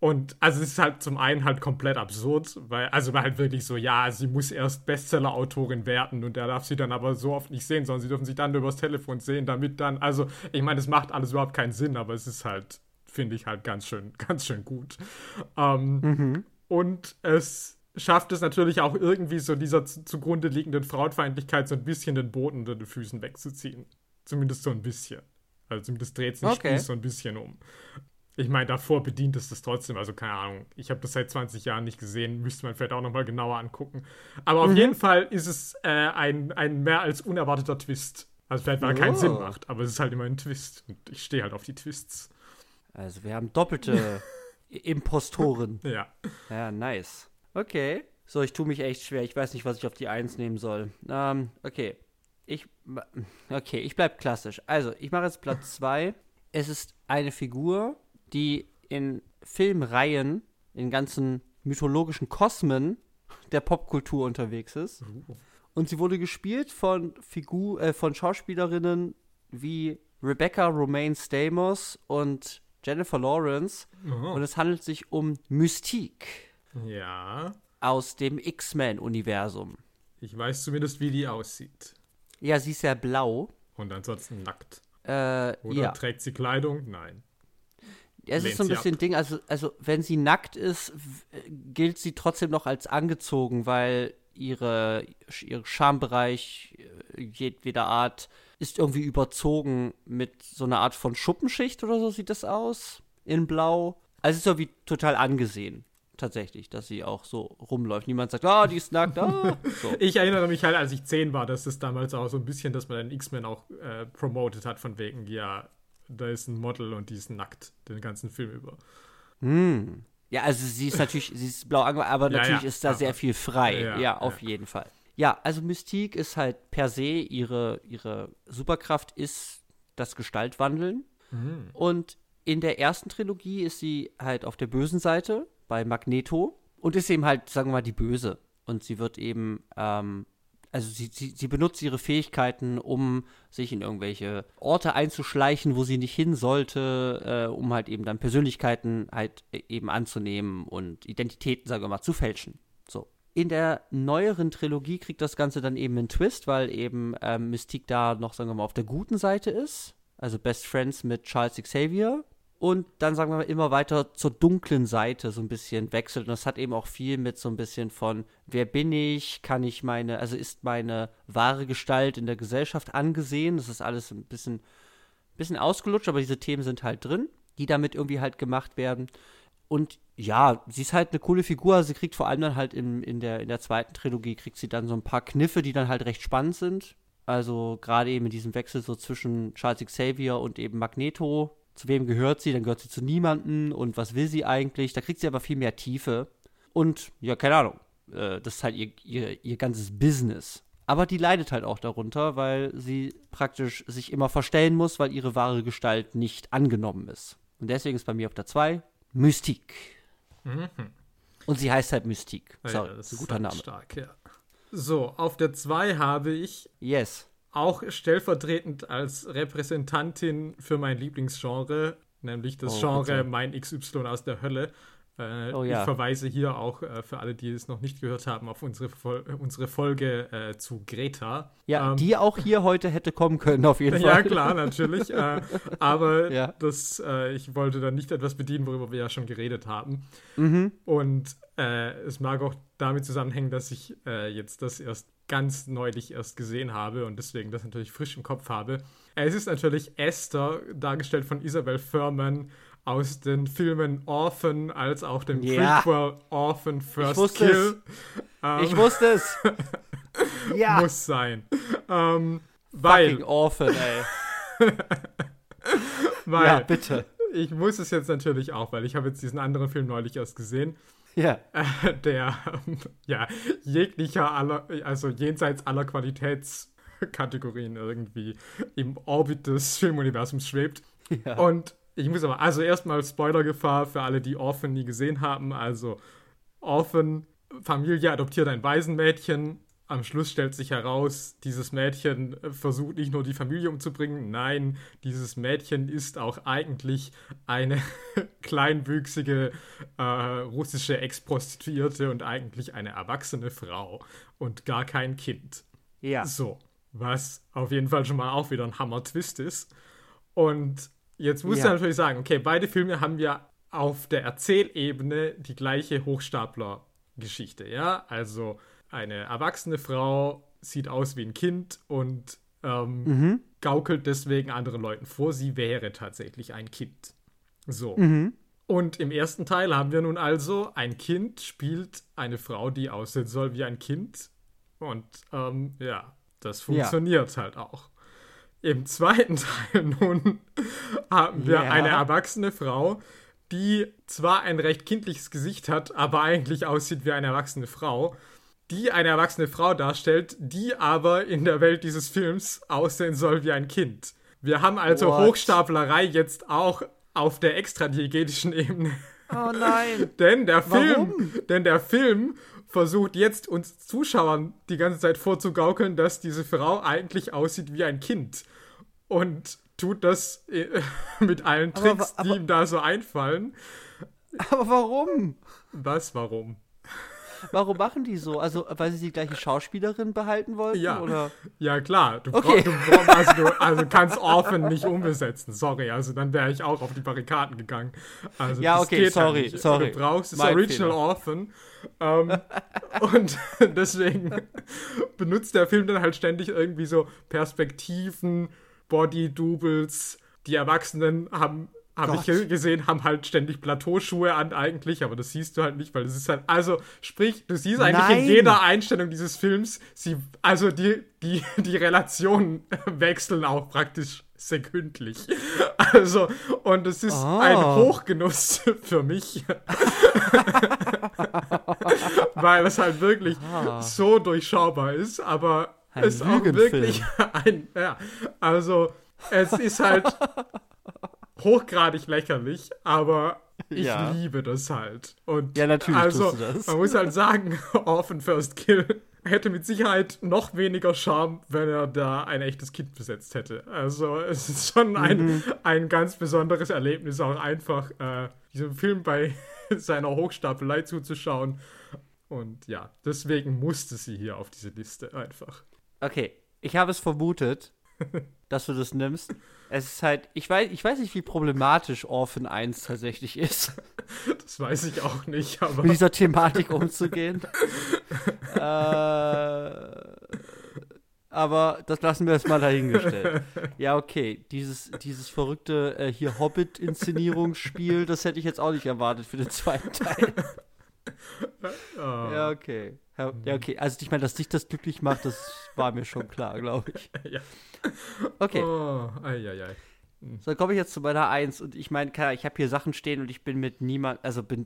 Und also es ist halt zum einen halt komplett absurd, weil, also weil halt wirklich so, ja, sie muss erst Bestseller-Autorin werden und der darf sie dann aber so oft nicht sehen, sondern sie dürfen sich dann übers Telefon sehen, damit dann, also ich meine, es macht alles überhaupt keinen Sinn, aber es ist halt, finde ich halt ganz schön, ganz schön gut. Ähm, Und es schafft es natürlich auch irgendwie so dieser zu- zugrunde liegenden Frauenfeindlichkeit so ein bisschen den Boden unter den Füßen wegzuziehen. Zumindest so ein bisschen. Also zumindest dreht es Okay. So ein bisschen um. Ich meine, davor bedient es das trotzdem, also keine Ahnung. Ich habe das seit 20 Jahren nicht gesehen, müsste man vielleicht auch nochmal genauer angucken. Aber auf jeden Fall ist es äh, ein, ein mehr als unerwarteter Twist. Also vielleicht, weil er keinen Oh. Sinn macht, aber es ist halt immer ein Twist. Und ich stehe halt auf die Twists. Also wir haben doppelte Impostoren. Ja. Ja, nice. Okay. So, ich tue mich echt schwer. Ich weiß nicht, was ich auf die Eins nehmen soll. Ähm, okay. Ich, okay, ich bleib klassisch. Also, ich mache jetzt Platz zwei. Es ist eine Figur, die in Filmreihen, in ganzen mythologischen Kosmen der Popkultur unterwegs ist. Und sie wurde gespielt von Figur, äh, von Schauspielerinnen wie Rebecca Romaine Stamos und Jennifer Lawrence. Oh. Und es handelt sich um Mystique Ja. aus dem X-Men-Universum. Ich weiß zumindest, wie die aussieht. Ja, sie ist ja blau. Und ansonsten nackt. Äh, Oder ja. trägt sie Kleidung? Nein. Es ist so ein bisschen. Ding, also, also wenn sie nackt ist, gilt sie trotzdem noch als angezogen, weil ihre, ihr Schambereich äh, jedweder Art ist irgendwie überzogen mit so einer Art von Schuppenschicht oder so sieht das aus. In Blau. Also es ist irgendwie total angesehen. Tatsächlich, dass sie auch so rumläuft. Niemand sagt, ah, die ist nackt, ah. So. Ich erinnere mich halt, als ich zehn war, dass es damals auch so ein bisschen, dass man den X-Men auch äh, promoted hat, von wegen, ja, da ist ein Model und die ist nackt, den ganzen Film über. Hm. Ja, also sie ist natürlich, sie ist blau angemalt, aber Ja, natürlich ja, ist da aber- sehr viel frei. Ja, Ja, auf jeden Fall. Ja, also Mystique ist halt per se, ihre, ihre Superkraft ist das Gestaltwandeln. Mhm. Und in der ersten Trilogie ist sie halt auf der bösen Seite bei Magneto und ist eben halt, sagen wir mal, die Böse. Und sie wird eben, ähm, also sie, sie, sie benutzt ihre Fähigkeiten, um sich in irgendwelche Orte einzuschleichen, wo sie nicht hin sollte, äh, um halt eben dann Persönlichkeiten halt eben anzunehmen und Identitäten, sagen wir mal, zu fälschen. So. In der neueren Trilogie kriegt das Ganze dann eben einen Twist, weil eben ähm, Mystique da noch, sagen wir mal, auf der guten Seite ist. Also Best Friends mit Charles Xavier. Und dann, sagen wir mal, immer weiter zur dunklen Seite so ein bisschen wechselt. Und das hat eben auch viel mit so ein bisschen von, wer bin ich? Kann ich meine, also ist meine wahre Gestalt in der Gesellschaft angesehen? Das ist alles ein bisschen, bisschen ausgelutscht, aber diese Themen sind halt drin, die damit irgendwie halt gemacht werden. Und ja, sie ist halt eine coole Figur. Sie kriegt vor allem dann halt in, in, der, in der zweiten Trilogie, kriegt sie dann so ein paar Kniffe, die dann halt recht spannend sind. Also gerade eben in diesem Wechsel so zwischen Charles Xavier und eben Magneto. Zu wem gehört sie? Dann gehört sie zu niemanden. Und was will sie eigentlich? Da kriegt sie aber viel mehr Tiefe. Und ja, keine Ahnung. Äh, das ist halt ihr, ihr, ihr ganzes Business. Aber die leidet halt auch darunter, weil sie praktisch sich immer verstellen muss, weil ihre wahre Gestalt nicht angenommen ist. Und deswegen ist bei mir auf der 2 Mystique. Mhm. Und sie heißt halt Mystique. Sorry, ja, das ist ein guter Name. Stark, ja. So, auf der 2 habe ich. Yes. Auch stellvertretend als Repräsentantin für mein Lieblingsgenre, nämlich das oh, Genre bitte. Mein XY aus der Hölle, äh, oh, ja. Ich verweise hier auch äh, für alle, die es noch nicht gehört haben, auf unsere, Vol unsere Folge äh, zu Greta. Ja, ähm, die auch hier heute hätte kommen können, auf jeden Fall. Ja, klar, natürlich. Äh, aber ja. das, äh, ich wollte dann nicht etwas bedienen, worüber wir ja schon geredet haben. Mhm. Und äh, es mag auch damit zusammenhängen, dass ich jetzt das erst ganz neulich erst gesehen habe und deswegen das natürlich frisch im Kopf habe. Es ist natürlich Esther, dargestellt von Isabel Furman, aus den Filmen Orphan als auch dem ja. Prequel Orphan First ich Kill. Ähm, ich wusste es. ja. Muss sein. Ähm, weil. Fucking Orphan, ey. weil. Ja, bitte. Ich muss es jetzt natürlich auch, weil ich habe jetzt diesen anderen Film neulich erst gesehen. Ja. Äh, der, ja, jeglicher aller, also jenseits aller Qualitätskategorien irgendwie im Orbit des Filmuniversums schwebt. Ja. Und ich muss aber, also erstmal Spoilergefahr für alle, die Orphan nie gesehen haben. Also, Orphan, Familie adoptiert ein Waisenmädchen. Am Schluss stellt sich heraus, dieses Mädchen versucht nicht nur die Familie umzubringen, nein, dieses Mädchen ist auch eigentlich eine kleinwüchsige äh, russische Ex-Prostituierte und eigentlich eine erwachsene Frau und gar kein Kind. Ja. So, was auf jeden Fall schon mal auch wieder ein Hammer-Twist ist. Und Jetzt muss ja. du natürlich sagen, okay, beide Filme haben ja auf der Erzählebene die gleiche Hochstapler-Geschichte, ja? Also eine erwachsene Frau sieht aus wie ein Kind und ähm, mhm. gaukelt deswegen anderen Leuten vor, sie wäre tatsächlich ein Kind. So. Mhm. Und im ersten Teil haben wir nun also, ein Kind spielt eine Frau, die aussehen soll wie ein Kind. Und ähm, ja, das funktioniert ja. halt auch. Im zweiten Teil nun haben wir ja. eine erwachsene Frau, die zwar ein recht kindliches Gesicht hat, aber eigentlich aussieht wie eine erwachsene Frau, die eine erwachsene Frau darstellt, die aber in der Welt dieses Films aussehen soll wie ein Kind. Wir haben also What? Hochstaplerei jetzt auch auf der extradiegetischen Ebene. Oh nein. denn der Film, Warum? denn der Film versucht jetzt uns Zuschauern die ganze Zeit vorzugaukeln, dass diese Frau eigentlich aussieht wie ein Kind. Und tut das äh, mit allen Tricks, aber, aber, die ihm da so einfallen. Aber warum? Was, warum? Warum machen die so? Also, weil sie die gleiche Schauspielerin behalten wollten? Ja, oder? ja klar. Du, okay. du, also, du also kannst Orphan nicht umbesetzen. Sorry, also dann wäre ich auch auf die Barrikaden gegangen. Also, ja, okay, sorry, halt sorry. Du brauchst das Original Fehler. Orphan. Ähm, und deswegen benutzt der Film dann halt ständig irgendwie so Perspektiven, Body-Doubles. Die Erwachsenen haben habe ich gesehen, haben halt ständig Plateauschuhe an eigentlich, aber das siehst du halt nicht, weil es ist halt, also sprich, du siehst eigentlich Nein. in jeder Einstellung dieses Films, sie, also die, die, die Relationen wechseln auch praktisch sekündlich. Also, und es ist oh. ein Hochgenuss für mich. weil es halt wirklich ah. so durchschaubar ist, aber ein es auch wirklich ein, ja, also es ist halt hochgradig lächerlich, aber ich ja. liebe das halt. Und ja, natürlich also. Man muss halt sagen, Orphan First Kill hätte mit Sicherheit noch weniger Charme, wenn er da ein echtes Kind besetzt hätte. Also es ist schon ein, mhm. ein ganz besonderes Erlebnis, auch einfach äh, diesem Film bei seiner Hochstapelei zuzuschauen. Und ja, deswegen musste sie hier auf diese Liste einfach. Okay, ich habe es vermutet, dass du das nimmst. Es ist halt, ich weiß, ich weiß nicht, wie problematisch Orphan 1 tatsächlich ist. Das weiß ich auch nicht, aber. Mit dieser Thematik umzugehen. äh, aber das lassen wir jetzt mal dahingestellt. Ja, okay. Dieses, dieses verrückte äh, hier Hobbit-Inszenierungsspiel, das hätte ich jetzt auch nicht erwartet für den zweiten Teil. oh. Ja, okay. Ja, ja, okay. Also ich meine, dass dich das glücklich macht, das war mir schon klar, glaube ich. ja. Okay. Oh, ei, ei, ei. So, dann komme ich jetzt zu meiner Eins und ich meine, ich habe hier Sachen stehen und ich bin mit niemand, also bin,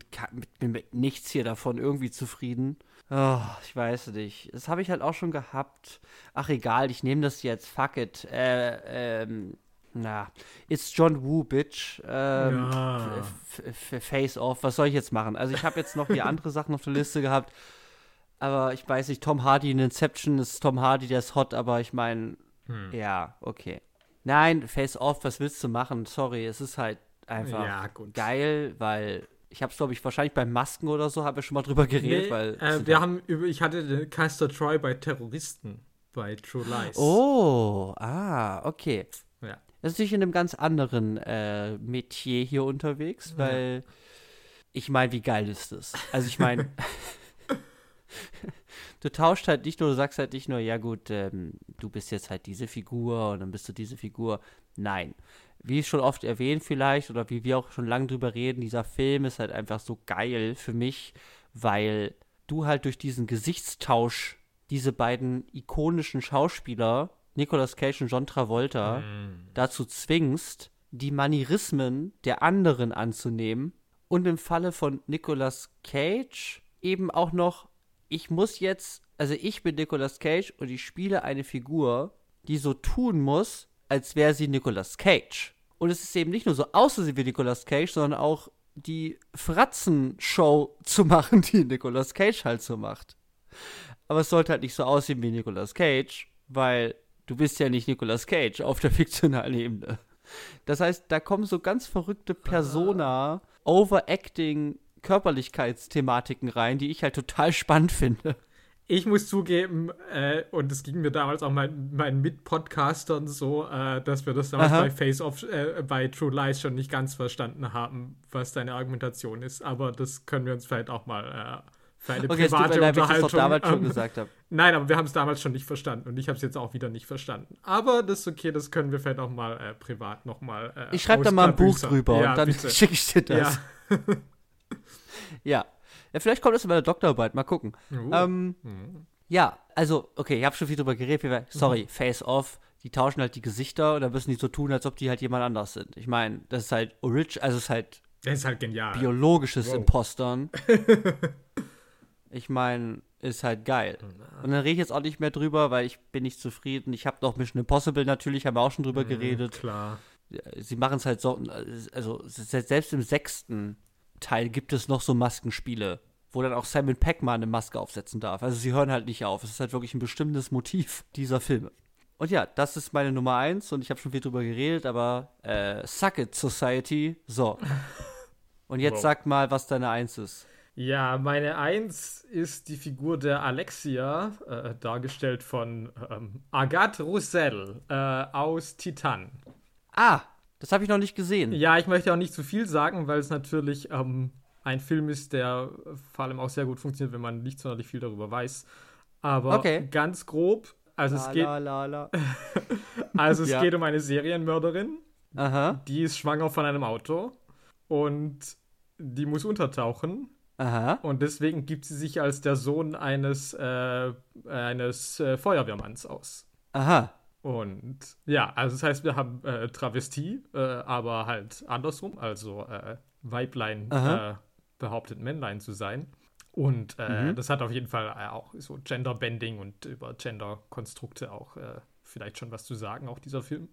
bin mit nichts hier davon irgendwie zufrieden. Oh, ich weiß nicht. Das habe ich halt auch schon gehabt. Ach egal, ich nehme das jetzt. Fuck it. Äh, ähm, na, it's John Woo, Bitch. Ähm, ja. Face off. Was soll ich jetzt machen? Also ich habe jetzt noch die andere Sachen auf der Liste gehabt. Aber ich weiß nicht, Tom Hardy in Inception ist Tom Hardy, der ist hot, aber ich meine, hm. ja, okay. Nein, Face Off, was willst du machen? Sorry, es ist halt einfach ja, geil, weil ich habe es, glaube ich, wahrscheinlich bei Masken oder so, habe ich schon mal drüber geredet. Nee, weil äh, wir haben über, ich hatte den Caster Troy bei Terroristen bei True Lies. Oh, ah, okay. Ja. Das ist natürlich in einem ganz anderen äh, Metier hier unterwegs, weil ja. ich meine, wie geil ist das? Also ich meine, du tauscht halt nicht nur, du sagst halt nicht nur, ja gut, ähm, du bist jetzt halt diese Figur und dann bist du diese Figur. Nein. Wie schon oft erwähnt vielleicht, oder wie wir auch schon lange drüber reden, dieser Film ist halt einfach so geil für mich, weil du halt durch diesen Gesichtstausch diese beiden ikonischen Schauspieler, Nicolas Cage und John Travolta, mm. dazu zwingst, die Manierismen der anderen anzunehmen und im Falle von Nicolas Cage eben auch noch ich muss jetzt, also ich bin Nicolas Cage und ich spiele eine Figur, die so tun muss, als wäre sie Nicolas Cage. Und es ist eben nicht nur so aussehen wie Nicolas Cage, sondern auch die Fratzen-Show zu machen, die Nicolas Cage halt so macht. Aber es sollte halt nicht so aussehen wie Nicolas Cage, weil du bist ja nicht Nicolas Cage auf der fiktionalen Ebene. Das heißt, da kommen so ganz verrückte Persona, Overacting Körperlichkeitsthematiken rein, die ich halt total spannend finde. Ich muss zugeben, äh, und es ging mir damals auch mein, meinen Mitpodcastern so, äh, dass wir das damals Aha. bei Face Off, äh, bei True Lies schon nicht ganz verstanden haben, was deine Argumentation ist. Aber das können wir uns vielleicht auch mal äh, für eine okay, private leid, Unterhaltung. Ich das damals schon ähm, gesagt habe. Nein, aber wir haben es damals schon nicht verstanden und ich habe es jetzt auch wieder nicht verstanden. Aber das ist okay, das können wir vielleicht auch mal äh, privat noch mal. Äh, ich schreibe da mal ein Buch drüber ja, und dann schicke ich dir das. Ja. Ja. ja. vielleicht kommt das in meiner Doktorarbeit, mal gucken. Uh. Ähm, mhm. Ja, also, okay, ich habe schon viel drüber geredet. Sorry, mhm. Face Off. Die tauschen halt die Gesichter und dann müssen die so tun, als ob die halt jemand anders sind. Ich meine, das ist halt Orig, also es ist halt. Das ist halt genial. Biologisches wow. Impostern. ich meine, ist halt geil. Und dann rede ich jetzt auch nicht mehr drüber, weil ich bin nicht zufrieden. Ich habe noch Mission Impossible natürlich, haben wir auch schon drüber mhm, geredet. Klar. Sie machen es halt so, also selbst im sechsten Teil gibt es noch so Maskenspiele, wo dann auch Simon Peck mal eine Maske aufsetzen darf. Also sie hören halt nicht auf. Es ist halt wirklich ein bestimmtes Motiv dieser Filme. Und ja, das ist meine Nummer eins und ich habe schon viel drüber geredet, aber äh, Suck It Society. So. Und jetzt wow. sag mal, was deine Eins ist. Ja, meine Eins ist die Figur der Alexia, äh, dargestellt von ähm, Agathe Roussel äh, aus Titan. Ah, das habe ich noch nicht gesehen. Ja, ich möchte auch nicht zu viel sagen, weil es natürlich ähm, ein Film ist, der vor allem auch sehr gut funktioniert, wenn man nicht sonderlich viel darüber weiß. Aber okay. ganz grob, also la, es geht. La, la, also es ja. geht um eine Serienmörderin. Aha. Die ist schwanger von einem Auto und die muss untertauchen. Aha. Und deswegen gibt sie sich als der Sohn eines, äh, eines äh, Feuerwehrmanns aus. Aha. Und ja, also das heißt, wir haben äh, Travestie, äh, aber halt andersrum, also äh, Weiblein äh, behauptet Männlein zu sein. Und äh, mhm. das hat auf jeden Fall äh, auch so Genderbending und über Genderkonstrukte auch vielleicht schon was zu sagen, auch dieser Film.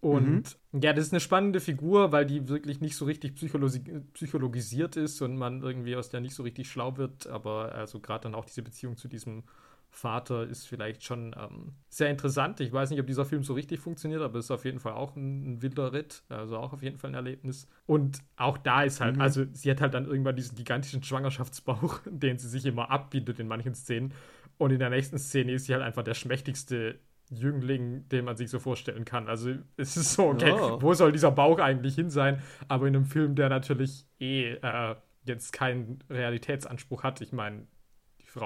Und mhm. ja, das ist eine spannende Figur, weil die wirklich nicht so richtig psychologisiert ist und man irgendwie aus der nicht so richtig schlau wird. Aber also gerade dann auch diese Beziehung zu diesem Vater ist vielleicht schon ähm, sehr interessant. Ich weiß nicht, ob dieser Film so richtig funktioniert, aber es ist auf jeden Fall auch ein, ein wilder Ritt. Also auch auf jeden Fall ein Erlebnis. Und auch da ist halt, mhm. also sie hat halt dann irgendwann diesen gigantischen Schwangerschaftsbauch, den sie sich immer abbietet in manchen Szenen. Und in der nächsten Szene ist sie halt einfach der schmächtigste Jüngling, den man sich so vorstellen kann. Also es ist so, okay, oh. wo soll dieser Bauch eigentlich hin sein? Aber in einem Film, der natürlich eh äh, jetzt keinen Realitätsanspruch hat. Ich meine,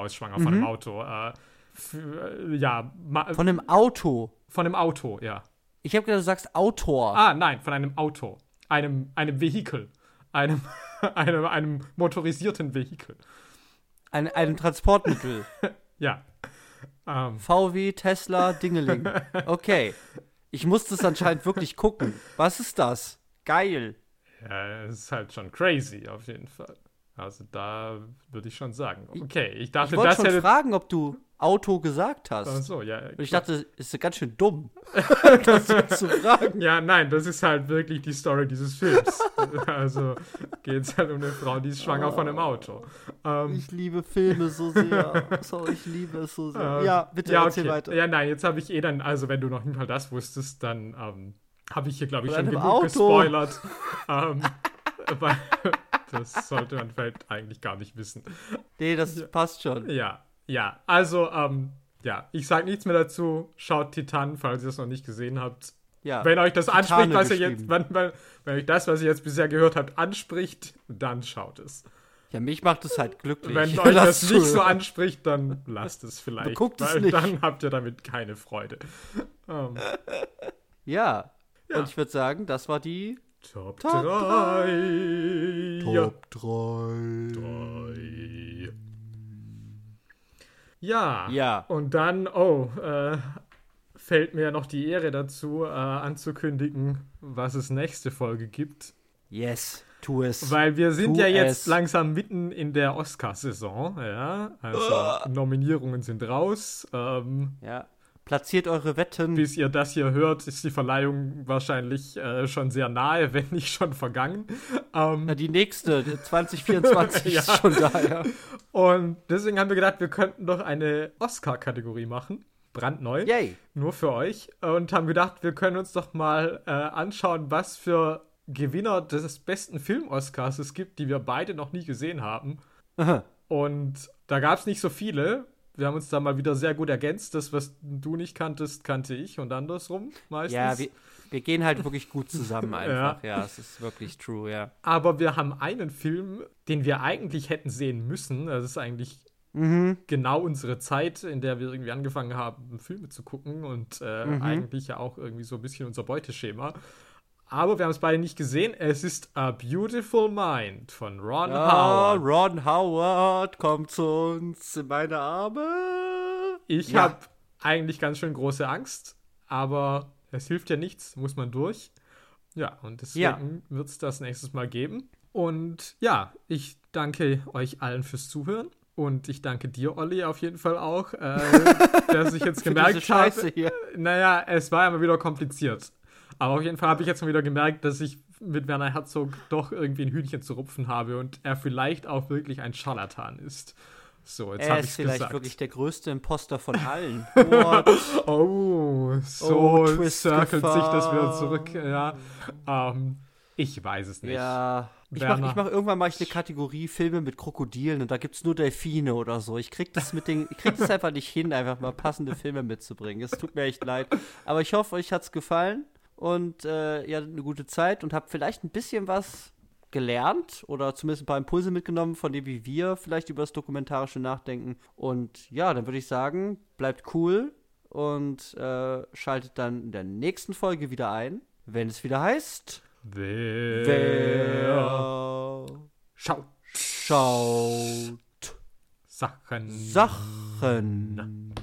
Schwanger mhm. von einem Auto. Äh, für, ja. Von einem Auto? Von einem Auto, ja. Ich habe gedacht, du sagst Autor. Ah, nein, von einem Auto. Einem, einem Vehikel. Einem, einem, einem motorisierten Vehikel. Ein, einem Transportmittel. ja. Um. Ähm. VW, Tesla, Dingeling. Okay. Ich musste es anscheinend wirklich gucken. Was ist das? Geil. Ja, es ist halt schon crazy, auf jeden Fall. Also da würde ich schon sagen. Okay, ich dachte, Ich wollte das schon hätte. fragen, ob du Auto gesagt hast. Ach so, ja. Und ich dachte, ist ganz schön dumm, das zu fragen. Ja, nein, das ist halt wirklich die Story dieses Films. also geht es halt um eine Frau, die ist schwanger von einem Auto. Ähm, Ich liebe Filme so sehr. So, ich liebe es so sehr. ähm, ja, bitte ja, erzähl okay. weiter. Ja, nein, jetzt habe ich eh dann, also wenn du noch nicht mal das wusstest, dann ähm, habe ich hier, glaube ich, Von schon genug Auto. gespoilert. ähm, weil das sollte man vielleicht eigentlich gar nicht wissen. Nee, das passt schon. Ja, ja, also, ähm, ja, ich sage nichts mehr dazu. Schaut Titan, falls ihr es noch nicht gesehen habt. Ja. Wenn euch das Titane anspricht, was ihr jetzt, wenn, wenn, wenn euch das, was ihr jetzt bisher gehört habt, anspricht, dann schaut es. Ja, mich macht es halt glücklich. Wenn euch das nicht so anspricht, dann lasst es vielleicht. Guckt es nicht. dann habt ihr damit keine Freude. Ähm, Ja. Ja. Und ich würde sagen, das war die Top, Top 3. Ja. 3. Drei. Ja. Ja. Und dann, oh, äh, fällt mir noch die Ehre dazu, äh, anzukündigen, was es nächste Folge gibt. Yes, tu es. Weil wir sind Tu ja jetzt es. langsam mitten in der Oscar-Saison, ja. Also Nominierungen sind raus. Ähm, ja. Platziert eure Wetten. bis ihr das hier hört, ist die Verleihung wahrscheinlich äh, schon sehr nahe, wenn nicht schon vergangen. Ähm, Na, die nächste, die 2024 Ja. ist schon da, ja. und deswegen haben wir gedacht, wir könnten doch eine Oscar-Kategorie machen. Brandneu. Yay. nur für euch und haben gedacht, wir können uns doch mal äh, anschauen, was für Gewinner des besten Film-Oscars es gibt, die wir beide noch nie gesehen haben. Aha. Und da gab es nicht so viele. Wir haben uns da mal wieder sehr gut ergänzt. Das, was du nicht kanntest, kannte ich und andersrum meistens. Ja, wir, wir gehen halt wirklich gut zusammen einfach. Ja. es ist wirklich true, ja. Aber wir haben einen Film, den wir eigentlich hätten sehen müssen. Das ist eigentlich Mhm. genau unsere Zeit, in der wir irgendwie angefangen haben, Filme zu gucken und äh, Mhm. eigentlich ja auch irgendwie so ein bisschen unser Beuteschema. Aber wir haben es beide nicht gesehen. Es ist A Beautiful Mind von Ron Ah, Howard. Ron Howard kommt zu uns in meine Arme. Ich Ja. habe eigentlich ganz schön große Angst, aber es hilft ja nichts, muss man durch. Ja, und deswegen wird es das nächstes Mal geben. Und ja, ich danke euch allen fürs Zuhören. Und ich danke dir, Olli, auf jeden Fall auch, äh, dass ich jetzt gemerkt habe. Naja, es war immer wieder kompliziert. Aber auf jeden Fall habe ich jetzt mal wieder gemerkt, dass ich mit Werner Herzog doch irgendwie ein Hühnchen zu rupfen habe und er vielleicht auch wirklich ein Scharlatan ist. So, jetzt Er ist es vielleicht gesagt. wirklich der größte Imposter von allen. Oh, so Oh, circelt sich das wieder Gefahr. zurück. Ja, ähm, ich weiß es nicht. Ja. Ich mach, Werner. ich mach irgendwann mal eine Kategorie Filme mit Krokodilen und da gibt's nur Delfine oder so. Ich krieg das mit den, ich krieg das einfach nicht hin, einfach mal passende Filme mitzubringen. Es tut mir echt leid. Aber ich hoffe, euch hat's gefallen und äh, ihr hattet eine gute Zeit und habt vielleicht ein bisschen was gelernt oder zumindest ein paar Impulse mitgenommen, von dem wie wir vielleicht über das Dokumentarische nachdenken. Und ja, dann würde ich sagen, bleibt cool und äh, schaltet dann in der nächsten Folge wieder ein, wenn es wieder heißt. Wer, Wer schaut schaut Sachen. Sachen